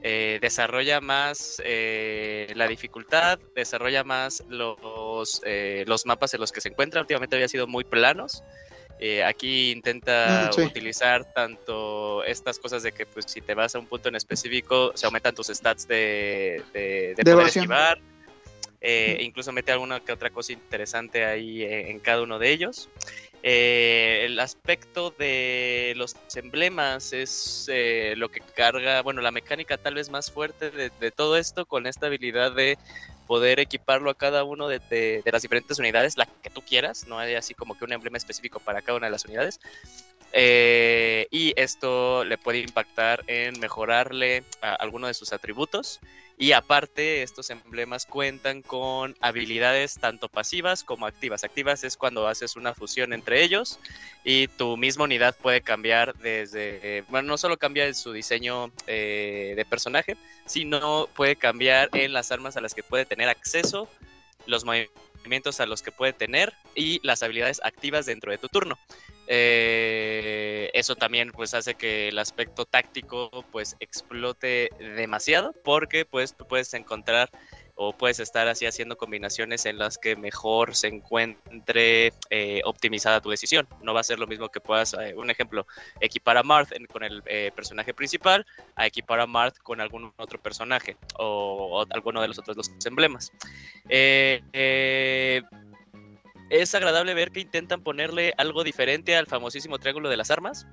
eh, desarrolla más eh, la dificultad, desarrolla más los, eh, los mapas en los que se encuentra. Últimamente había sido muy planos. Eh, aquí intenta Mm, sí. utilizar tanto estas cosas de que pues si te vas a un punto en específico se aumentan tus stats de, de, de De poder esquivar. Eh, incluso mete alguna que otra cosa interesante ahí eh, en cada uno de ellos. Eh, el aspecto de los emblemas es eh, lo que carga, bueno, la mecánica tal vez más fuerte de, todo esto con esta habilidad de poder equiparlo a cada uno de las diferentes unidades, la que tú quieras, no hay así como que un emblema específico para cada una de las unidades. Eh, y esto le puede impactar en mejorarle a alguno de sus atributos. Y aparte, estos emblemas cuentan con habilidades tanto pasivas como activas. Activas es cuando haces una fusión entre ellos y tu misma unidad puede cambiar desde, eh, bueno, no solo cambia en su diseño eh, de personaje, sino puede cambiar en las armas a las que puede tener acceso, los movimientos a los que puede tener y las habilidades activas dentro de tu turno. Eh, eso también pues hace que el aspecto táctico pues explote demasiado porque pues tú puedes encontrar o puedes estar así haciendo combinaciones en las que mejor se encuentre eh, optimizada tu decisión. No va a ser lo mismo que puedas, eh, un ejemplo, equipar a Marth con el eh, personaje principal a equipar a Marth con algún otro personaje o, o alguno de los otros dos emblemas. Eh, es agradable ver que intentan ponerle algo diferente al famosísimo triángulo de las armas.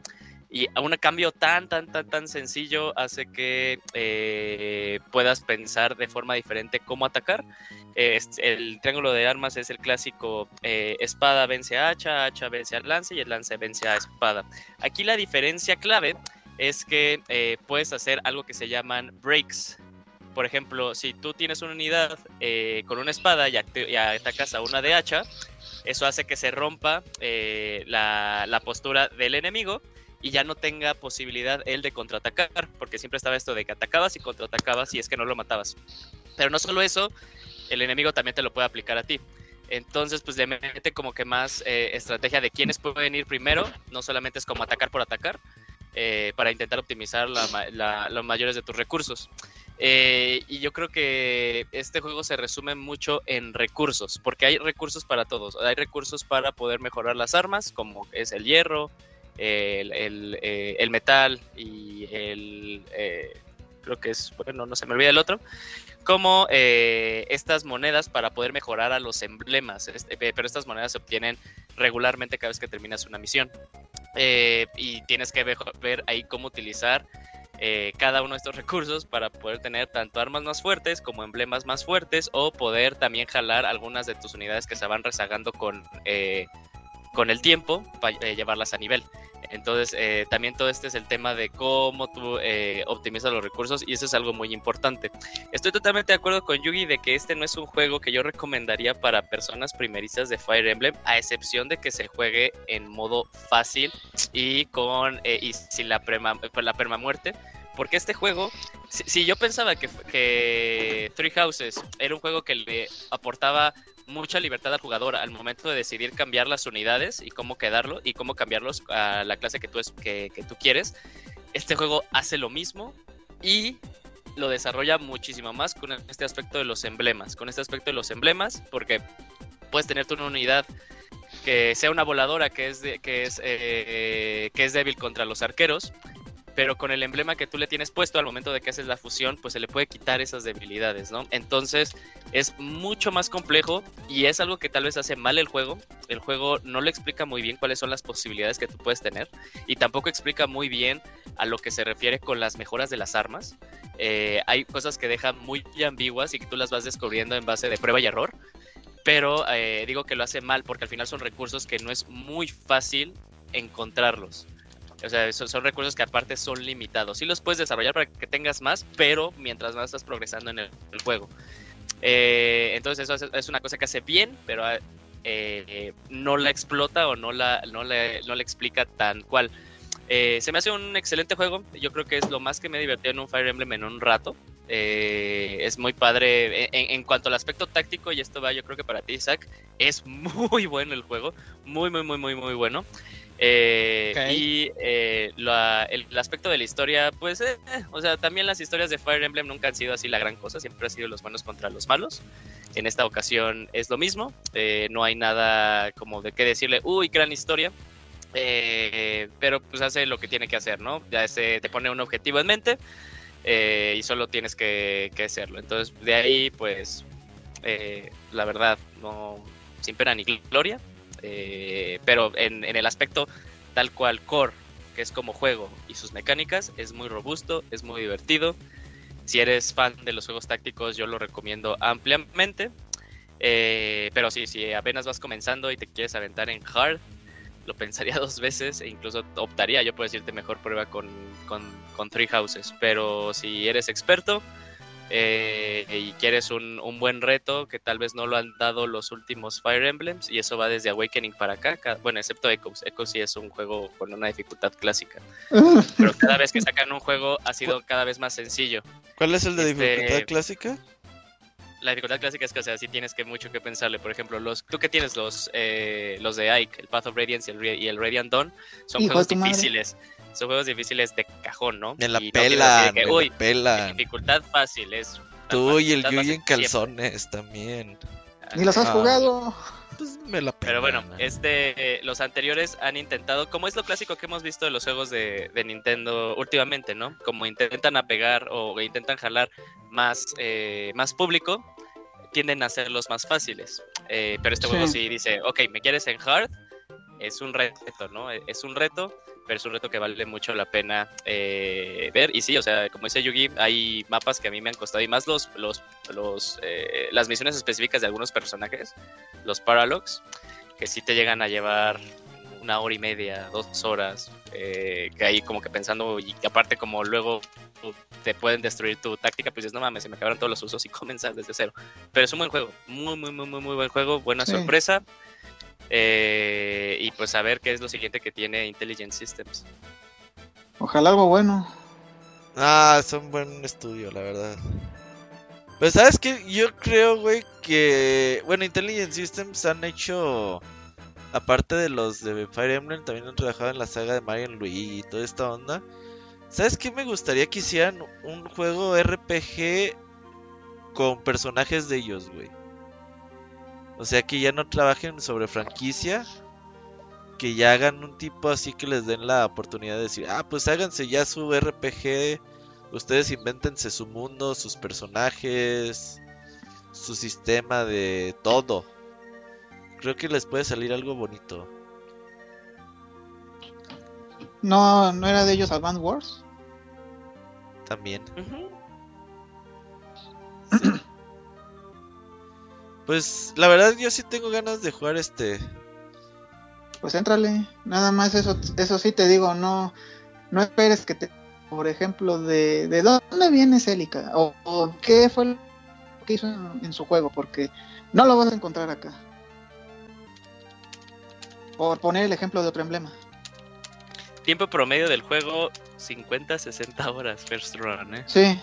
Y a un cambio tan, tan, tan, tan sencillo hace que eh, puedas pensar de forma diferente cómo atacar. El triángulo de armas es el clásico eh, espada vence a hacha, hacha vence a lance y el lance vence a espada. Aquí la diferencia clave es que eh, puedes hacer algo que se llaman breaks. Por ejemplo, si tú tienes una unidad eh, con una espada y, atacas a una de hacha, eso hace que se rompa eh, la, postura del enemigo y ya no tenga posibilidad él de contraatacar, porque siempre estaba esto de que atacabas y contraatacabas y es que no lo matabas. Pero no solo eso, el enemigo también te lo puede aplicar a ti. Entonces, pues le mete como que más eh, estrategia de quiénes pueden ir primero, no solamente es como atacar por atacar, para intentar optimizar la la- los mayores de tus recursos. Eh, y yo creo que este juego se resume mucho en recursos, porque hay recursos para todos. Hay recursos para poder mejorar las armas, como es el hierro, el, eh, metal y el... eh, creo que es, bueno, no se me olvida el otro, como eh, estas monedas para poder mejorar a los emblemas, este, eh, pero estas monedas se obtienen regularmente cada vez que terminas una misión. Eh, y tienes que ver ahí cómo utilizar eh, cada uno de estos recursos para poder tener tanto armas más fuertes como emblemas más fuertes o poder también jalar algunas de tus unidades que se van rezagando con, eh, con el tiempo para llevarlas a nivel. Entonces, eh, también todo este es el tema de cómo tú eh, optimizas los recursos y eso es algo muy importante. Estoy totalmente de acuerdo con Yugi de que este no es un juego que yo recomendaría para personas primerizas de Fire Emblem, a excepción de que se juegue en modo fácil y con eh, y sin la prema, pues, la permamuerte. Porque este juego, si, si yo pensaba que, que Three Houses era un juego que le aportaba mucha libertad al jugador al momento de decidir cambiar las unidades y cómo quedarlo y cómo cambiarlos a la clase que tú, es, que, que tú quieres. Este juego hace lo mismo y lo desarrolla muchísimo más con este aspecto de los emblemas. Con este aspecto de los emblemas, porque puedes tener tú una unidad que sea una voladora que es, de, que es, eh, que es débil contra los arqueros, pero con el emblema que tú le tienes puesto al momento de que haces la fusión, pues se le puede quitar esas debilidades, ¿no? Entonces es mucho más complejo y es algo que tal vez hace mal el juego. El juego no le explica muy bien cuáles son las posibilidades que tú puedes tener y tampoco explica muy bien a lo que se refiere con las mejoras de las armas. Eh, hay cosas que dejan muy ambiguas y que tú las vas descubriendo en base de prueba y error. Pero eh, digo que lo hace mal porque al final son recursos que no es muy fácil encontrarlos. O sea, son, recursos que aparte son limitados. Sí los puedes desarrollar para que tengas más, pero mientras más estás progresando en el, juego. Eh, entonces eso es, una cosa que hace bien, pero eh, no la explota o no la, no la, no la explica tan cual. Eh, se me hace un excelente juego. Yo creo que es lo más que me he divertido en un Fire Emblem en un rato. Es muy padre en, en cuanto al aspecto táctico, y esto va yo creo que para ti, Isaac, es muy bueno el juego. Muy, muy, muy, muy, muy bueno. Eh, Ok. Y eh, la- el, el aspecto de la historia, pues, eh, o sea, también las historias de Fire Emblem nunca han sido así la gran cosa, siempre han sido los buenos contra los malos. En esta ocasión es lo mismo, eh, no hay nada como de qué decirle, uy, gran historia. Eh, pero pues hace lo que tiene que hacer, ¿no? Ya se te pone un objetivo en mente eh, y solo tienes que, que hacerlo. Entonces, de ahí, pues, la verdad, no, sin pena ni gloria. Eh, pero en, el aspecto tal cual core, que es como juego y sus mecánicas, es muy robusto, es muy divertido. Si eres fan de los juegos tácticos, yo lo recomiendo ampliamente. Eh, pero sí, si apenas vas comenzando y te quieres aventar en hard, lo pensaría dos veces e incluso optaría yo por decirte mejor prueba con, con Three Houses. Pero si eres experto eh, y quieres un, un buen reto que tal vez no lo han dado los últimos Fire Emblems, y eso va desde Awakening para acá, bueno, excepto Echoes. Echoes sí es un juego con una dificultad clásica. Pero cada vez que sacan un juego ha sido cada vez más sencillo. ¿Cuál es el de Este- dificultad clásica? La dificultad clásica es que, o sea, sí tienes que mucho que pensarle. Por ejemplo, los, tú que tienes los, eh, los de Ike, el Path of Radiance y el, y el Radiant Dawn, son Hijo juegos madre. Son juegos difíciles de cajón, ¿no? En la Y no pela, que, en uy, la pela. dificultad fácil es. Tú y el fácil en siempre. calzones también. Ni los has Ah. jugado. Pues me la Pero bueno, pelan. este, eh, los anteriores han intentado, como es lo clásico que hemos visto de los juegos de, de Nintendo últimamente, ¿no? Como intentan apegar o intentan jalar más, eh, más público, tienden a hacerlos más fáciles. Eh, pero este Sí. juego sí dice, ok, ¿me quieres en hard? Es un reto, ¿no? E, Es un reto, pero es un reto que vale mucho la pena eh, ver. Y sí, o sea, como dice Yugi, hay mapas que a mí me han costado, y más los, los, los, eh, las misiones específicas de algunos personajes, los Paralogs, que sí te llegan a llevar una hora y media, dos horas, eh, que ahí como que pensando, y aparte como luego te pueden destruir tu táctica, pues dices, no mames, se me acabaron todos los usos y comenzar desde cero. Pero es un buen juego, muy, muy, muy, muy, muy buen juego, buena Sí. sorpresa. Eh, y pues a ver qué es lo siguiente que tiene Intelligent Systems. Ojalá algo bueno. Ah, es un buen estudio, la verdad. Pues sabes que yo creo, güey, que bueno, Intelligent Systems han hecho aparte de los de Fire Emblem, también han trabajado en la saga de Mario Luigi y toda esta onda. ¿Sabes qué me gustaría que hicieran un juego RPG con personajes de ellos, güey? O sea, que ya no trabajen sobre franquicia, que ya hagan un tipo así que les den la oportunidad de decir, ah, pues háganse ya su RPG, ustedes invéntense su mundo, sus personajes, su sistema de todo. Creo que les puede salir algo bonito. No, no era de ellos Advance Wars. También. Pues la verdad yo sí tengo ganas de jugar este. Pues éntrale. Nada más eso, eso sí te digo, no, no esperes que te, por ejemplo, de, de dónde viene Celica o, o qué fue lo que hizo en, en su juego, porque no lo vas a encontrar acá. Por poner el ejemplo de otro emblema. Tiempo promedio del juego 50-60 horas first run, ¿eh? Sí.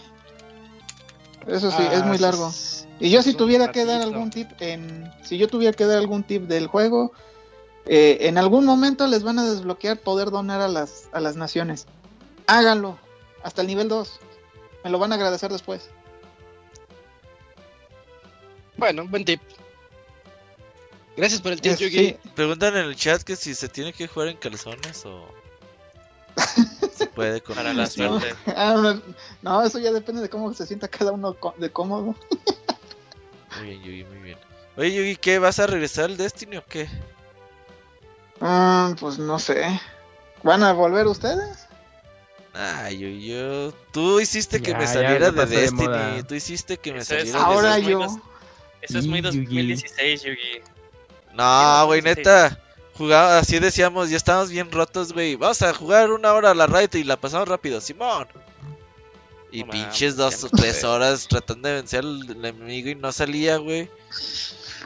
Eso sí, es Ah, muy sí, largo. Y yo si tuviera que dar algún tip en si yo tuviera que dar algún tip del juego, eh, en algún momento les van a desbloquear poder donar a las a las naciones. Háganlo hasta el nivel 2. Me lo van a agradecer después. Bueno, buen tip. Gracias por el tip, Es- Yugi. sí, Preguntan en el chat que si se tiene que jugar en calzones o se puede con Para la suerte. Ah, no, no, eso ya depende de cómo se sienta cada uno de cómodo. Muy bien, Yugi, muy bien. Oye, Yugi, ¿qué? ¿Vas a regresar al Destiny o qué? Ah, pues no sé. ¿Van a volver ustedes? Ay, yo, yo. Tú hiciste que Ya, me saliera de de Destiny. moda. Tú hiciste que me Eso es- saliera de Ahora es muy yo. dos- Eso es muy Y, Yugi. 2016, Yugi. No, güey, neta. jugaba, así decíamos, ya estábamos bien rotos, güey. Vamos a jugar una hora a la raid y la pasamos rápido, Simón. Y No pinches dos o tres sé. horas tratando de vencer al enemigo y no salía, güey.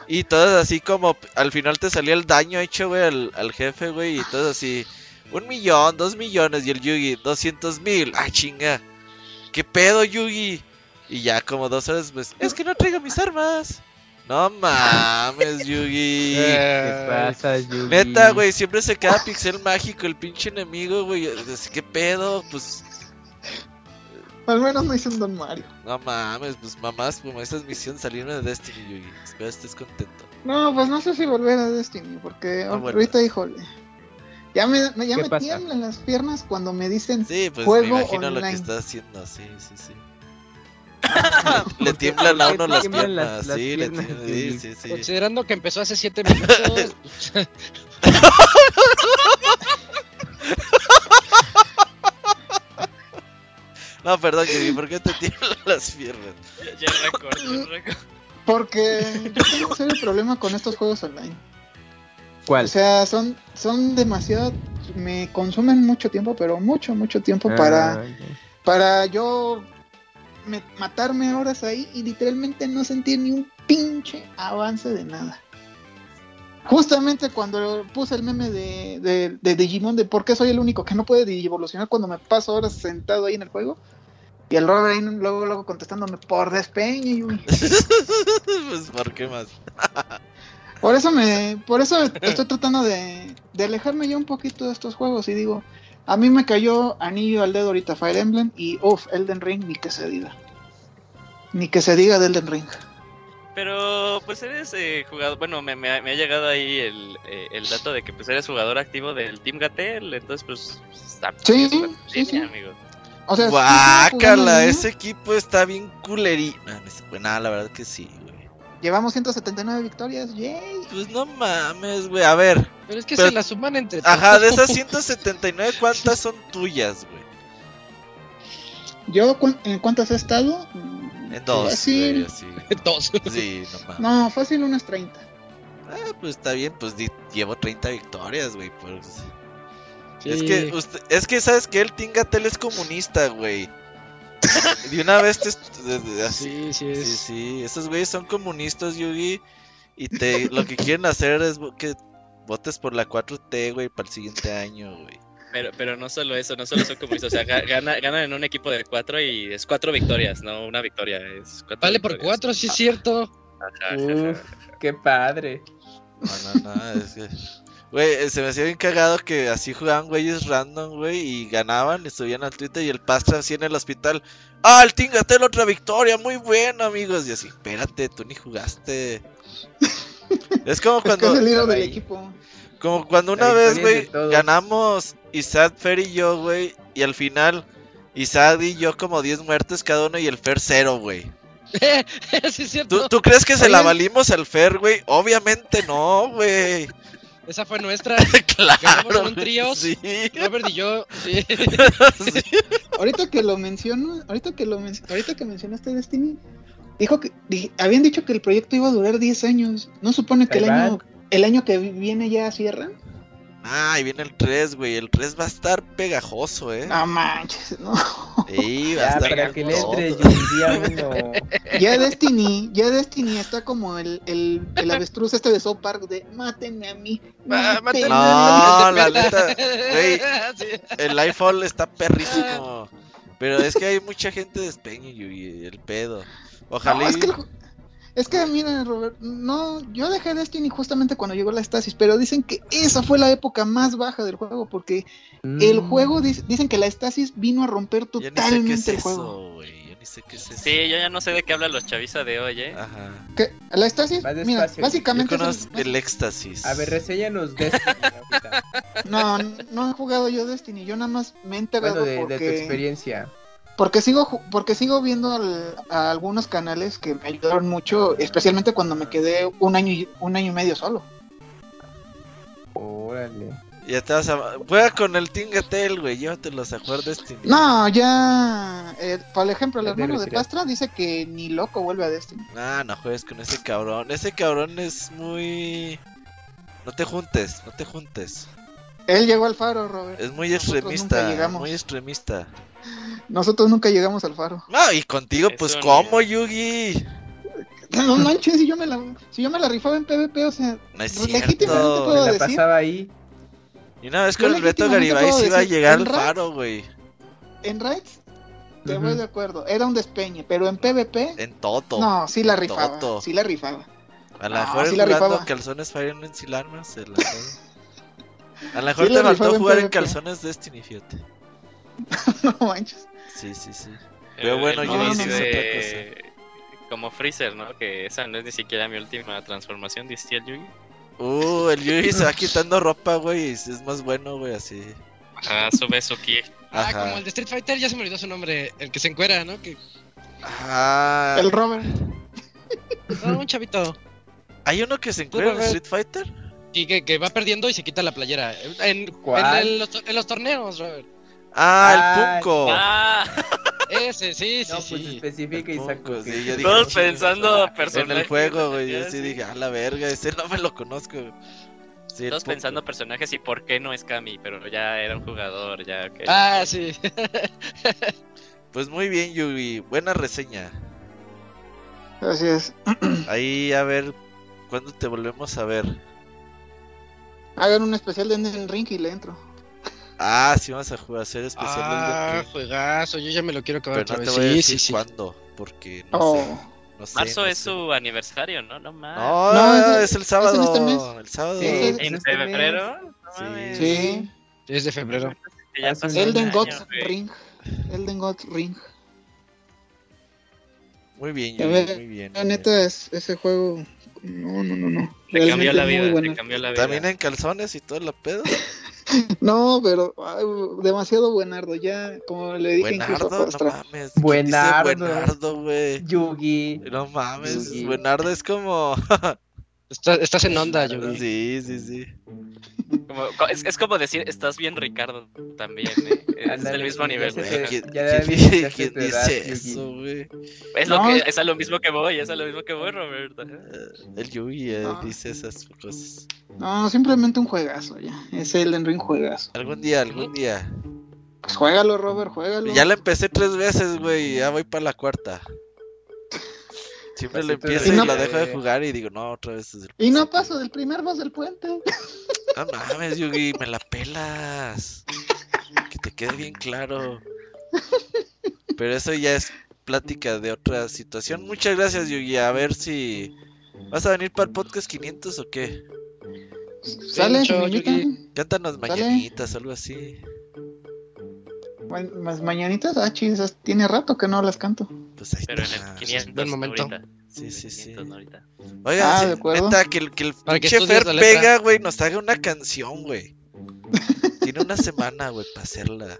Y todos así como al final te salía el daño hecho, güey, al, al jefe, güey. Y todos así, un millón, dos millones. Y el Yugi, doscientos mil. Ah, chinga. ¿Qué pedo, Yugi? Y ya como dos horas, pues, es que no traigo mis armas. No mames, Yugi. ¿Qué pasa, Yugi? Neta, güey, siempre se queda pixel mágico el pinche enemigo, güey. ¿Qué pedo? Pues, Al menos no hice un Don Mario. no mames, pues mamás, como esa es misión salirme de Destiny, Yugi. Espero estés contento. No, pues no sé si volver a Destiny, porque Ah, bueno. ahorita, híjole. Ya me, ya ¿Qué me pasa? tiemblan las piernas cuando me dicen Sí, pues Juego me imagino lo que online. está haciendo, sí, sí, sí. le tiemblan a ¿Por qué uno las tiemblan piernas, las- las sí, le piernas, tiemblan, sí, sí, sí. Considerando que empezó hace 7 minutos. No, perdón, Yugi, ¿por qué te tiemblan las piernas? Ya, ya récord, ya récord. porque yo tengo un serio problema con estos juegos online. ¿Cuál? O sea, son, son demasiado, me consumen mucho tiempo, pero mucho, mucho tiempo para, Ah, para yo me- matarme horas ahí y literalmente no sentir ni un pinche avance de nada. Justamente cuando puse el meme de, de, de Digimon de por qué soy el único que no puede evolucionar cuando me paso horas sentado ahí en el juego. Y el Robert ahí luego, luego contestándome por despeño. Yui". pues, ¿por qué más? Por eso me, por eso estoy tratando de, de alejarme ya un poquito de estos juegos y digo, a mí me cayó anillo al dedo ahorita Fire Emblem y uff, Elden Ring ni que se diga. Ni que se diga de Elden Ring. Pero pues eres eh, jugador, bueno, me, me ha- me ha llegado ahí el, eh, el dato de que pues eres jugador activo del Team Gatel, entonces pues está Sí, súper sí, línea, sí. amigo. O sea, sí Guácala, ese equipo está bien culerito. Pues nada, la verdad que sí, güey. Llevamos 179 victorias, yay. Pues no mames, güey. A ver, Pero es que Pero- se la suman entre todos. ajá, de esas 179, ¿cuántas son tuyas, güey? Yo, ¿cu- ¿en cuántas he estado? En dos, Fácil. güey, así. Dos. Sí, no. No, fácil unas 30. Ah, pues está bien, pues di- llevo 30 victorias, güey. Pues. Sí. Es que, usted, es que, ¿sabes que El Tingatel es comunista, güey. De una vez te... est- de- de- así. Sí, sí Sí, es. sí, esos güeyes son comunistas, Yugi. Y te, lo que quieren hacer es que votes por la 4T, güey, para el siguiente año, güey. Pero, pero no solo eso, no solo son comunistas, o sea, ga- gana, ganan en un equipo de cuatro y es cuatro victorias, no una victoria, es cuatro Vale por cuatro, sí es cierto. Ajá, ajá, Uf, qué padre. No, no, no, es que... Güey, eh, se me hacía bien cagado que así jugaban güeyes random, güey, y ganaban, y subían al Twitter y el Pastra así en el hospital. ¡Ah, el Tingatel otra victoria! Muy bueno, amigos. Y así, espérate, tú ni jugaste. Es como Es que cuando... es el líder del equipo. Como cuando una vez, güey, ganamos Isaac, Fer y yo, güey. Y al final, Isaac y yo como 10 muertes cada uno y el Fer cero, güey. sí es cierto. ¿Tú, tú crees que se Oye. la valimos al Fer, güey? Obviamente no, güey. Esa fue nuestra. claro. Ganamos en un tríos. Sí. Robert y yo. Sí. sí. Ahorita que lo menciono, ahorita que lo men- ahorita que mencionaste Destiny, dijo que di- habían dicho que el proyecto iba a durar 10 años. ¿No supone que el año el año que viene ya cierra? Ah, ahí viene el 3, güey. El 3 va a estar pegajoso, eh. No manches, no. Sí, va a estar para que le pegajoso. entre uno. Ya Destiny, ya Destiny está como el, el, el avestruz este de South Park de mátenme a mí. Ah, mátenme No, la neta, güey. El Lightfall está perrísimo. Pero es que hay mucha gente de y el pedo. mí". Ojalá. No, y- es que, el ju- es que mira, Robert, no, yo dejé Destiny justamente cuando llegó la Stasis, pero dicen que esa fue la época más baja del juego, porque el Mm. juego, dic- dicen que la Stasis vino a romper totalmente es el juego. eso, güey. Yo ni sé qué es eso. Sí, yo ya no sé de qué hablan los chaviza de hoy, eh. Ajá. ¿Qué? ¿La Stasis? Más Mira, despacio. Yo básicamente es el- el éxtasis. A ver, reséñanos Destiny ahorita. No, no he jugado yo Destiny, yo nada más me he enterado Bueno, de, de tu porque, experiencia. Porque sigo porque sigo viendo al- a algunos canales que me ayudaron mucho, especialmente cuando me quedé un año y, un año y medio solo. Órale. Ya te vas a. Juega con el Tingatel, güey. Llévatelos a jugar Destiny. No, ya, eh, por ejemplo, el Ya hermano de. Pastra dice que ni loco vuelve a Destiny. Nah, no juegues con ese cabrón. Ese cabrón es muy. No te juntes, no te juntes. Él llegó al faro, Robert. Es muy Nosotros nunca extremista, llegamos. muy extremista. Nosotros nunca llegamos al faro. No, y contigo, Eso pues, ni- ¿cómo, Yugi? No manches, si yo me la, si yo me la rifaba en PvP, o sea, No es legítimamente cierto. puedo la decir. pasaba ahí. Y una vez Yo con el Beto Garibay se iba a llegar al en faro, güey. En raids, te voy de acuerdo, era un despeñe, pero en PvP, En Toto. no, sí la en rifaba, Toto. sí la rifaba. A lo No, mejor sí la jugando calzones Fire Emblem sin armas se la A lo mejor Sí te faltó en jugar en PvP. calzones Destiny, fíjate. no manches. Sí, sí, sí. Pero bueno, el yo hice de- Como Freezer, ¿no? Que esa no es ni siquiera mi última transformación, decía el Yugi. Uh, el Yugi se va quitando ropa, güey, y es más bueno, güey, así. Ah, sube su ki. Ah, Ajá. como el de Street Fighter, ya se me olvidó su nombre. El que se encuera, ¿no? Que... Ah, El Robert. No, un chavito. ¿Hay uno que se encuentra en. Street Fighter? Y que, que va perdiendo y se quita la playera. En, en, los, en los torneos, Robert. Ah, el Ah, Punko. Ah, Ese, sí, sí, No, pues sí. especifica El porque- sí, yo dije, todos "Chinga, pensando En personajes. el juego, güey, yo sí dije, a la verga, ese no me lo conozco. Sí, el Todos pensando personajes y por qué no es Kami, pero ya era un jugador, ya ok. Ah, sí. Pues muy bien, Yugi, buena reseña. Así es. Ahí, a ver, ¿cuándo te volvemos a ver? Hagan un especial de Elden Ring y le entro. Ah, sí, vamos a jugar, hacer especial Ah, juegazo. Yo ya me lo quiero acabar Pero no te vez. voy a Sí, decir sí, sí. cuándo, porque no Oh. sé. No sé, Marzo no es sé. su aniversario, ¿no? No más. No, No, es, el es en sábado. este mes. El sábado. Sí, es ¿En este mes. febrero? Sí. Sí. Es de febrero. Ya Elden güey. Ring. Elden Gods Ring. Muy bien, ve, muy bien. La neta es ese juego. No, no, no, no. Te cambió la vida, te cambió la vida. También en calzones y todo la pedo. No, pero ay, demasiado buenardo. Ya, como le dije incluso a Buenardo, no Pastra. mames. Buenardo. ¿quién dice Buenardo, güey. Yugi. No mames, Yugi. Buenardo es como. Está- estás en onda, yo. sí, sí, sí. Como- es, es como decir, estás bien, Ricardo, también. ¿eh? Es el mismo nivel, güey. ¿Quién, ya quién- dice eso, güey? Es, lo No, que, es- a lo mismo que voy, es a lo mismo que voy, Roberto. Eh, El Yugi eh, No. dice esas cosas. No, simplemente un juegazo ya. Es Elden Ring juegazo. Algún día, algún día. Pues juégalo, Robert, juégalo. Ya la empecé tres veces, güey, ya voy para la cuarta. Siempre lo empiezo y Y no- la dejo de jugar y digo, no, otra vez es el Y no paso del primer boss del puente. No mames, Yugi, me la pelas. Que te quede bien claro. Pero eso ya es plática de otra situación. Muchas gracias, Yugi. A ver si. ¿Vas a venir para el podcast 500 o qué? Sale. Yugi. Cántanos Sale. mañanitas, algo así. Más mañanitas, ah, chis, tiene rato que no las canto. Pues ahí Pero en el 500 buen momento. ahorita. Sí, sí, sí. 500 ahorita. Oiga, Ah, sí, de acuerdo. neta, que el, que el pinche Fer pega, güey, nos haga una canción, güey. Tiene una semana, güey, para hacerla.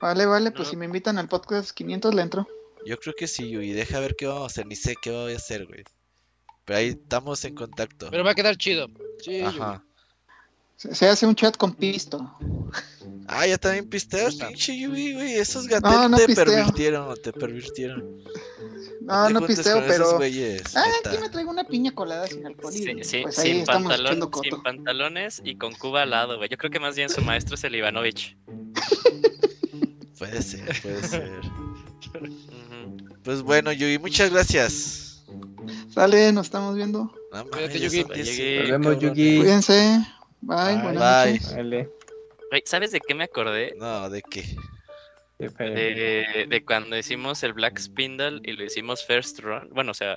Vale, vale, pues No. si me invitan al podcast 500 le entro. Yo creo que sí, Yugi. Deja ver qué vamos a hacer. Ni sé qué voy a hacer, güey. Pero ahí estamos en contacto. Pero va a quedar chido. Sí, Ajá. Se, se hace un chat con pisto. Ah, ya también pisteas, pinche Yugi, güey. Esos gatos No, no te pisteo. pervirtieron, te pervirtieron. No, no juntes pisteo, pero. güeyes, Ah, aquí me traigo una piña colada sin alcohol. y, Sí, sí, pues ahí sin, pantalón, pantalones y con Cuba al lado, güey. Yo creo que más bien su maestro es el Ivanovich. Puede ser, puede ser. Pues bueno, Yugi, muchas gracias. Sale, nos estamos viendo. No mames, Cuídate, ya Yugi. son 10, Llegué. Nos cabrón. vemos, Yugi. Cuídense. Bye, Bye. buenas Bye. noches. Vale. Güey, ¿sabes de qué me acordé? No, ¿de qué? De, de cuando hicimos el Black Spindle y lo hicimos First Run. Bueno, o sea,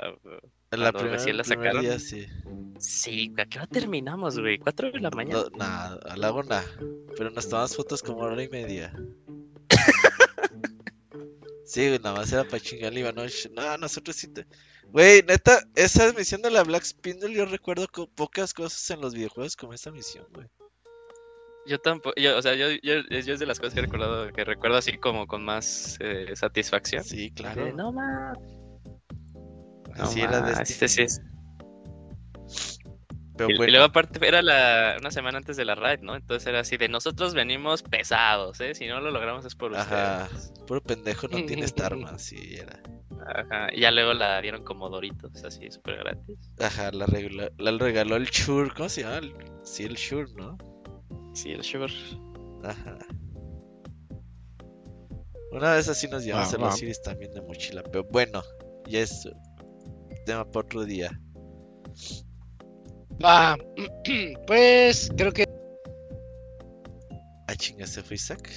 En la primera recién la sacaron. día, sí. sí, ¿a qué hora terminamos, güey? ¿Cuatro de la mañana? No, nada, a la una. Pero nos tomamos fotos como hora y media. Sí, güey, nada más era para chingar al Ivanovich. No, nosotros sí te... Güey, neta, esa misión de la Black Spindle yo recuerdo co- pocas cosas en los videojuegos como esa misión, güey. Yo tampoco, yo, o sea, yo, yo, yo es de las cosas que he recordado, que recuerdo así como con más eh, satisfacción. Sí, claro. No más. Así era de este sí es. Pero Y, y luego aparte era la, una semana antes de la raid, ¿no? Entonces era así de nosotros venimos pesados, ¿eh? Si no lo logramos es por ajá, ustedes. puro pendejo no tienes armas, sí, era. Ajá, y ya luego la dieron como Doritos, así súper gratis. Ajá, la, regaló, la regaló el Shure. ¿Cómo se llama? El- Sí, el Shure, ¿no? Sí, el sugar. Ajá. Una vez así nos llevamos Ah, a los. Iris también de mochila. Pero bueno, ya es tema para otro día. Va. Pues creo que Ah, chinga, se fue Isaac.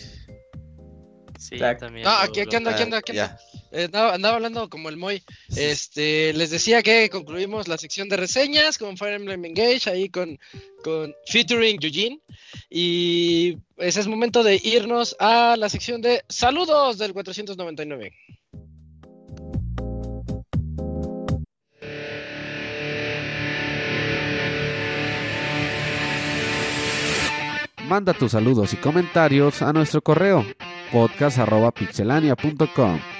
Sí, también. No, aquí, aquí anda, aquí anda, aquí ya. anda. Andaba, andaba hablando como el Moy. Este, les decía que concluimos la sección de reseñas con Fire Emblem Engage, ahí con, con featuring Eugene. Y ese es momento de irnos a la sección de saludos del 499. Manda tus saludos y comentarios a nuestro correo podcast.pixelania.com.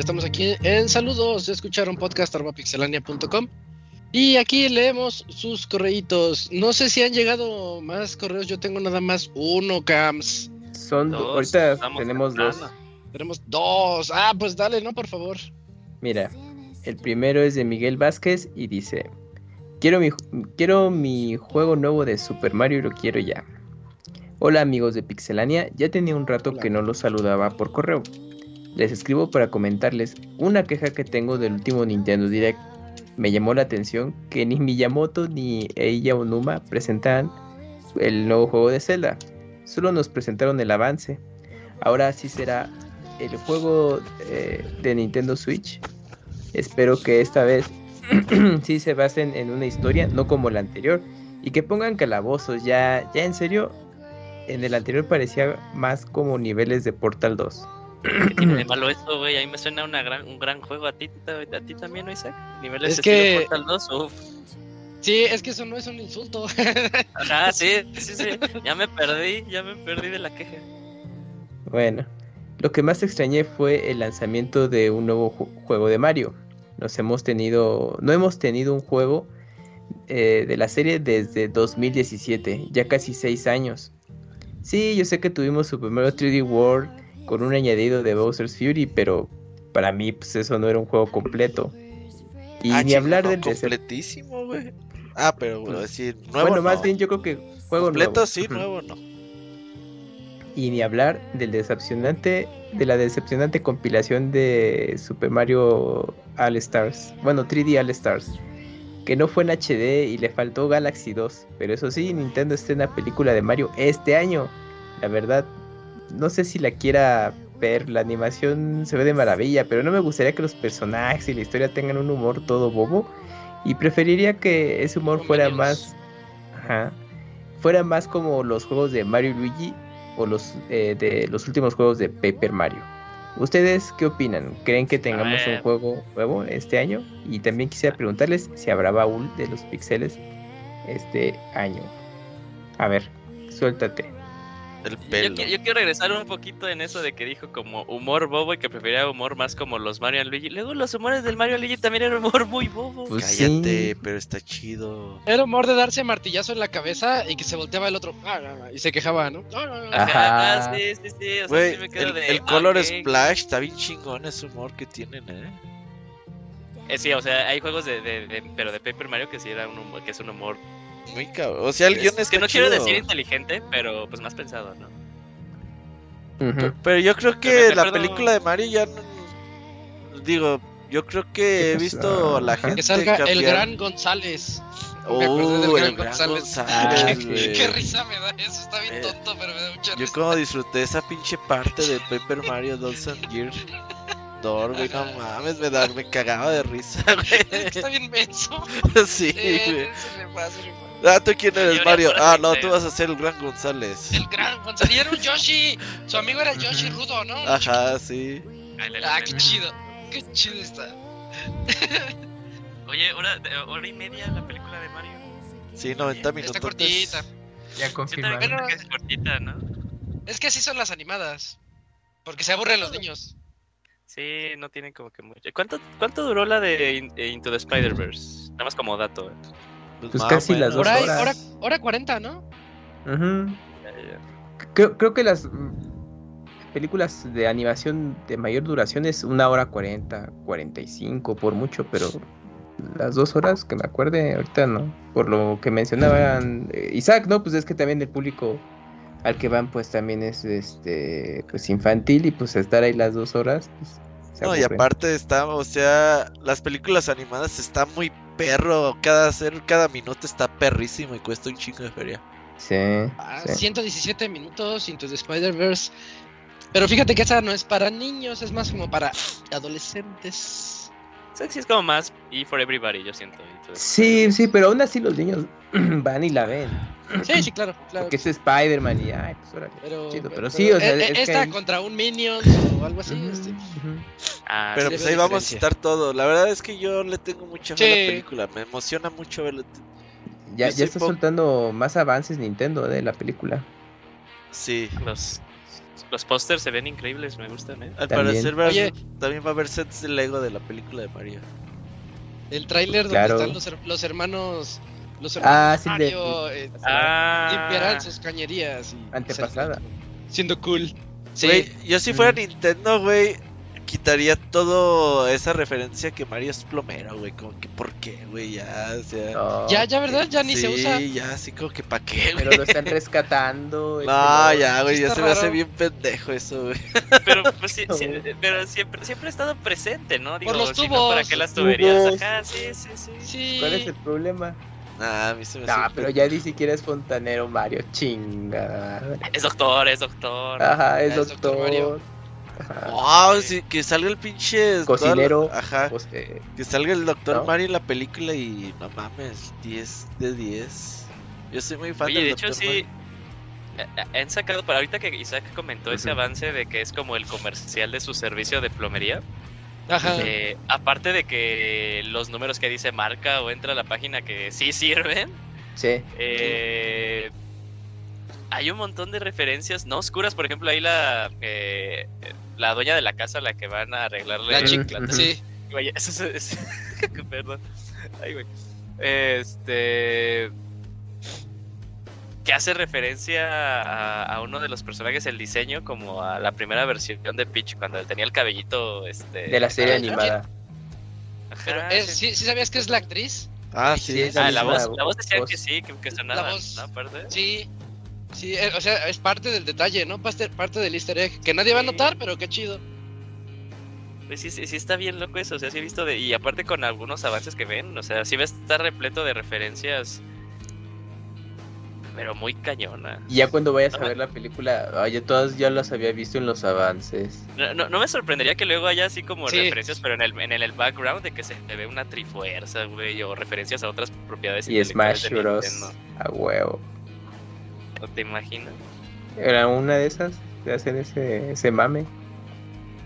Ya estamos aquí en saludos. Escucharon podcast.pixelania.com. Y aquí leemos sus correitos. No sé si han llegado más correos. Yo tengo nada más uno, Cams. Son do- Dos, ahorita tenemos dos. Tenemos dos. Ah, pues dale, ¿no? Por favor. Mira, el primero es de Miguel Vázquez y dice: Quiero mi, quiero mi juego nuevo de Super Mario y lo quiero ya. Hola amigos de Pixelania, ya tenía un rato Hola. que no los saludaba por correo. Les escribo para comentarles una queja que tengo del último Nintendo Direct. Me llamó la atención que ni Miyamoto ni Eiya Onuma presentaran el nuevo juego de Zelda. Solo nos presentaron el avance. Ahora sí será el juego eh, de Nintendo Switch. Espero que esta vez sí se basen en una historia, no como la anterior. Y que pongan calabozos, ya, ya en serio. En el anterior parecía más como niveles de Portal 2. ¿Qué tiene de malo eso, güey? A mí me suena una gran, un gran juego a ti, a ti también, ¿no, Isaac? Niveles Es de que- estilo Portal 2, uf. Sí, es que eso no es un insulto. Ajá, sí, sí, sí. Ya me perdí, ya me perdí de la queja. Bueno, lo que más extrañé fue el lanzamiento de un nuevo ju- juego de Mario. Nos hemos tenido, no hemos tenido un juego eh, de la serie desde 2017, ya casi 6 años. Sí, yo sé que tuvimos Super Mario 3D World con un añadido de Bowser's Fury, pero para mí pues eso no era un juego completo. Y Ah, ni hablar no, del completísimo, güey. Ah, pero bueno, decir, nuevo Bueno, más bien yo creo que juego Completo nuevo. sí, nuevo no. Y ni hablar del decepcionante, de la decepcionante compilación de Super Mario All Stars, bueno 3D All Stars, que no fue en HD y le faltó Galaxy 2, pero eso sí, Nintendo estrena película de Mario este año. La verdad, no sé si la quiera ver, la animación se ve de maravilla, pero no me gustaría que los personajes y la historia tengan un humor todo bobo y preferiría que ese humor fuera más Ajá. Fuera más como los juegos de Mario y Luigi o los eh, de los últimos juegos de Paper Mario. ¿Ustedes qué opinan? ¿Creen que tengamos un juego nuevo este año? Y también quisiera preguntarles si habrá baúl de los pixeles este año. A ver, suéltate. El Yo, pelo. qui- yo quiero regresar un poquito en eso de que dijo como humor bobo y que prefería humor más como los Mario Luigi. Luego los humores del Mario Luigi también eran humor muy bobo. Pues Cállate, sí. pero está chido. Era humor de darse martillazo en la cabeza y que se volteaba el otro ah, ah, ah, y se quejaba, ¿no? Ajá. Sí, sí, sí. O sea, Güey, sí me quedo el, de. el Color ok. Splash está bien chingón ese humor que tienen, ¿eh? Eh, sí, o sea, hay juegos de, de, de- pero de Paper Mario que sí era un humor, que es un humor. Muy cabrón. O sea, el guion es que no chido. quiero decir inteligente, pero pues más pensado, ¿no? Ujú. Pero yo creo que la acuerdo- película de Mario ya no... Digo, yo creo que he pasó? visto a la gente Que salga el cambiar- gran González. Me acordé Oh, del gran el gran González. González, Qué- güey. Qué risa me da eso, está bien Eh, tonto, pero me da mucha Yo risa. como disfruté esa pinche parte de Paper Mario Dawson Gear Door, güey, no mames, me, da, me cagaba de risa, Es que güey. está bien menso. Sí, Eh, güey. se le va, se le va. Ah, ¿tú quién eres, Mario? Ah, no, tú vas a ser el gran González. El gran González. Y era un Yoshi. Su amigo era el Yoshi rudo, ¿no? Ajá, sí. Ah, qué chido. Qué chido está. Oye, hora, hora y media la película de Mario. Sí, 90 minutos. Está cortita. Ya confirmaron. Que es cortita, ¿no? Es que así son las animadas. Porque se aburren los niños. Sí, no tienen como que mucho. ¿Cuánto, cuánto duró la de eh, Into the Spider-Verse? Nada más como dato. ¿eh? Pues o casi las dos horas. hora, hora 40, ¿no? Ujú. Creo, creo que las mm, películas de animación de mayor duración es una hora 40, 45 por mucho, pero las dos horas que me acuerde ahorita no. Por lo que mencionaban eh, Isaac, ¿no? Pues es que también el público al que van pues también es este pues infantil y pues estar ahí las dos horas pues, No, y aparte está, o sea, las películas animadas está muy perro. Cada hacer, cada minuto está perrísimo y cuesta un chingo de feria. Sí, Ah, sí. 117 minutos Into the Spider-Verse. Pero fíjate que esa no es para niños, es más como para adolescentes. Sí, sí, es como más y for everybody, yo siento. Entonces, Sí, sí, pero aún así los niños van y la ven. Sí, sí, claro, claro. Porque es Spider-Man y ay, pues órale. Pero, chido, pero sí, o sea, eh, es que esta contra un Minions o algo así. Este, ah, Pero sí, pues ahí vamos a estar todo. La verdad es que yo le tengo mucha fe a la película. Me emociona mucho verla. Ya, Yo ya está soltando más avances Nintendo de la película. Sí. los, los pósters se ven increíbles, me gustan, ¿eh? Al También. parecer Oye. también va a haber sets de Lego de la película de Mario. El tráiler donde están los, los hermanos. Los Ah, hermanos sí, de- Mario eh, Ah, limpiarán sus cañerías. Y, Antepasada. Siendo cool. Sí. Güey, yo si fuera Mm. Nintendo, güey, quitaría todo esa referencia que Mario es plomero, güey. Como que, ¿por qué, güey? Ya, o sea. No, ya, ya, ¿verdad? Ya ni se sí, usa. ya, así como que, ¿para qué, Pero lo están rescatando. No, ya, güey, ya se me hace raro. bien pendejo eso, güey. Pero, pues, sí, sí, pero siempre, siempre ha estado presente, ¿no? Digo, los si no, tubos. ¿Para qué las tuberías? Ajá, sí, sí, sí. Sí. ¿Cuál es el problema? Nah, a mí se me hace. No, bien pero ya ni siquiera es fontanero Mario, chinga. Es doctor, es doctor. Ajá, es Ah, es Doctor doctor. Mario. Ajá. Wow, sí, que salga el pinche. la- Cocinero. Ajá. Pues, eh, Que salga el Doctor ¿No? Mario en la película y no mames, 10 de 10. Yo soy muy fan Oye, del de hecho, Dr. sí. Eh, eh, Han sacado, para ahorita que Isaac comentó ese avance de que es como el comercial de su servicio de plomería. Ajá. eh, aparte de que los números que dice marca o entra a la página que sí sirven, sí. eh, hay un montón de referencias no oscuras. Por ejemplo, ahí la, eh, la dueña de la casa a la que van a arreglarle La chica. Sí. Güey, eso es. es- Perdón. Ay, güey. Este. Que hace referencia a, a uno de los personajes, el diseño, como a la primera versión de Peach, cuando él tenía el cabellito. Este, De la serie animada. Ajá, Pero es- ¿sí, sí sabías que es la actriz? Ah, Sí, sí, es Ah, la la voz, la voz decía voz. que sí, que, que sonaba, voz. ¿no? Aparte. Sí. Sí, eh, o sea, es parte del detalle, ¿no? Parte, parte del easter egg. Que nadie va a notar, pero qué chido. Pues sí, sí, sí está bien loco eso, o sea, sí he visto de... Y aparte con algunos avances que ven, o sea, sí va a estar repleto de referencias... Pero muy cañona. Y ya cuando vayas a No ver la película, yo todas ya las había visto en los avances. No, no, no me sorprendería que luego haya así como Sí. referencias, pero en el, en el background de que se ve una trifuerza, güey, o referencias a otras propiedades Y Smash Bros. A huevo. ¿No te imaginas? Era una de esas de hacer ese, ese mame.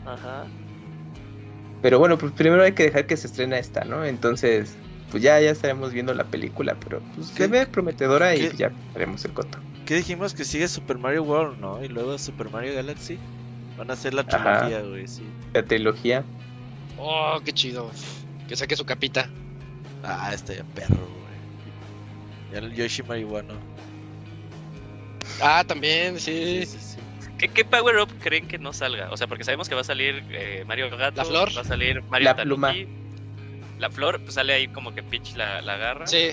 Ajá. Pero bueno, pues primero hay que dejar que se estrena esta, ¿no? Entonces, pues ya, ya estaremos viendo la película, pero pues ¿Qué? se ve prometedora y ya haremos el coto. ¿Qué dijimos que sigue Super Mario World, no? Y luego Super Mario Galaxy. Van a hacer la trilogía, güey, sí. La trilogía. Oh, qué chido. Que saque su capita. Ah, está ya perro, güey. Ya el Yoshi marihuano. Ah, también, sí. Sí, sí, sí. ¿Qué, ¿Qué power up creen que no salga? O sea, porque sabemos que va a salir eh, Mario Gato, La flor. va a salir Mario La Tanuki. pluma. La flor, pues sale ahí como que Peach la, la agarra. Sí.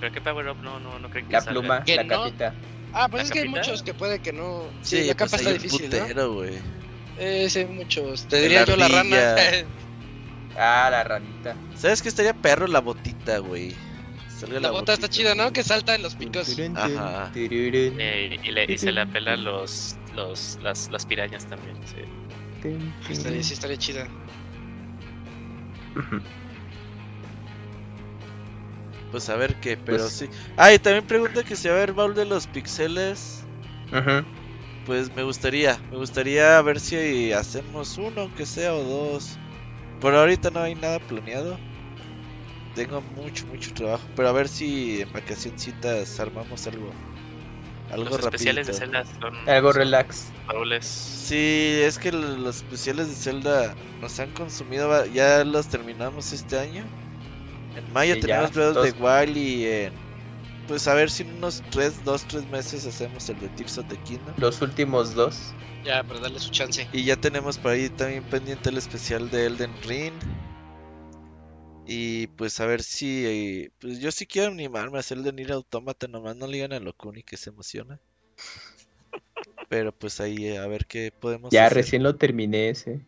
Pero qué power up no, no, no creen que La salga. pluma, Que la no. capita. Ah, pues ¿La es que hay capita? muchos que puede que no. Sí, Sí, la pues capa está hay un difícil, ¿no? putero, güey. Eh, sí, hay muchos. Te diría yo la rana. Ah, la ranita. ¿Sabes qué estaría perro la botita, güey? La bota está chida, ¿no? Que salta en los picos. Ajá. Eh, y, le- y se le apelan los, los, las, las pirañas también. Sí. Estaría, sí, estaría chida. Pues a ver qué, pero Pues- sí. Ah, y también pregunta que si va a haber baúl de los pixeles. Ujú. Pues me gustaría, me gustaría ver si hacemos uno, aunque sea, o dos. Por ahorita no hay nada planeado. Tengo mucho, mucho trabajo. Pero a ver si en vacacioncitas armamos algo. Algo Los especiales de rapidito. Zelda son, Algo son relax. baúles. Sí, es que los especiales de Zelda nos han consumido. Ya los terminamos este año. En mayo Sí, tenemos the dos- Wild y en... Pues a ver si en unos 3, 2, 3 meses hacemos el de Tears of the Kingdom. Los últimos dos. Ya, para darle su chance. Y ya tenemos por ahí también pendiente el especial de Elden Ring. Y pues a ver si... eh, Pues yo sí quiero animarme a hacer el de Nier Automata, nomás no le digan a Locuni que se emociona. Pero pues ahí eh, a ver qué podemos Ya hacer. recién lo terminé ese.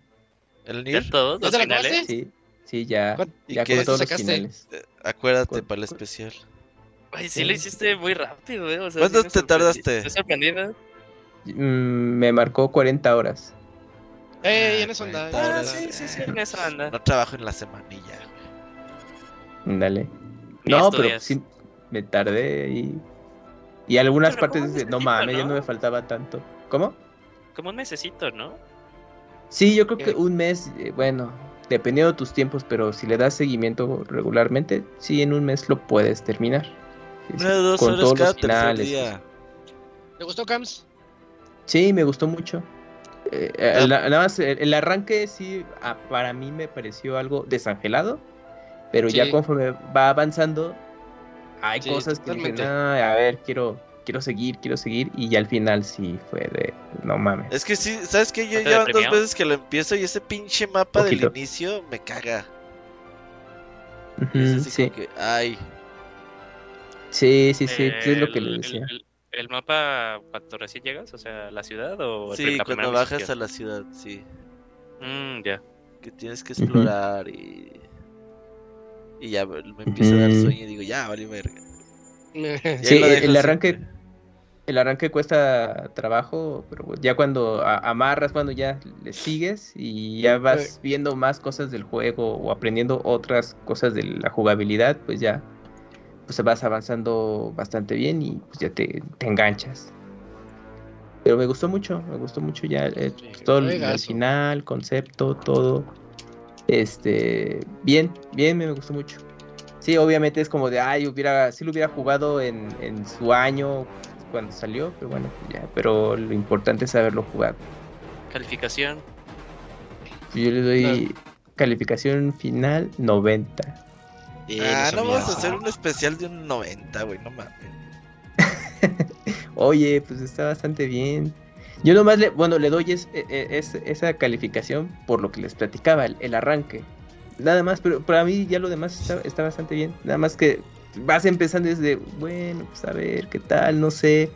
¿El ¿Ya Nier? todos ¿Ya los te lo finales? Sí, sí, ya. ¿Cuán- ¿Y Ya qué con todos los sacaste? finales. Eh, Acuérdate ¿Cuál- para el especial. Ay, sí lo hiciste muy rápido, ¿eh? O sea, ¿Cuánto sí te tardaste? Estoy sorprendido. Mm, me marcó 40 horas. ¡Ey! En eso anda. Ah, sí, sí, sí, en eso anda. No trabajo en la semanilla. Dale. No, pero sí me tardé y. Y algunas Pero partes no mames, ya ¿no? no me faltaba tanto. ¿Cómo? Como un mesecito, ¿no? Sí, yo creo que Ok. un mes, eh, bueno, dependiendo de tus tiempos, pero si le das seguimiento regularmente, sí, en un mes lo puedes terminar. Sí, sí, Una de dos con horas todos cada los finales. día. ¿Te gustó, Cams? Sí, me gustó mucho. Eh, eh, Ah. la- nada más, el, el arranque sí, ah, para mí me pareció algo desangelado, pero Sí. ya conforme va avanzando, hay Sí, cosas que dicen. "Ah, a ver, quiero, quiero seguir, quiero seguir, y ya al final sí fue de, no mames. Es que sí, ¿sabes qué? Yo ¿No te ya dos veces que lo empiezo y ese pinche mapa Poquito. del inicio me caga. Es así sí, que, ay, sí, sí, sí, sí, es lo que El- le decía. El, el mapa cuando recién llegas, o sea, la ciudad o el- sí, la cuando bajas a la ciudad, sí. Mm, ya. Que tienes que explorar y... Y ya me empieza a dar sueño y digo, ya, vale verga. Sí, el- el arranque- siempre. El arranque cuesta trabajo, pero ya cuando amarras, cuando ya le sigues y ya vas viendo más cosas del juego o aprendiendo otras cosas de la jugabilidad, pues ya pues vas avanzando bastante bien y pues ya te, te enganchas. Pero me gustó mucho, me gustó mucho ya eh, Sí, todo el, el final, concepto, todo. Este, bien, bien, me gustó mucho. Sí, obviamente es como de, ay, hubiera, sí lo hubiera jugado en, en su año cuando salió, pero bueno, pues ya, pero lo importante es haberlo jugado. Calificación. Yo le doy calificación final 90. Y Ah, no vamos a hacer un especial de un 90, güey, no mames. Oye, pues está bastante bien. Yo nomás le, bueno, le doy e- e- es- esa calificación por lo que les platicaba, el, arranque. Nada más, pero para mí ya lo demás está, bastante bien. Nada más que vas empezando desde, bueno, pues a ver, qué tal, no sé.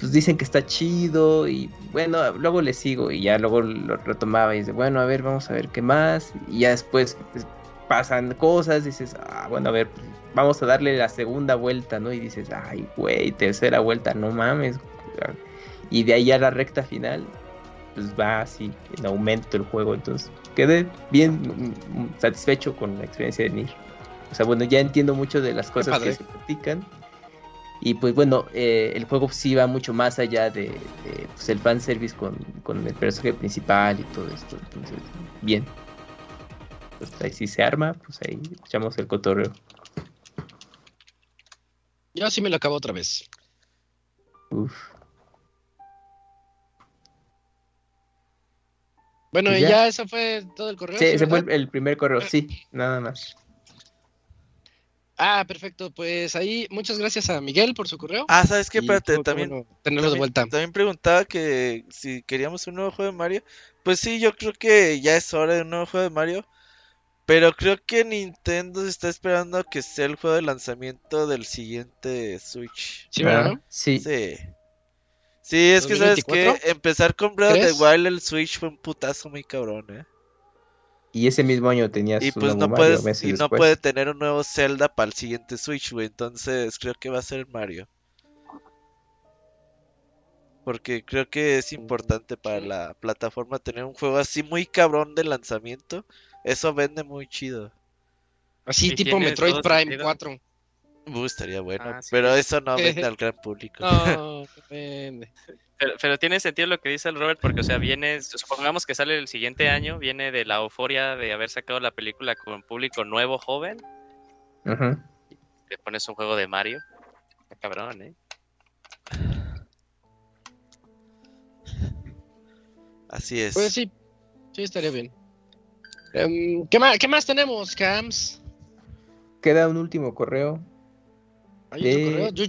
Pues dicen que está chido y bueno, luego le sigo y ya luego lo retomaba y dice, bueno, a ver, vamos a ver qué más. Y ya después pasan cosas, dices, ah, bueno, a ver, vamos a darle la segunda vuelta, ¿no? Y dices, ay, güey, tercera vuelta, no mames. Y de ahí a la recta final, pues va así, en aumento el juego. Entonces, quedé bien mm, mm, satisfecho con la experiencia de Nier. O sea, bueno, ya entiendo mucho de las cosas que se platican. Y pues bueno, eh, el juego sí va mucho más allá de, de, pues, el fanservice con, con el personaje principal y todo esto. Entonces, bien. Pues ahí si se arma, pues ahí echamos el cotorreo. Yo sí me lo acabo otra vez. Uf. Bueno, y ya. ya eso fue todo el correo. Sí, ¿sí, ese fue verdad? el, el primer correo, sí, nada más. Ah, perfecto. Pues ahí, muchas gracias a Miguel por su correo. Ah, ¿sabes qué? Espérate, también, bueno tenerlo de vuelta. también preguntaba que si queríamos un nuevo juego de Mario. Pues sí, yo creo que ya es hora de un nuevo juego de Mario. Pero creo que Nintendo se está esperando a que sea el juego de lanzamiento del siguiente Switch. Sí, ¿verdad? Ah, sí. Sí. Sí, es que sabes que ¿2024? empezar con Breath of the. Wild el Switch fue un putazo muy cabrón, eh. Y ese mismo año tenías Y un pues nuevo no Mario puedes, meses y no después. puede tener un nuevo Zelda para el siguiente Switch, güey. Entonces creo que va a ser Mario. Porque creo que es importante para la plataforma tener un juego así muy cabrón de lanzamiento. Eso vende muy chido. Así Sí, tipo Metroid Prime sentido. 4. Uh, estaría bueno. Ah, sí. Pero eso no vende al gran público. No. Pero, pero tiene sentido lo que dice el Robert, porque, o sea, viene, supongamos que sale el siguiente año, viene de la euforia de haber sacado la película con público nuevo, joven, Ujú. te pones un juego de Mario. Está cabrón, ¿eh? Así es. Pues sí, sí estaría bien. Em, ¿qué, más, ¿Qué más tenemos, Cams? queda un último correo. ¿Hay otro Eh, correo? Yo-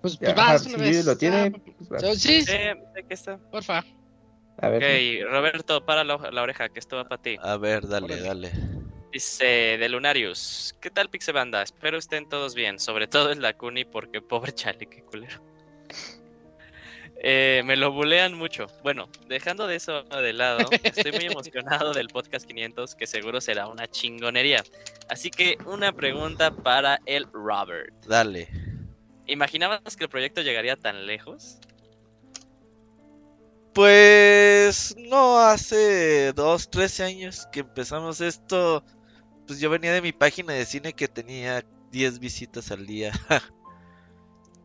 pues, pues Ajá, vas una si vez. lo tiene, Ah, pues, va. sí, sí, aquí está. porfa. A ver. Ok, Roberto, para la, la oreja, que esto va para ti. A ver, dale, Órale. dale. Dice de Lunarius, ¿qué tal Pixebanda? Espero estén todos bien, sobre todo el Dakuni porque pobre chale, qué culero. Eh, me lo bulean mucho. Bueno, dejando de eso de lado, estoy muy emocionado del podcast 500 que seguro será una chingonería. Así que una pregunta para el Robert. Dale. ¿Imaginabas que el proyecto llegaría tan lejos? Pues no, hace dos, trece años que empezamos esto, pues yo venía de mi página de cine que tenía 10 visitas al día.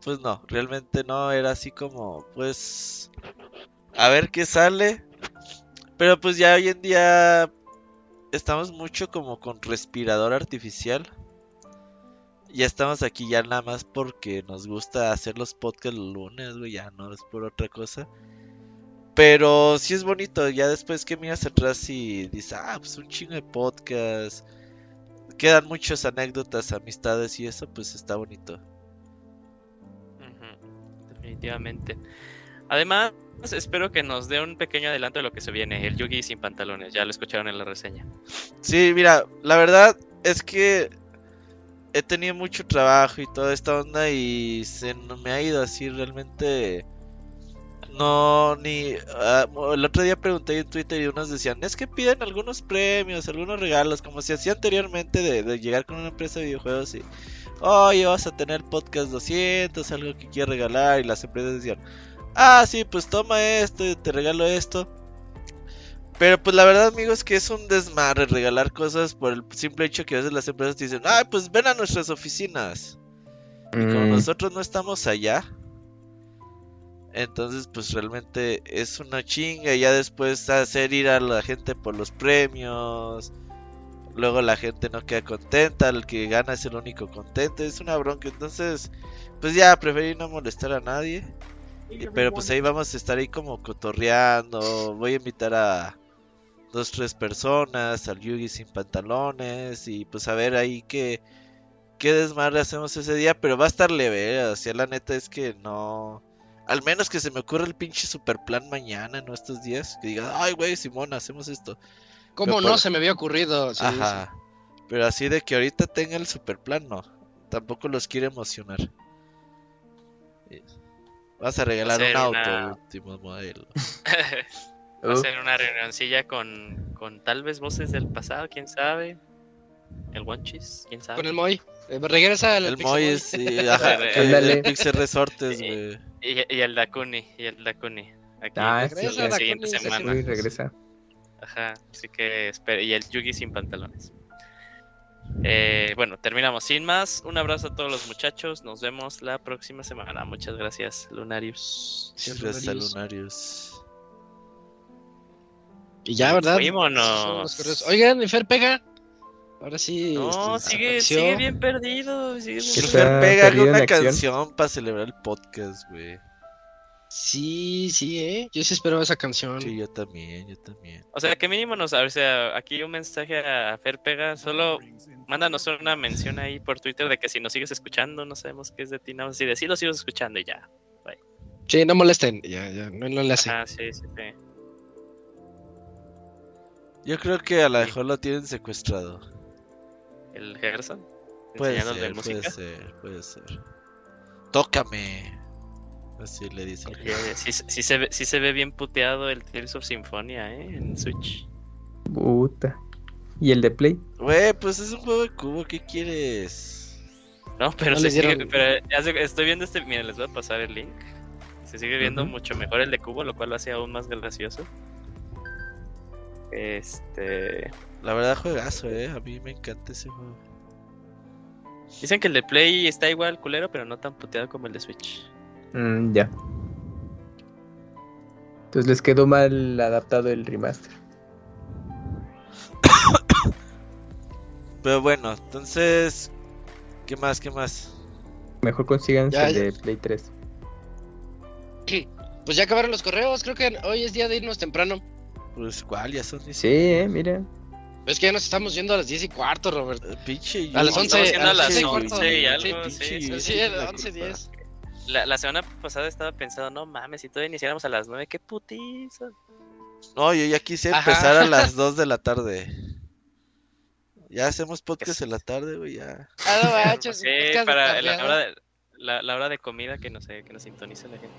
pues no, realmente no, era así como, pues, a ver qué sale. Pero pues ya hoy en día estamos mucho como con respirador artificial. Ya estamos aquí ya nada más porque nos gusta hacer los podcasts los lunes, güey, ya no es por otra cosa. Pero sí es bonito, ya después que miras atrás y dices, ah, pues un chingo de podcast. Quedan muchas anécdotas, amistades y eso, pues está bonito. Definitivamente. Además, espero que nos dé un pequeño adelanto de lo que se viene, el Yugi sin pantalones, ya lo escucharon en la reseña. Sí, mira, la verdad es que he tenido mucho trabajo y toda esta onda y se me ha ido así realmente. No, ni. ah, el otro día pregunté en Twitter y unos decían: Es que piden algunos premios, algunos regalos, como se hacía anteriormente de, de llegar con una empresa de videojuegos y. Oye, vas a tener podcast 200, algo que quieres regalar. Y las empresas decían: Ah, sí, pues toma esto, te regalo esto. Pero pues la verdad, amigos, que es un desmadre regalar cosas por el simple hecho que a veces las empresas te dicen, ay, pues ven a nuestras oficinas. Y como Mm, nosotros no estamos allá, entonces pues realmente es una chinga. Y ya después hacer ir a la gente por los premios. Luego la gente no queda contenta, el que gana es el único contento. Es una bronca. Entonces, pues ya preferí no molestar a nadie. Y- Pero pues ahí vamos a estar ahí como cotorreando. Voy a invitar a dos, tres personas, al Yugi sin pantalones. Y pues a ver ahí qué, qué desmadre hacemos ese día. Pero va a estar leve, ¿eh? o sea, la neta es que no. Al menos que se me ocurra el pinche super plan mañana, ¿no? Estos días. Que diga, ay, güey, Simón, hacemos esto. ¿Cómo Pero no por- se me había ocurrido? Sí, Ajá. Pero así de que ahorita tenga el super plan, no. Tampoco los quiere emocionar. Vas a regalar un auto, una- último modelo. Va a ser una reunioncilla con, con tal vez voces del pasado, quién sabe. El Wanchis, quién sabe. Con el Moy. Eh, regresa al El Moy es, sí, ajá, el, el Pixel Resortes, güey. Y, y el Dakuni, y el Dakuni. Aquí Ah, la sí, Regresa sí, siguiente Dakuni, semana. Regresa. Ajá, así que espera, y el Yugi sin pantalones. Eh, bueno, terminamos sin más. Un abrazo a todos los muchachos. Nos vemos la próxima semana. Muchas gracias, Lunarius. Gracias Lunarius. Lunarius. Y ya, ¿verdad? Fuímonos. Oigan, Fer pega. Ahora sí. No, este, sigue, sigue bien perdido. Sigue bien ¿Qué Que perdido. está Fer pega en una acción? canción para celebrar el podcast, güey. Sí, sí, eh. Yo sí esperaba esa canción. Sí, yo también, yo también. O sea, que mínimo nos, o sea, aquí un mensaje a Fer Pega, solo mándanos una mención ahí por Twitter de que si nos sigues escuchando, no sabemos qué es de ti, nada más así de sí lo sigo escuchando y ya. Sí, no molesten. Ya, ya, no, no le hace. Ajá, sí, sí, sí. Yo creo que a lo Sí. mejor lo tienen secuestrado. El Gerson, Puede ser, puede música. ser, puede ser. Tócame. Así le dice. Oye, sí, sí se ve, sí se ve bien puteado el Tales of Symphonia, ¿eh? En Switch. Puta. ¿Y el de Play? Güey, pues es un juego de cubo, ¿qué quieres? No, pero No se sigue, pero ya se- estoy viendo este, miren, les voy a pasar el link. Se sigue viendo mucho mejor el de cubo, lo cual lo hace aún más gracioso. Este, La verdad, juegazo, eh. A mí me encanta ese juego. dicen que el de Play está igual culero, pero no tan puteado como el de Switch. Mm, ya. Entonces les quedó mal adaptado el remaster. Pero bueno, entonces. ¿Qué más? ¿Qué más? Mejor consigan el de Play 3. Pues ya acabaron los correos. Creo que hoy es día de irnos temprano. Pues, ¿cuál? Ya son Sí, eh, mira. Es que ya nos estamos yendo a las 10 y cuarto, Robert. Eh, Pinche. A las Yugi. 11, Estamos yendo a las 11 y 11 cuarto. y algo, Sí, sí, sí, Yugi. Sí, tiene era la 11, culpa. 10. La, la semana pasada estaba pensando, no mames, si todavía iniciáramos a las 9, qué putiza. No, yo ya quise Ajá. empezar a las 2 de la tarde. Ya hacemos podcast en la tarde, güey, ya. Ah, no manches, Sí, para la hora, de, la, la hora de comida que no sé, que nos sintonice la gente.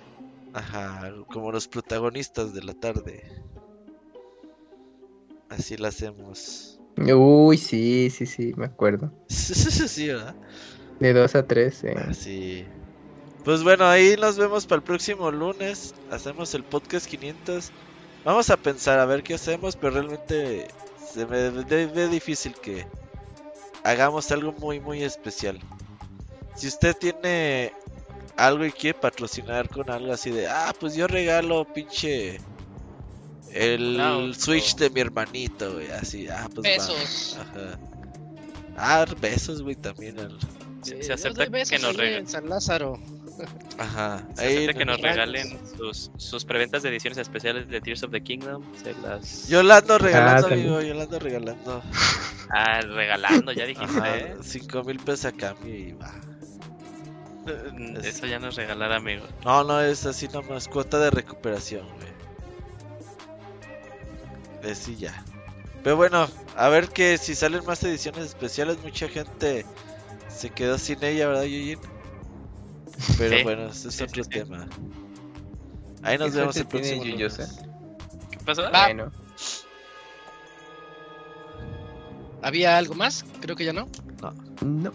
Ajá, como los protagonistas de la tarde. Así lo hacemos. Uy, sí, sí, sí, me acuerdo. sí, ¿verdad? De 2 a 3, eh. Así. Pues bueno, ahí nos vemos para el próximo lunes. Hacemos el podcast 500. Vamos a pensar a ver qué hacemos, pero realmente se me ve, difícil que hagamos algo muy, muy especial. Si usted tiene algo y quiere patrocinar con algo así de, ah, pues yo regalo pinche el No, Switch no. de mi hermanito, güey, así, ah, pues va. Besos. Ajá. Ah, besos, güey, también. al- Se- acepta que nos regalen. en San Lázaro. Ajá. Se ahí que nos nos- regalen sus, sus preventas de ediciones especiales de Tears of the Kingdom. Se las. Yo la ando regalando, Ah, también. amigo, yo la ando regalando. Ah, regalando, ya dijiste. Ajá, ¿eh? 5 mil pesos a cambio y va. Mm, Eso ya no es regalar, amigo. No, no, es así nomás, cuota de recuperación, güey. Es y ya. Pero bueno, a ver que si salen más ediciones especiales, mucha gente se quedó sin ella, ¿verdad, Yuyin? Pero Sí, bueno, ese es otro sí, sí. tema. Ahí nos ¿Qué vemos el próximo. ¿Qué pasó? Va. Bueno, ¿Había algo más? Creo que ya no. no.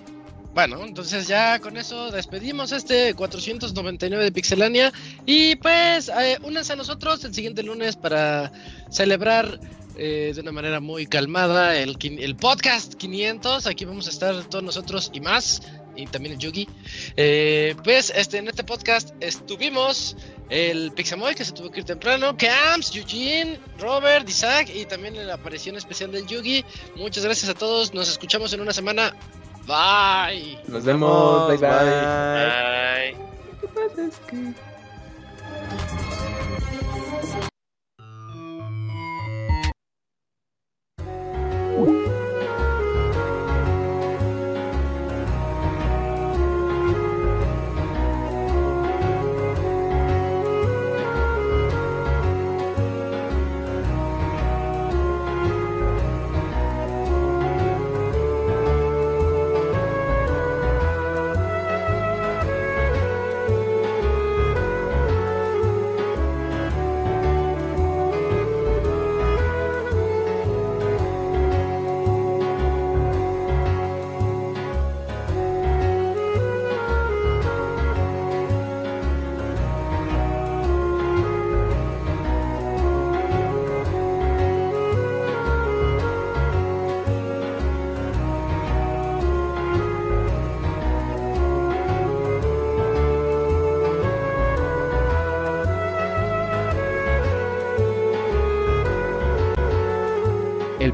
Bueno, entonces ya con eso despedimos este 499 de Pixelania. Y pues, eh, únanse a nosotros el siguiente lunes para celebrar eh, de una manera muy calmada el, el podcast 500. Aquí vamos a estar todos nosotros y más. Y también el Yugi. Eh, pues este, en este podcast estuvimos el Pixamoy, que se tuvo que ir temprano, Camps, Eugene, Robert, Isaac y también la aparición especial del Yugi. Muchas gracias a todos. Nos escuchamos en una semana. Bye. Nos vemos. Bye bye. Bye. ¿Qué pasa? Es que.